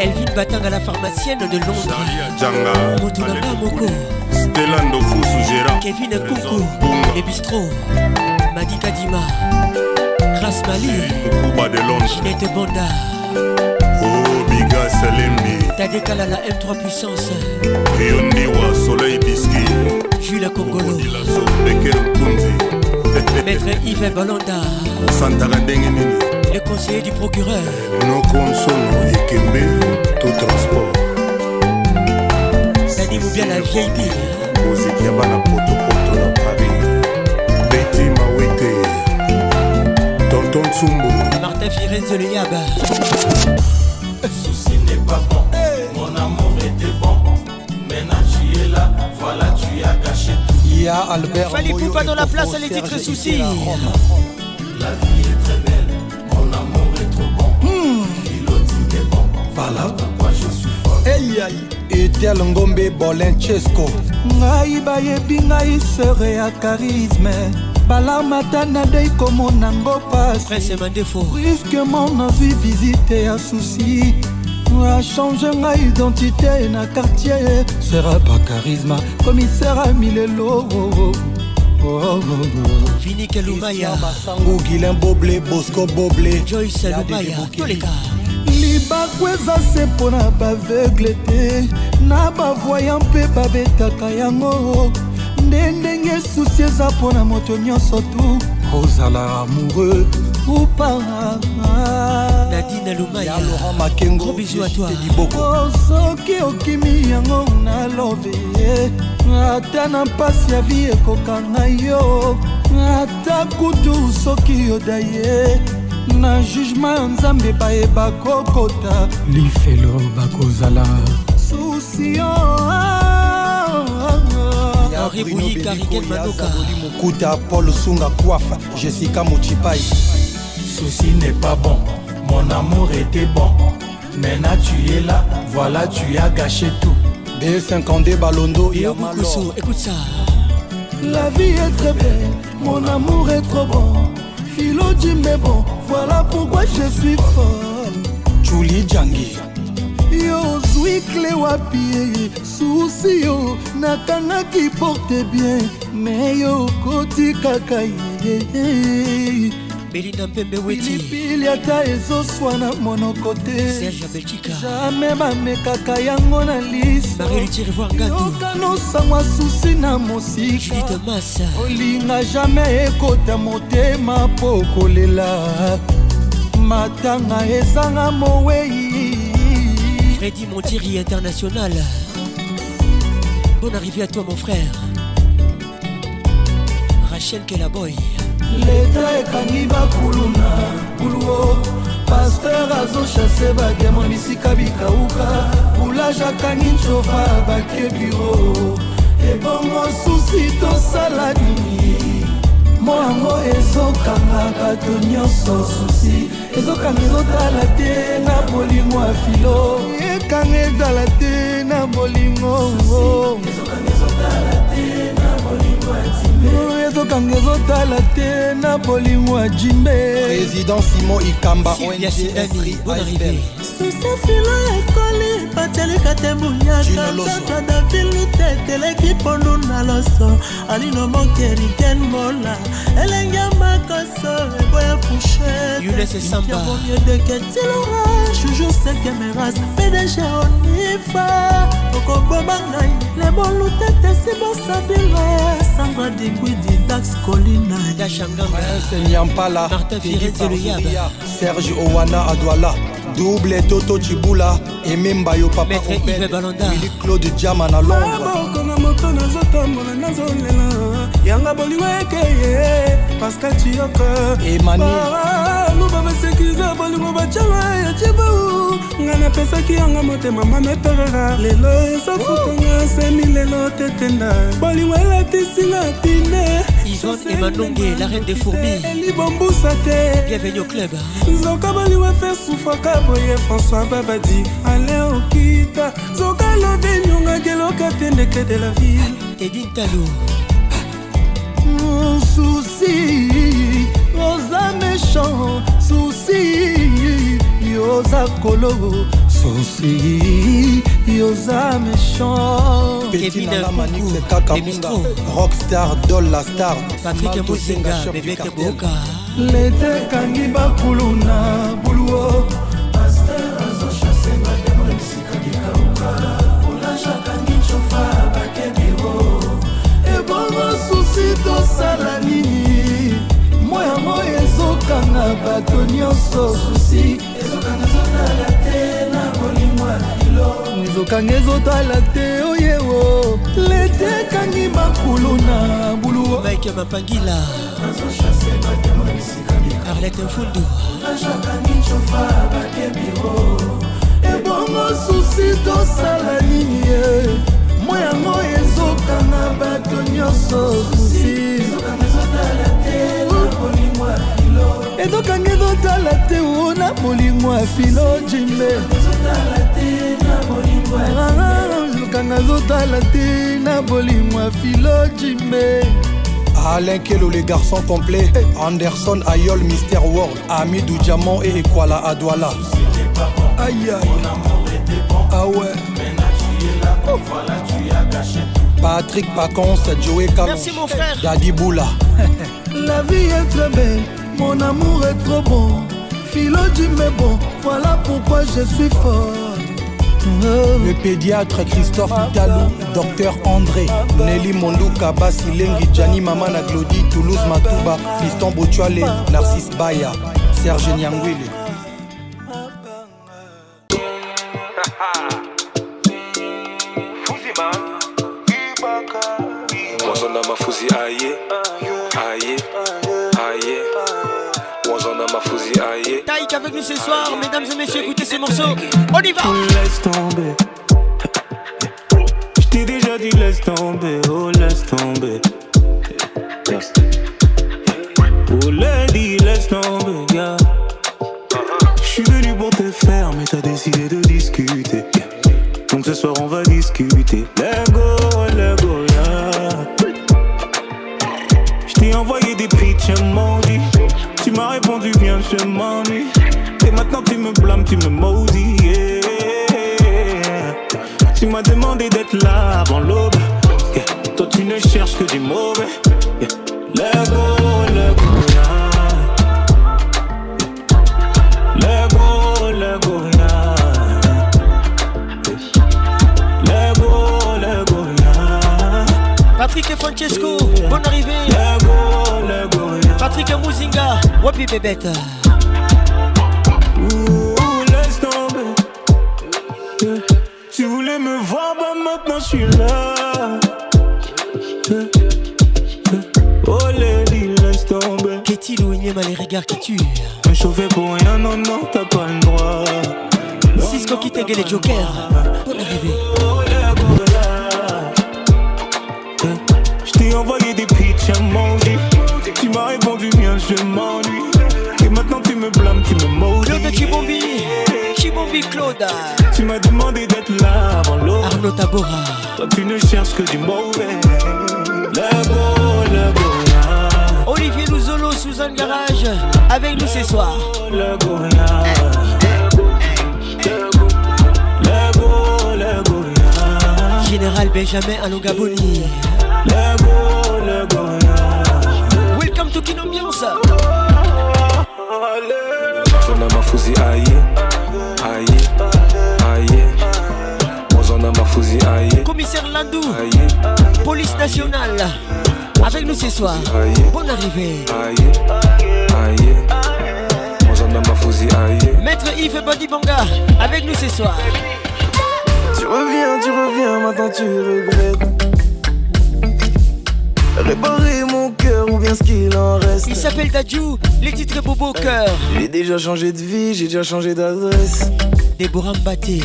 Elvin Batanga la pharmacienne de Londres. Djanga Motulanga Moko Stella Ndofusu Gérard Kevin Koukou Les Bistro Madi Kadima Grace Mali Kuba de Londres. Ginette Bonda. Oh Biga Salembi Tade Kalala M3 Puissance. Yondiwa Soleil Biski Jules Kongolo Beker Kunzi Maître Yves Balonda Santara ndenge nini Le conseiller du procureur. Nokonsono ekembe to transport. Dani Moubia la vieille bille moziki ya bana potopoto na paris. Beti mawete tonton nsumbu Martin Firenze le Yaba. Souci n'est pas bon, mon amour était bon. Maintenant tu es là, voilà tu as gâché tout. Il y a Albert Fali Poupa dans la place, les titres soucis? Bon, voilà pourquoi je suis fort. Hey, aïe. etel ngombe bolenchesco ngai bayebi ngai sere ya charisme. Balamata nadei komona ngo pasbrusquement nazwi visite ya susi achange ngai identité na quartier. Sera pa charisme. Commissaire milelo Vinike Lumaya masangu gilin boble bosco boble Joyce Lumaya toleka libaku eza se mpo na baveugle te. Na bavoyant mpe babetaka yango. Nde ndenge susi eza mpo na moto nyonso tu. Ozala amoureux. Ou pas Nadine Lumaya. Laurent Makengo toi. Oh, soki okimi yango na love ye ata na mpasi ya vi ekokanga yo ata kutu soki yoda ye na jugema ya nzambe bayeba kokota. Lifelo bakozala. Susio Bouilly Karigen Manoka mokuta paul sunga coiffe jessica mochipai Souci n'est pas bon, mon amour était bon. Maintenant tu es là, voilà tu as gâché tout. b52 balondo écoute ça. La vie est très belle, mon amour est trop bon. Philo Jimbe bon, voilà pourquoi je suis folle. julie jangi yo zwi kle wapi susi yo nakangaki porte bien me yo koti kaka ye belinda mpembe weti. Pilipili ata ezoswana monoko te. Serge belchika jamai bamekaka yango na lisayokanosango susi na mosika. Olinga jamai ekota motema mpo kolela. Matanga ezanga mowei. Freddy Montiri International. Bonne arrivée à toi, mon frère. Rachel Kelaboy. Leta ekangi bakulu na kuluo paster azoshase bademo bisika bikauka. Boulage akangi ncova bake biro. Ebongo susi tosala nini. Mo yango ezokanga bato nyonso susi ezokanga ezotala te na bolingo ya filo. Ekanga ezala te na bolingo ezokanga ezotala te na bolingo ya jimbe président simon ikamba susefilo ekoli batelika te buyaka davilu te teleki pondu na loso alino mokeriken mola elenge makoso eboya fushedeketilora toujours sekemeras pdg onifa okoboma ngai lebolu tete sibosabile sandra dikwidi dax colina. Nyampala serge owana adwala. Double toto cibula ememba yo papa opelwili claude diama na londreboko na moto nazotambola nazolela yanga bolingo ekeye pascal ciyoko emanuba basekize bolingo bacawa ya cibau nga napesaki yanga motema mameperera lelo ezafutanga semi lelo tetenda bolingo elatisinga pine Yvonne et Manonge, la reine des fourmis. Bienvenue au club. Zoka baliwa fe soufaka boye François Babadi. Allez au kita. Zoka la denyonga geloka tendeke de la vie. Edine Talou. Talo susi oza méchant susi yoza kolo susi yoza méchant. Petit Nana Manix kaka munda Rockstar Dolla Star Patrick Mosenga bebeke boka lete ekangi bakulu na buluo bato nyonso susi. Ezokanga ezotala te oyewo lete ekangi makulu na buluo mike mapangila. Arlete mfundu ebongo susi tosala nini ye? Moyango ezokanga bato nyonso susi ezokanga ezotala te o na bolingo ya filo jimbe ezokanga ezotala te na bolingo ya filo jimbe Alain Kelo, les garçons complets. Anderson, Ayol, Mister World. Amidou Diamant et Ekwala Adwala. Aïe aïe. Ah ouais. Patrick Pacons, Joey Kalon. Merci mon frère. Daddy Boula. La vie est très belle, mon amour est trop bon. Philo dit mais bon, voilà pourquoi je suis fort. Le pédiatre Christophe Italou, docteur André, Nelly Mondouka, Basilengi, Gianni Mamana Glody, Toulouse Matouba, Fiston Botuale, Narcisse Baya, Serge Nyangwile. Avec nous ce soir, mesdames et messieurs, écoutez ces morceaux. On y va Laisse tomber. Je t'ai déjà dit laisse tomber, oh laisse tomber. Oh laisse tomber, yeah. Je suis venu pour te faire, mais t'as décidé de discuter. Donc ce soir on va discuter. Let go, let go, yeah. Je t'ai envoyé des pitchs emojis. Tu m'as répondu bien, je m'ennuie. Maintenant tu me blâmes, tu me maudis. yeah. Tu m'as demandé d'être là avant l'aube. Yeah. Toi tu ne cherches que du mauvais. Yeah. Go, yeah. Let go, let go, yeah. Patrick et Francesco, bonne arrivée. Let go, let go. Patrick Mouzinga, Wapi Bébête. Voir, bah maintenant je suis là. Yeah. Yeah. Oh lady, laisse tomber. Qu'est-il ou Inyema les regards qui tuent Me chauffer pour rien, non, non, t'as pas le droit. Cisco qui t'aiguait les jokers. Bonne arrivée. Oh, let go, yeah. Yeah. Je t'ai envoyé des pitchs emojis. Tu m'as répondu bien, je m'ennuie. Et maintenant tu me blâmes, tu me maudis. Claude Chibombi, Chibombi Claude. Tu m'as demandé d'être là avant l'eau. Arnaud Tabora. Toi tu ne cherches que du mauvais. Go, let go, yeah. Olivier Louzolo, Suzanne Garage, avec nous ce soir. Yeah. Général Benjamin Alongaboni. Go, let go, yeah. Welcome to Kin Ambiance. wazona mafuzi Commissaire Landou, police nationale, avec nous ce soir. Bonne arrivée. Maître Yves Badibanga, avec nous ce soir. Tu reviens, tu reviens, maintenant tu regrettes. Réparer mon cœur ou bien ce qu'il en reste. Il s'appelle Dadju, les titres Bobo au cœur. J'ai déjà changé de vie, j'ai déjà changé d'adresse. Déborah Mbaté.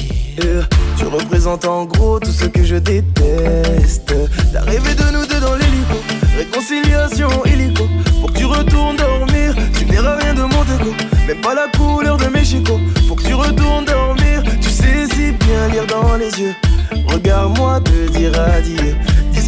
tu représentes en gros tout ce que je déteste. T'as rêvé de nous deux dans l'hélico, réconciliation illico. Faut que tu retournes dormir, tu verras rien de mon déco. Même pas la couleur de mes chicots. Faut que tu retournes dormir, tu sais si bien lire dans les yeux. Regarde-moi te dire adieu.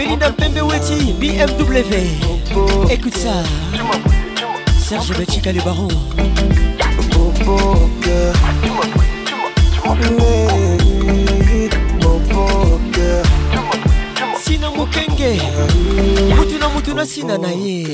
Belinda Pembeweti, BMW. Écoute ça. Serge Bachika le baron. Sina Mukenge. Mutuna Mutuna Sina Naye.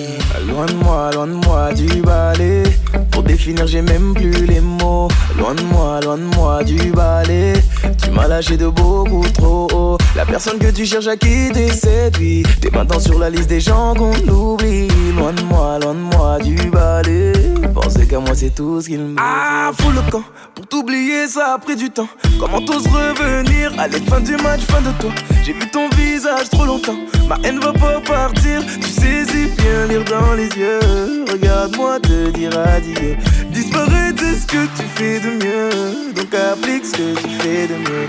Loin de moi, loin de moi du balai. Pour définir, j'ai même plus les mots. Loin de moi, loin de moi du balai. Tu m'as lâché de beaucoup trop haut. La personne que tu cherches à quitter séduit. T'es maintenant sur la liste des gens qu'on oublie. Loin de moi, loin de moi du balai. Penser qu'à moi, c'est tout ce qu'il me. Ah, fous le camp. Pour t'oublier, ça a pris du temps. Comment t'oses revenir Allez, fin du match, fin de toi? J'ai vu ton visage trop longtemps. Ma haine va pas partir. Tu sais si bien lire dans les yeux. Regarde-moi te dire adieu. Disparaître, c'est ce que tu fais de mieux. Donc applique ce que tu fais de mieux.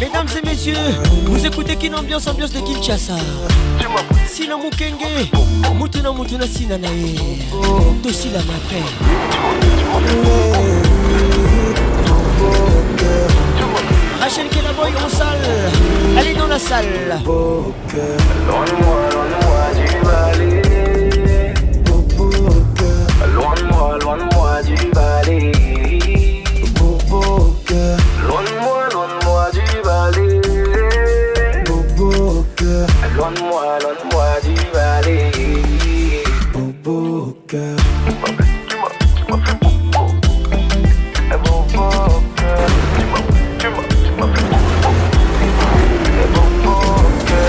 Mesdames et messieurs, vous écoutez Kin Ambiance, ambiance de Kinshasa. Sina Mukenge, Mutuna Mutuna Sina Nae. Tosi la. Rachel Kellaboy en salle. Est dans la salle. Loin de moi, loin de moi du balai. Loin de moi, loin de moi du.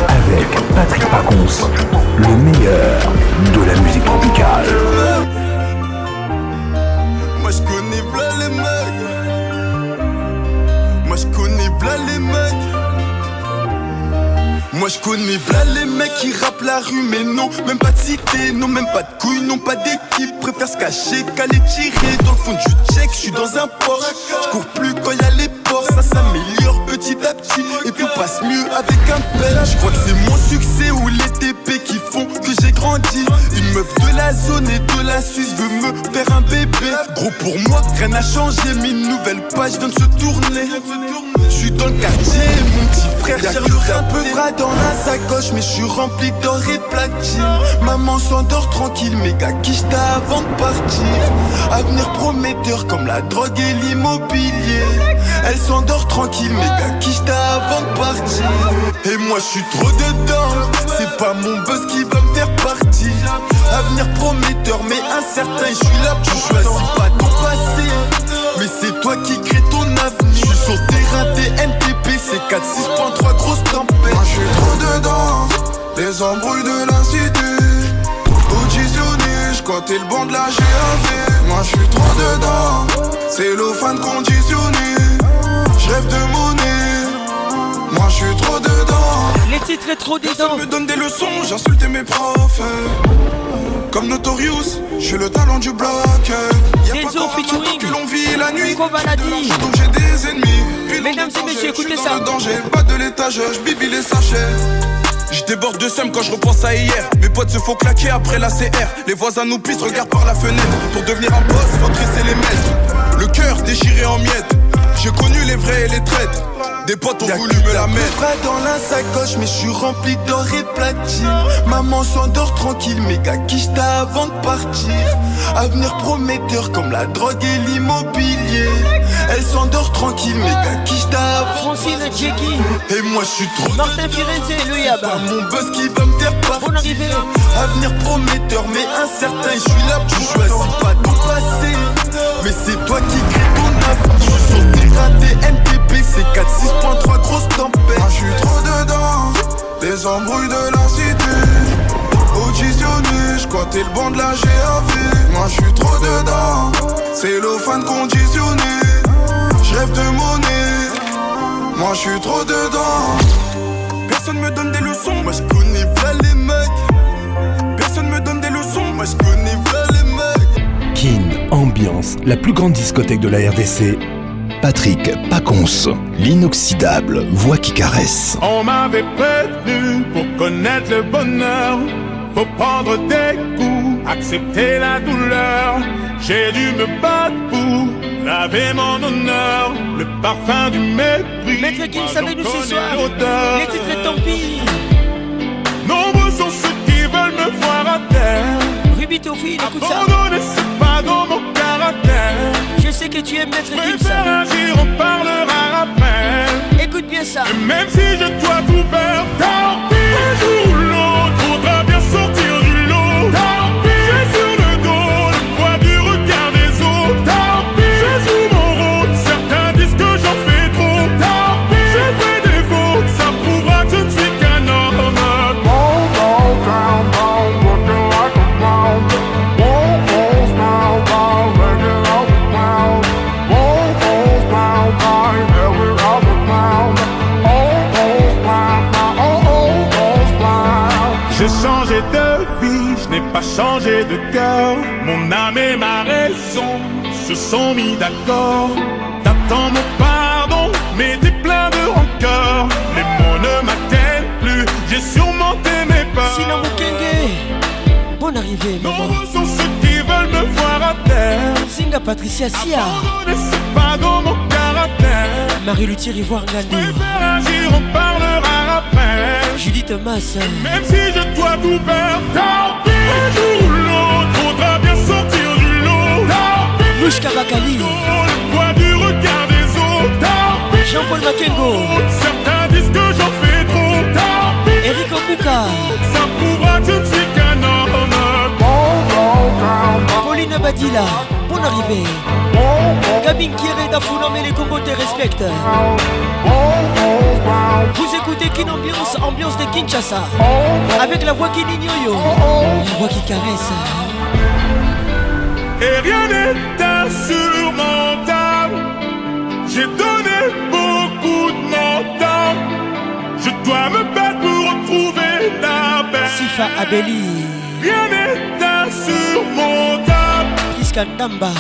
Avec Patrick Pacons, le meilleur de la musique tropicale. Moi je connais v'là les mecs Moi je connais v'là les mecs Moi je connais v'là les mecs qui rappent la rue mais non Même pas de cité, non même pas de couilles, non pas d'équipe. Préfère se cacher qu'aller tirer. Dans le fond du check Je suis dans un port, je cours plus quand y les ports Ça s'améliore petit à petit. Et tout passe mieux avec un pelle Je crois que c'est mon succès ou les TP qui font que j'ai grandi. Une meuf de la zone et de la Suisse veut me faire un bébé. Gros pour moi, rien n'a changé, mais une nouvelle page vient de se tourner. Je suis dans le quartier, mon petit frère cherche un peu frais dans la sacoche. Mais je suis rempli d'or et platine. Maman s'endort tranquille, méga quiche avant de partir? Avenir prometteur comme la drogue et l'immobilier. Elle s'endort tranquille, quiche avant de partir. Et moi je suis trop dedans. C'est pas mon buzz qui va me faire partir. Avenir prometteur mais incertain Je suis là, tu choisis pas ton passé Mais c'est toi qui crée ton avenir. Je suis sur terrain TNTP C'est 4, 6.3 grosse tempête. Moi je suis trop dedans. Les embrouilles de la cité Auditionné, j'cotais le banc de la GAV Moi je suis trop dedans. C'est l'eau fan conditionné J'rêve de monnaie. Moi je suis trop dedans. Les titres trop dedans. me donne des leçons, j'insulte mes profs. Comme Notorious, je suis le talent du bloc. Y'a pas encore un que l'on vit la nuit. Donc j'ai des ennemis. Puis Mesdames et messieurs, écoutez ça. le danger, pas de l'étage, je bibi les sachets. Je déborde de seum quand je repense à hier. Mes potes se font claquer après la CR Les voisins nous pissent, regardent par la fenêtre. Pour devenir un boss, faut dresser les maîtres. Le cœur déchiré en miettes J'ai connu les vrais et les traîtres. Des potes ont voulu me la mettre. Pas dans la sacoche, mais je suis rempli d'or et platine. Maman s'endort tranquille, méga quicheta avant de partir. Avenir prometteur comme la drogue et l'immobilier. Elle s'endort tranquille, méga quicheta avant Francine Jackie. Et moi je suis trop. Martin Firenze, le Yaba. Pas mon buzz qui va me faire partir. Bonne arrivée. Avenir prometteur, mais incertain. Je suis là, tu choisis pas ton passé. Mais c'est toi qui crée ton avenir. MTP, c'est 4, 6.3, grosse tempête. Moi je suis trop dedans, des embrouilles de la cité. Auditionné, je crois t'es le bon de la GAV. Moi je suis trop dedans, c'est fan conditionné. Je rêve de monnaie, moi je suis trop dedans. Personne me donne des leçons, moi je connais v'là les mecs. Personne me donne des leçons, moi je connais v'là les mecs. Kin Ambiance, la plus grande discothèque de la RDC. Patrick Pacons, l'inoxydable voix qui caresse. On m'avait prévenu pour connaître le bonheur. Faut prendre des coups, accepter la douleur. J'ai dû me battre pour laver mon honneur. Le parfum du mépris. Maître Kim savait nous ce soir. Les titres et tant pis. Nombreux sont ceux qui veulent me voir à terre. Ruby Tofi, écoute ça. Dans mon caractère. Je sais que tu aimes Maître Kim Préfère ça. agir, on parlera après. Écoute bien ça. Et même si je dois tout perdre, tant pis. De cœur. Mon âme et ma raison se sont mis d'accord. T'attends mon pardon, mais t'es plein de rancœur. Les mots ne m'atteignent plus, j'ai surmonté mes peurs. Sinon. Bonne arrivée, maman. Nombreux sont ceux qui veulent me voir à terre. Singa Patricia Sia. Abandonner, c'est pas dans mon. Marie Luthier. Préfère agir, on parlera après. Judith Mass. Même si je dois tout perdre, tant pis. Un jour ou l'autre, faudra bien sortir du lot. Tant pis. Louche Kabakali. Le poids du regard des autres. Tant pis. Jean-Paul Makengo. Certains disent que j'en fais trop. Tant pis. Eric Okuka. Ça prouvera que je ne suis qu'un homme. Pauline Badila. Bonne arrivée. Gabin Kieré Dafuna, mais les Congos te respectent. Vous écoutez Kin Ambiance, ambiance de Kinshasa. Avec la voix qui yo La voix qui caresse. Et rien n'est insurmontable. J'ai donné beaucoup de mon temps. Je dois me battre pour retrouver la paix. Sifa Abeli. Rien n'est insurmontable. Kandamba.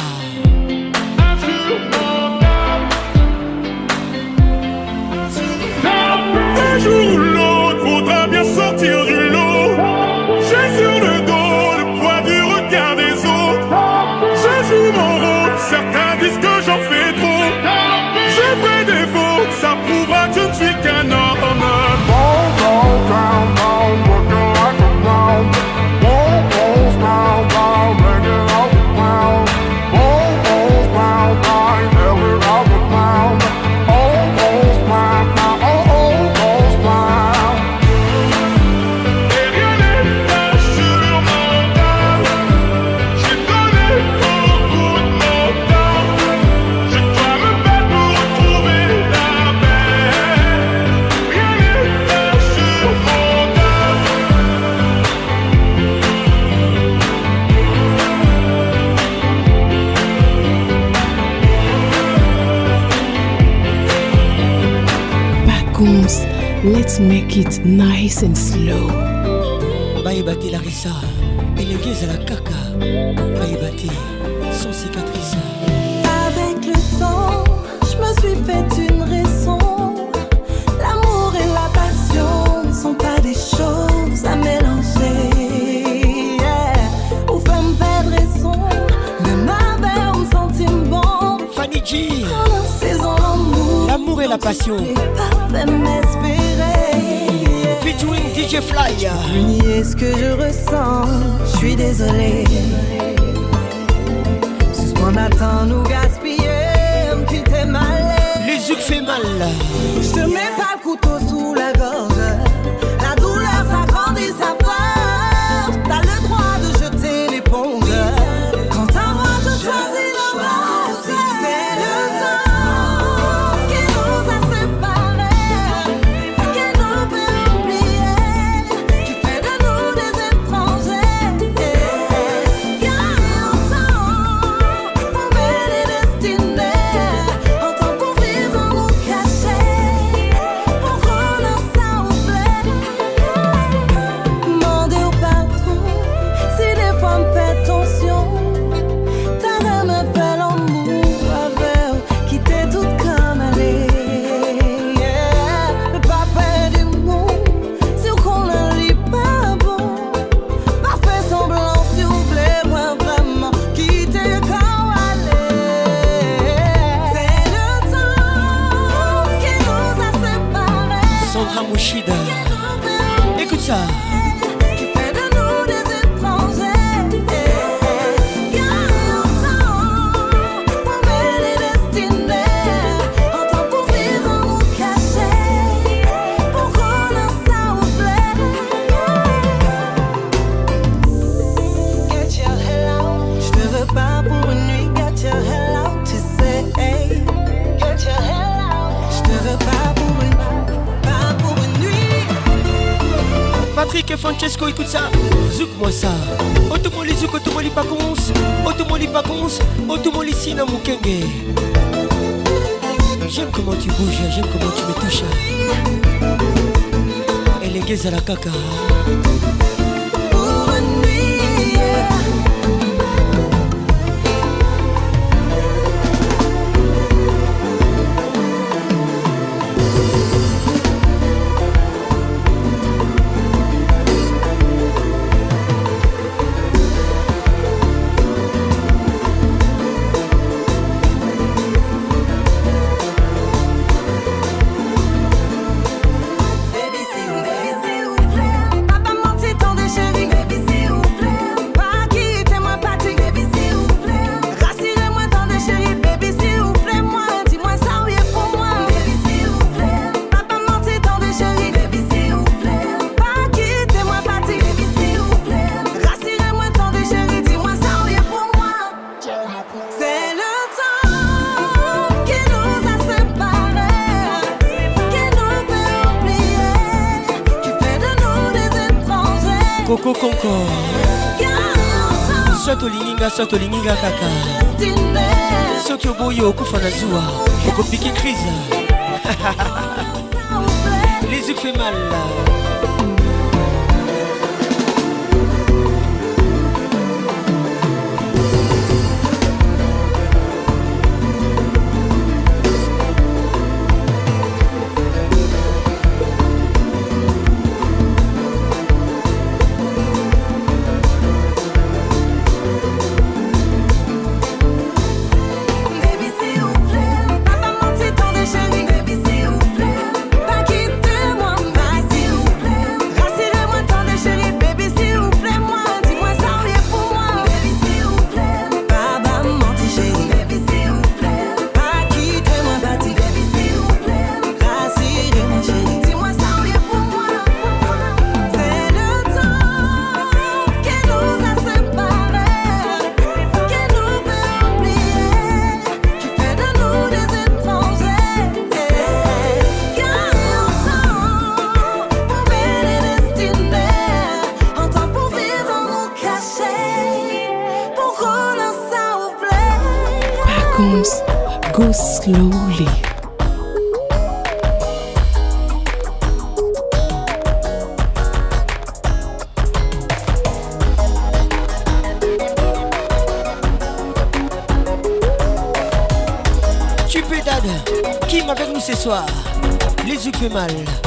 passion. Featuring DJ Fly. Nier ce que je ressens, je suis désolé. Ce qu'on attend nous gaspiller, me quitter mal. Les yeux fait mal. Je te mets pas le couteau sous la gorge. 哥哥。nyonso tolinginga kaka. Soki oboyi okufa na zuwa okopiki crise les yeux fait mal animal.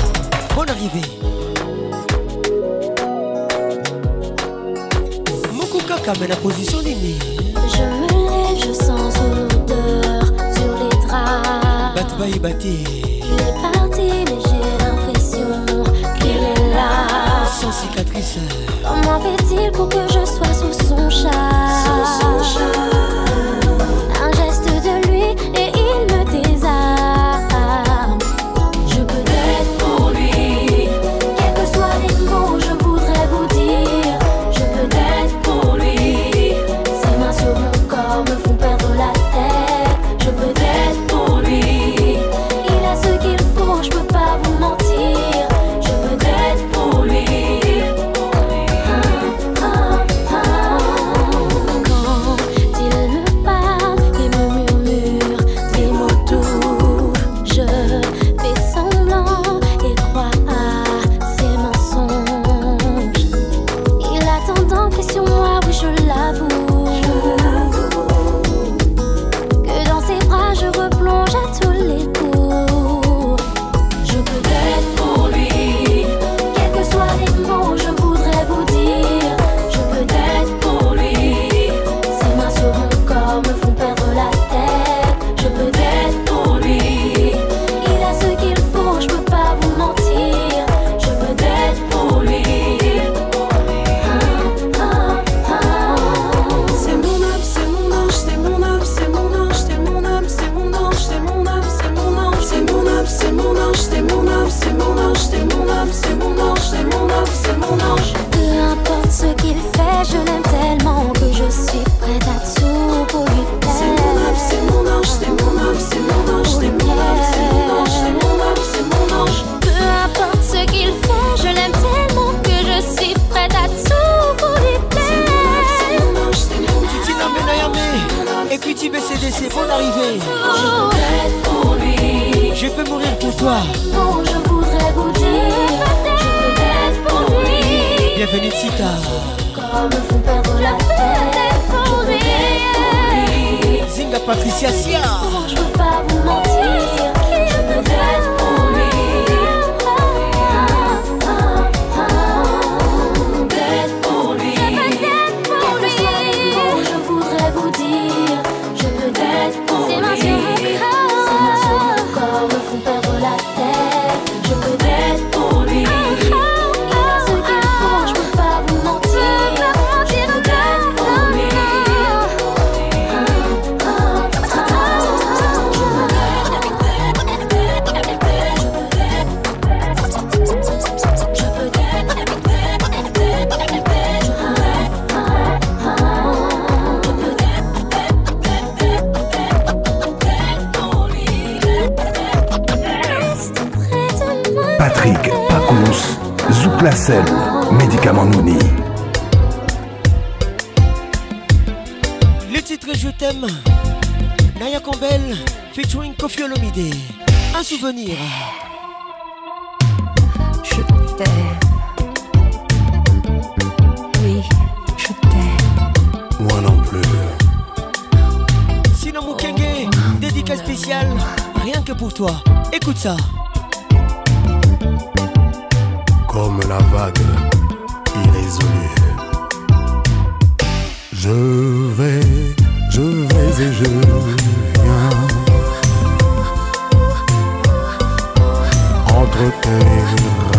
je t'aime. Naya Campbell featuring Kofiolomide, Un souvenir. Je t'aime. Oui, je t'aime. Moi non plus. Sinon Mukenge, dédicace spéciale, rien que pour toi. Écoute ça. Comme la vague irrésolue. Je et je viens entre tes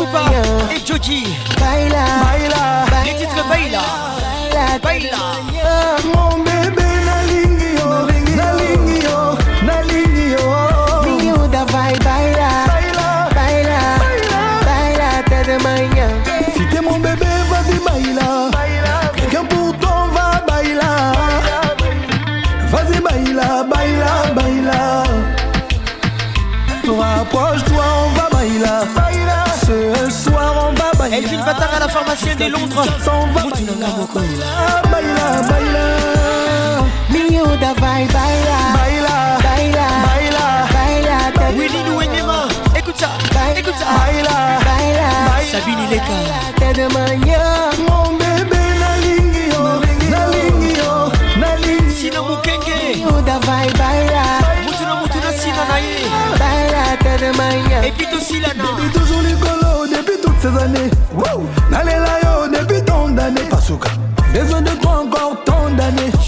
Koupa et Joji. Baila, baila, les titres Baila, baila. baila. chien de Londres. Mutinanga moko miyuda vai baila. Willi luenema écoute ça écoute ça. Sabine leka mon bébé nalingi yo nalingi yo nalingi sina mokenge miyuda vai baila. Mutuna mutuna sina na ye baila telemaya epi tosilana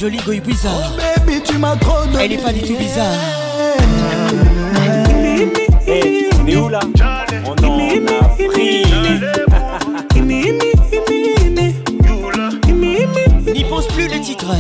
jolie goy bizarre. Oh baby, tu m'as trop donné. Elle est pas du tout bizarre. Hey, on est où là? On est en Afrique. N'y pense plus le titre.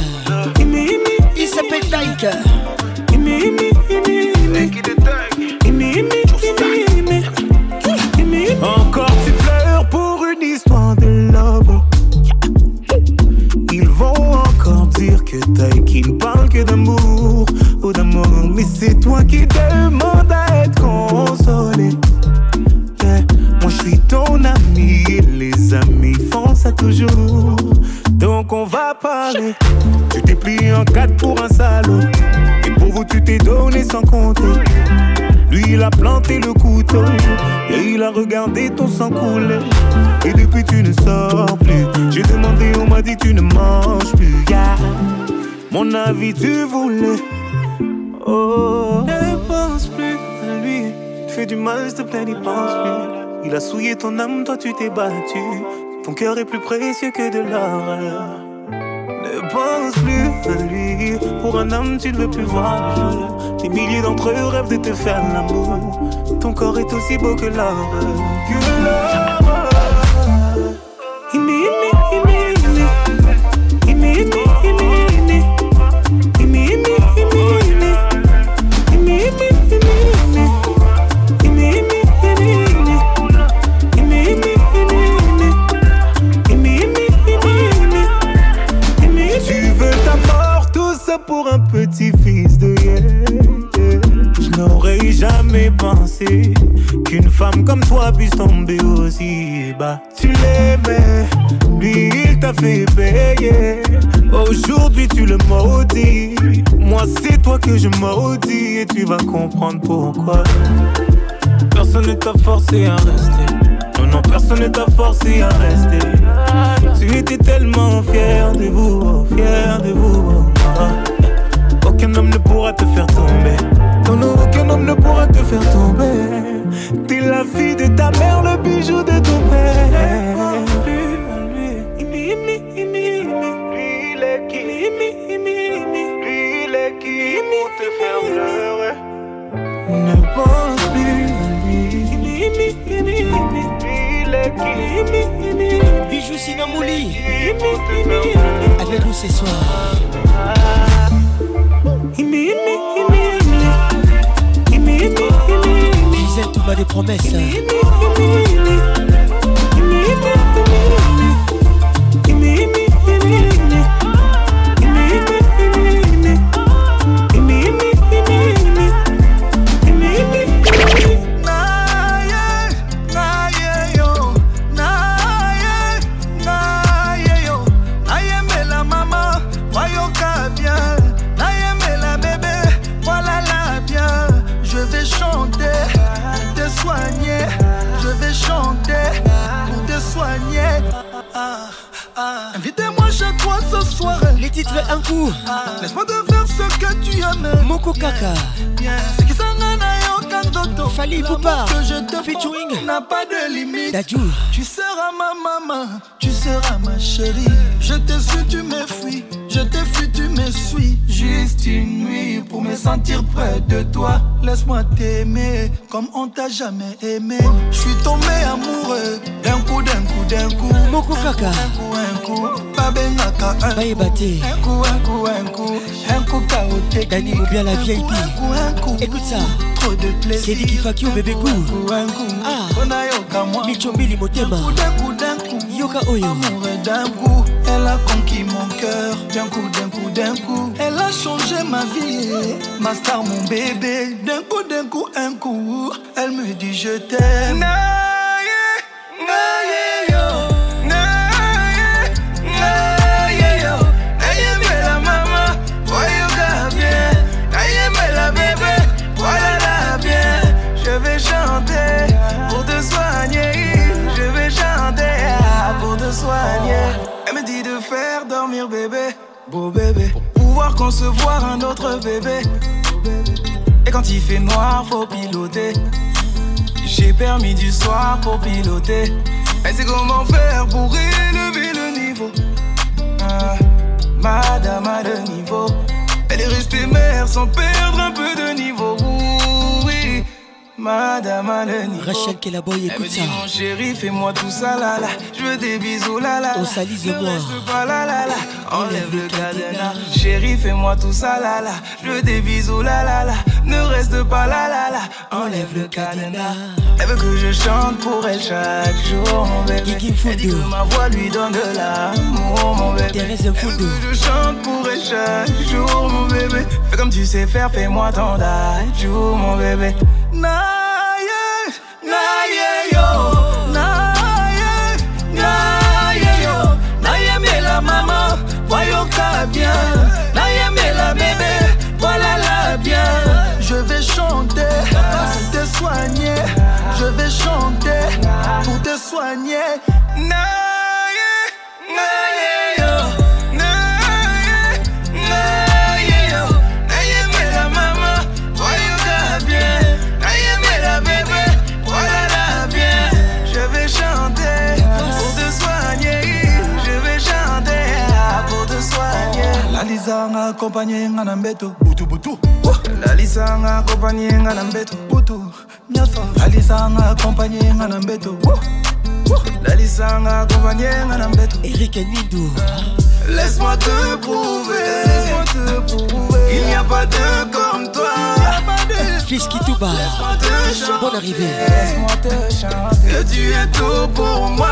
Lui, il a planté le couteau et il a regardé ton sang couler. Et depuis, tu ne sors plus. J'ai demandé, on m'a dit, tu ne manges plus. Mon avis, tu voulais. Oh. Ne pense plus à lui. Tu fais du mal, s'il te plaît, n'y pense plus. Il a souillé ton âme, toi, tu t'es battu. Ton cœur est plus précieux que de l'or. Ne pense plus à lui. Pour un homme, tu ne veux plus voir. Des milliers d'entre eux rêvent de te faire l'amour. Ton corps est aussi beau que l'or. Que je maudis et tu vas comprendre pourquoi. Personne ne t'a forcé à rester. Non, non, personne ne t'a forcé à rester. Tu étais tellement fier de vous, fier de vous. Aucun homme ne pourra te faire tomber. Non, non, aucun homme ne pourra te faire tomber. T'es la fille de ta mère, le bijou de ton père. Sinamouli Avec nous ce soir. Gisèle Touba des promesses Fali Poupa que je te featuring n'a pas de limite tu seras ma maman, tu seras ma chérie. Je te suis, tu me fuis. Je te fuis, tu me suis. Juste une nuit pour me sentir près de toi. Laisse-moi t'aimer comme on t'a jamais aimé. Je suis tombé amoureux d'un coup, d'un coup, d'un coup. Moko Kaka Un coup, un coup. Un Baïbaté un coup, un coup, un coup. Un coup, Un coup, un coup. Un coup, un coup. Coup, coup, coup. D'un coup, elle a conquis mon cœur. D'un coup, d'un coup, d'un coup, elle a changé ma vie. Ma star, mon bébé. D'un coup, d'un coup, un coup, elle me dit je t'aime. Naye, naye, bébé, beau bébé. Pour pouvoir concevoir un autre bébé. Et quand il fait noir, faut piloter. J'ai permis du soir pour piloter. Elle sait comment faire pour élever le niveau. Ah, madame a le niveau. Elle est restée mère sans perdre un peu de niveau. Madame a le niveau. Rachel Kelaboy écoute ça mon chéri, fais-moi tout ça là là. Je veux des bisous là là. On là. salise Ne moi. reste pas là là là. Enlève le cadenas. Chéri, fais-moi tout ça là là. Je veux des bisous là là là. Ne reste pas là là là. Enlève le cadenas. Elle veut que je chante pour elle chaque jour, mon bébé. Elle dit que ma voix lui donne de l'amour, mon bébé. Elle veut que je chante pour elle chaque jour, mon bébé. Fais comme tu sais faire, fais-moi ton jour, mon bébé. Naye, yo. Naye, mais la maman, bien. Naye, mais la bébé, voilà la bien. Je vais chanter pour te soigner. Je vais chanter pour te soigner. Lisa nga accompagné nga na mbeto butu butu. La Lisa nga accompagné nga na mbeto butu. Nyasa. La Lisa nga accompagné nga na mbeto. La Lisa nga accompagné nga na mbeto. Eric Nidou Laisse-moi te prouver, laisse-moi te prouver qu'il n'y a pas de comme toi. Fils Laisse-moi te chanter, Bonne arrivée Laisse-moi te chanter que tu es tout pour moi.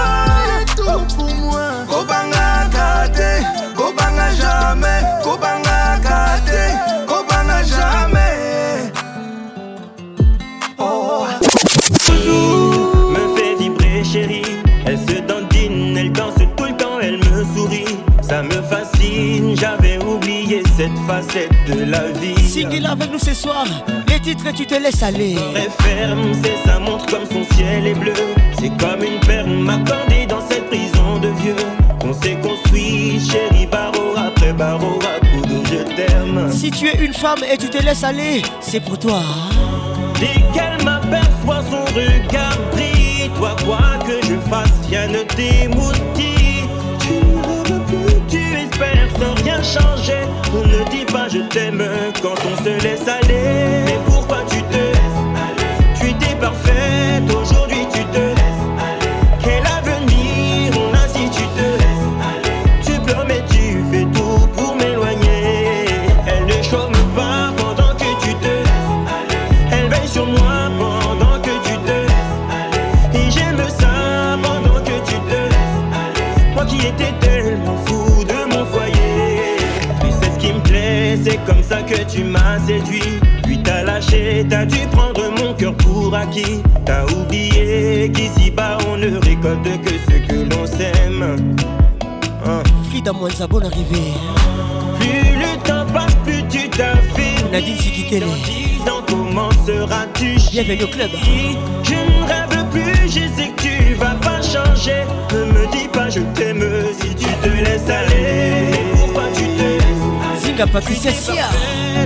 tout pour moi. Kobanga kate, kobanga jamais, kobanga cette facette de la vie. Sing avec nous ce soir, les titres tu te laisses aller. Très ferme, c'est sa montre comme son ciel est bleu. C'est comme une perle m'accordée dans cette prison de vieux. On s'est construit, chérie, barreau après barreau, à coup de je t'aime. Si tu es une femme et tu te laisses aller, c'est pour toi. Dès qu'elle m'aperçoit son regard brille, toi quoi que je fasse, rien ne t'émoustille. Rien changer. On ne dit pas je t'aime quand on se laisse aller. Tu m'as séduit. Puis t'as lâché, t'as dû prendre mon cœur pour acquis. T'as oublié qu'ici bas on ne récolte que ce que l'on sème. Hein. Frida Mwanza, bonne arrivée. Plus le temps passe, plus tu t'affirmes. Nadine Sikitele. Dans dix ans, comment seras-tu Bienvenue au club. Je ne rêve plus, je sais que tu vas pas changer. Ne me dis pas je t'aime si tu te laisses aller. Zinga Patricia Sia.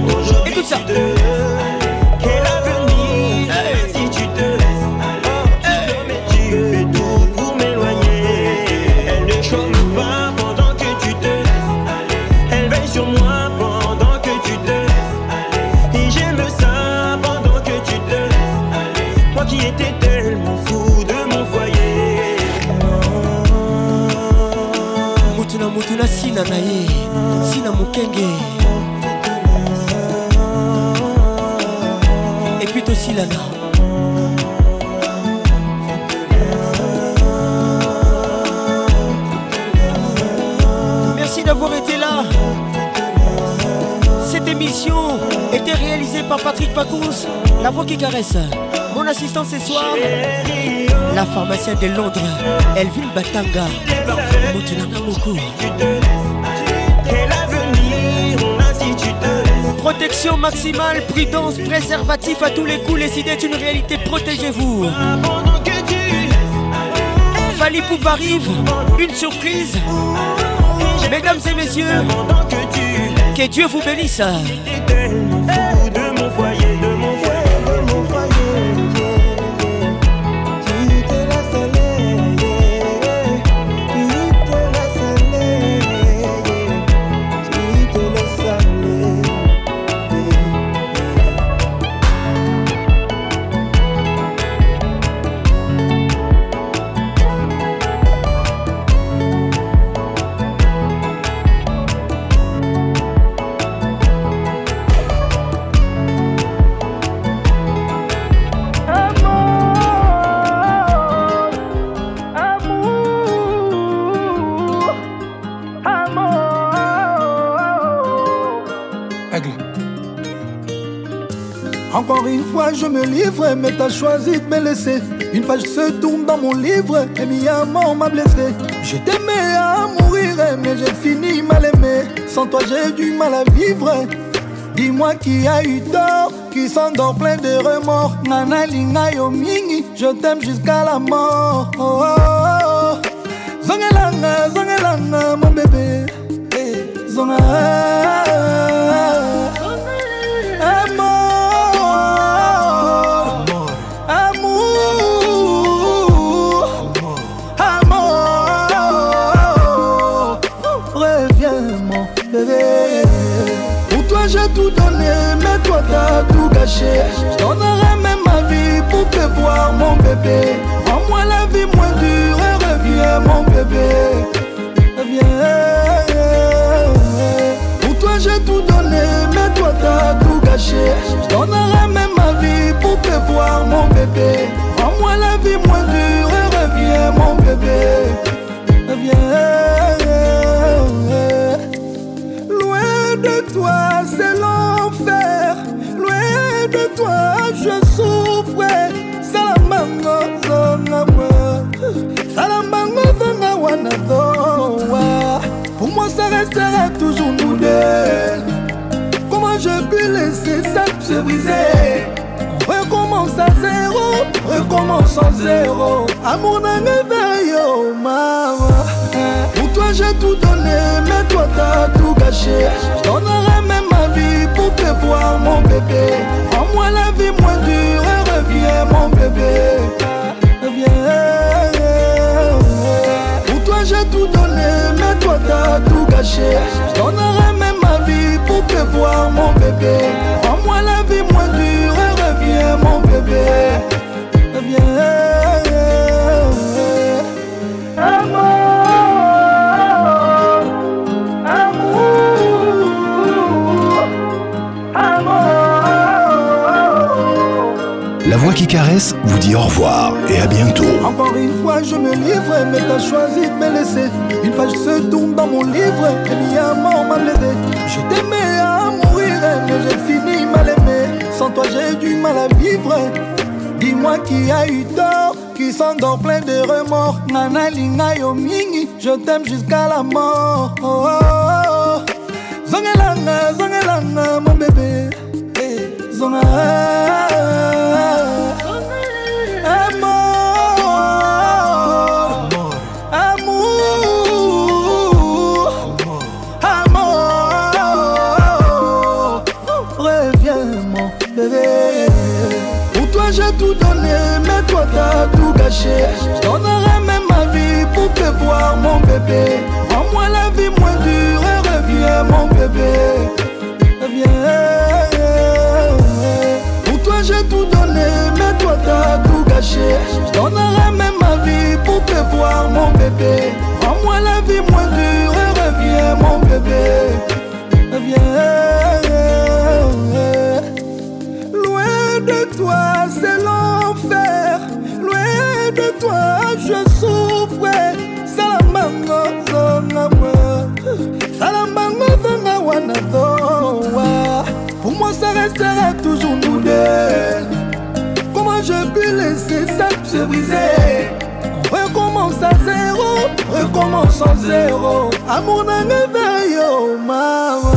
Aujourd'hui, Écoute ça. Quel avenir si tu te laisses aller. Tu pleures, mais tu fais tout pour m'éloigner? Elle ne chôme pas pendant que tu te laisses aller. Elle veille sur moi pendant que tu te laisses aller. Et j'aime ça pendant que tu te laisses aller. Moi qui étais tellement fou de mon foyer. mutuna mutuna sina na ye mokenge epuis tosilana merci d'avoir été là. Cette émission était réalisée par Patrick Pacous la voix qui caresse. Mon assistant ce soir la pharmacienne de Londres Elvin Batanga. Moutunanga Moko Protection maximale, prudence, préservatif à tous les coups, les idées est une réalité, protégez-vous. Fali Poup arrive, une surprise. Mesdames et messieurs, que Dieu vous bénisse. Je me livre, mais t'as choisi de me laisser. Une page se tourne dans mon livre, et mi amour m'a blessé. Je t'aimais à mourir, mais j'ai fini mal aimé. Sans toi, j'ai du mal à vivre. Dis-moi qui a eu tort, qui s'endort plein de remords. Nana linga yo je t'aime jusqu'à la mort. Oh, oh, oh. Mon bébé. Zonga. Gâché. Je donnerai même ma vie pour te voir mon bébé. Rends-moi la vie moins dure et reviens mon bébé. Reviens. Pour toi j'ai tout donné, mais toi t'as tout gâché. Je même ma vie pour te voir mon bébé. Rends-moi la vie moins dure et reviens mon bébé. Reviens. De toi je souffre. Salamango zonga moi. Salamango zonga wana zoa. Pour moi ça restera toujours nous deux. c'est brisé. On recommence à zéro, recommence à zéro. Amour n'a éveillé, oh maman. Pour toi j'ai tout donné, mais toi t'as tout gâché. Je donnerai même pour te voir, mon bébé. Rends-moi la vie moins dure et reviens, mon bébé. Reviens. Pour toi j'ai tout donné, mais toi t'as tout gâché. Je donnerai même ma vie pour te voir, mon bébé. Rends-moi la vie moins dure et reviens, mon bébé. Qui caresse vous dit au revoir et à bientôt. Encore une fois, je me livre, mais t'as choisi de me laisser. Une page se tourne dans mon livre, et mi mort m'a levé. Je t'aimais à mourir, mais j'ai fini mal aimé. Sans toi, j'ai du mal à vivre. Dis-moi qui a eu tort, qui s'endort plein de remords. Nana linga yo mingi, je t'aime jusqu'à la mort. Oh, oh, oh. Zongelanga, zongelanga, mon bébé. Eh, Zonga. Gâché. Je même ma vie pour te voir mon bébé. Rends-moi la vie moins dure et reviens mon bébé. Reviens. Pour toi j'ai tout donné, mais toi t'as tout gâché. Je même ma vie pour te voir, mon bébé. Rends-moi la vie moins dure et reviens, mon bébé. Se recommence à zéro, recommence à zéro. Amour d'un éveil, oh maman.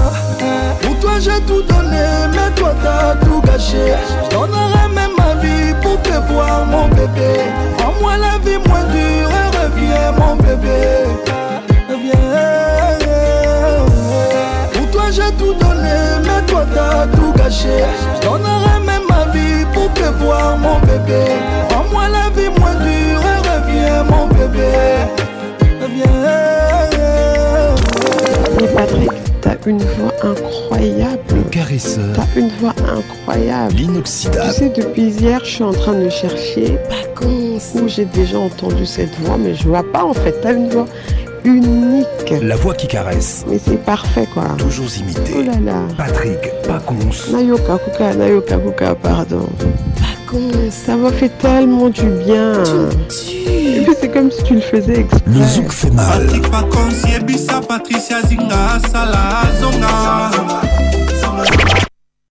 Pour toi j'ai tout donné, mais toi t'as tout gâché. Je donnerai même ma vie pour te voir, mon bébé. Rends-moi la vie moins dure et reviens, mon bébé. Reviens. Pour toi j'ai tout donné, mais toi t'as tout gâché. Je même pour te voir, mon bébé. Rends-moi la vie moins dure et reviens, mon bébé. Reviens. Mais Patrick, t'as une voix incroyable. Le caresseur. T'as une voix incroyable. L'inoxydable. Tu sais, depuis hier, je suis en train de chercher où j'ai déjà entendu cette voix, mais je vois pas en fait. T'as une voix La voix qui caresse. Mais c'est parfait quoi. Toujours imité. Oh là là. Patrick Pacons. Nayoka Kuka, Nayoka Kuka, pardon. Ça m'a fait tellement du bien. C'est comme si tu le faisais exprès. Le zouk fait mal. Patrick Pacons, Yebisa, Patricia Zinga, Salah,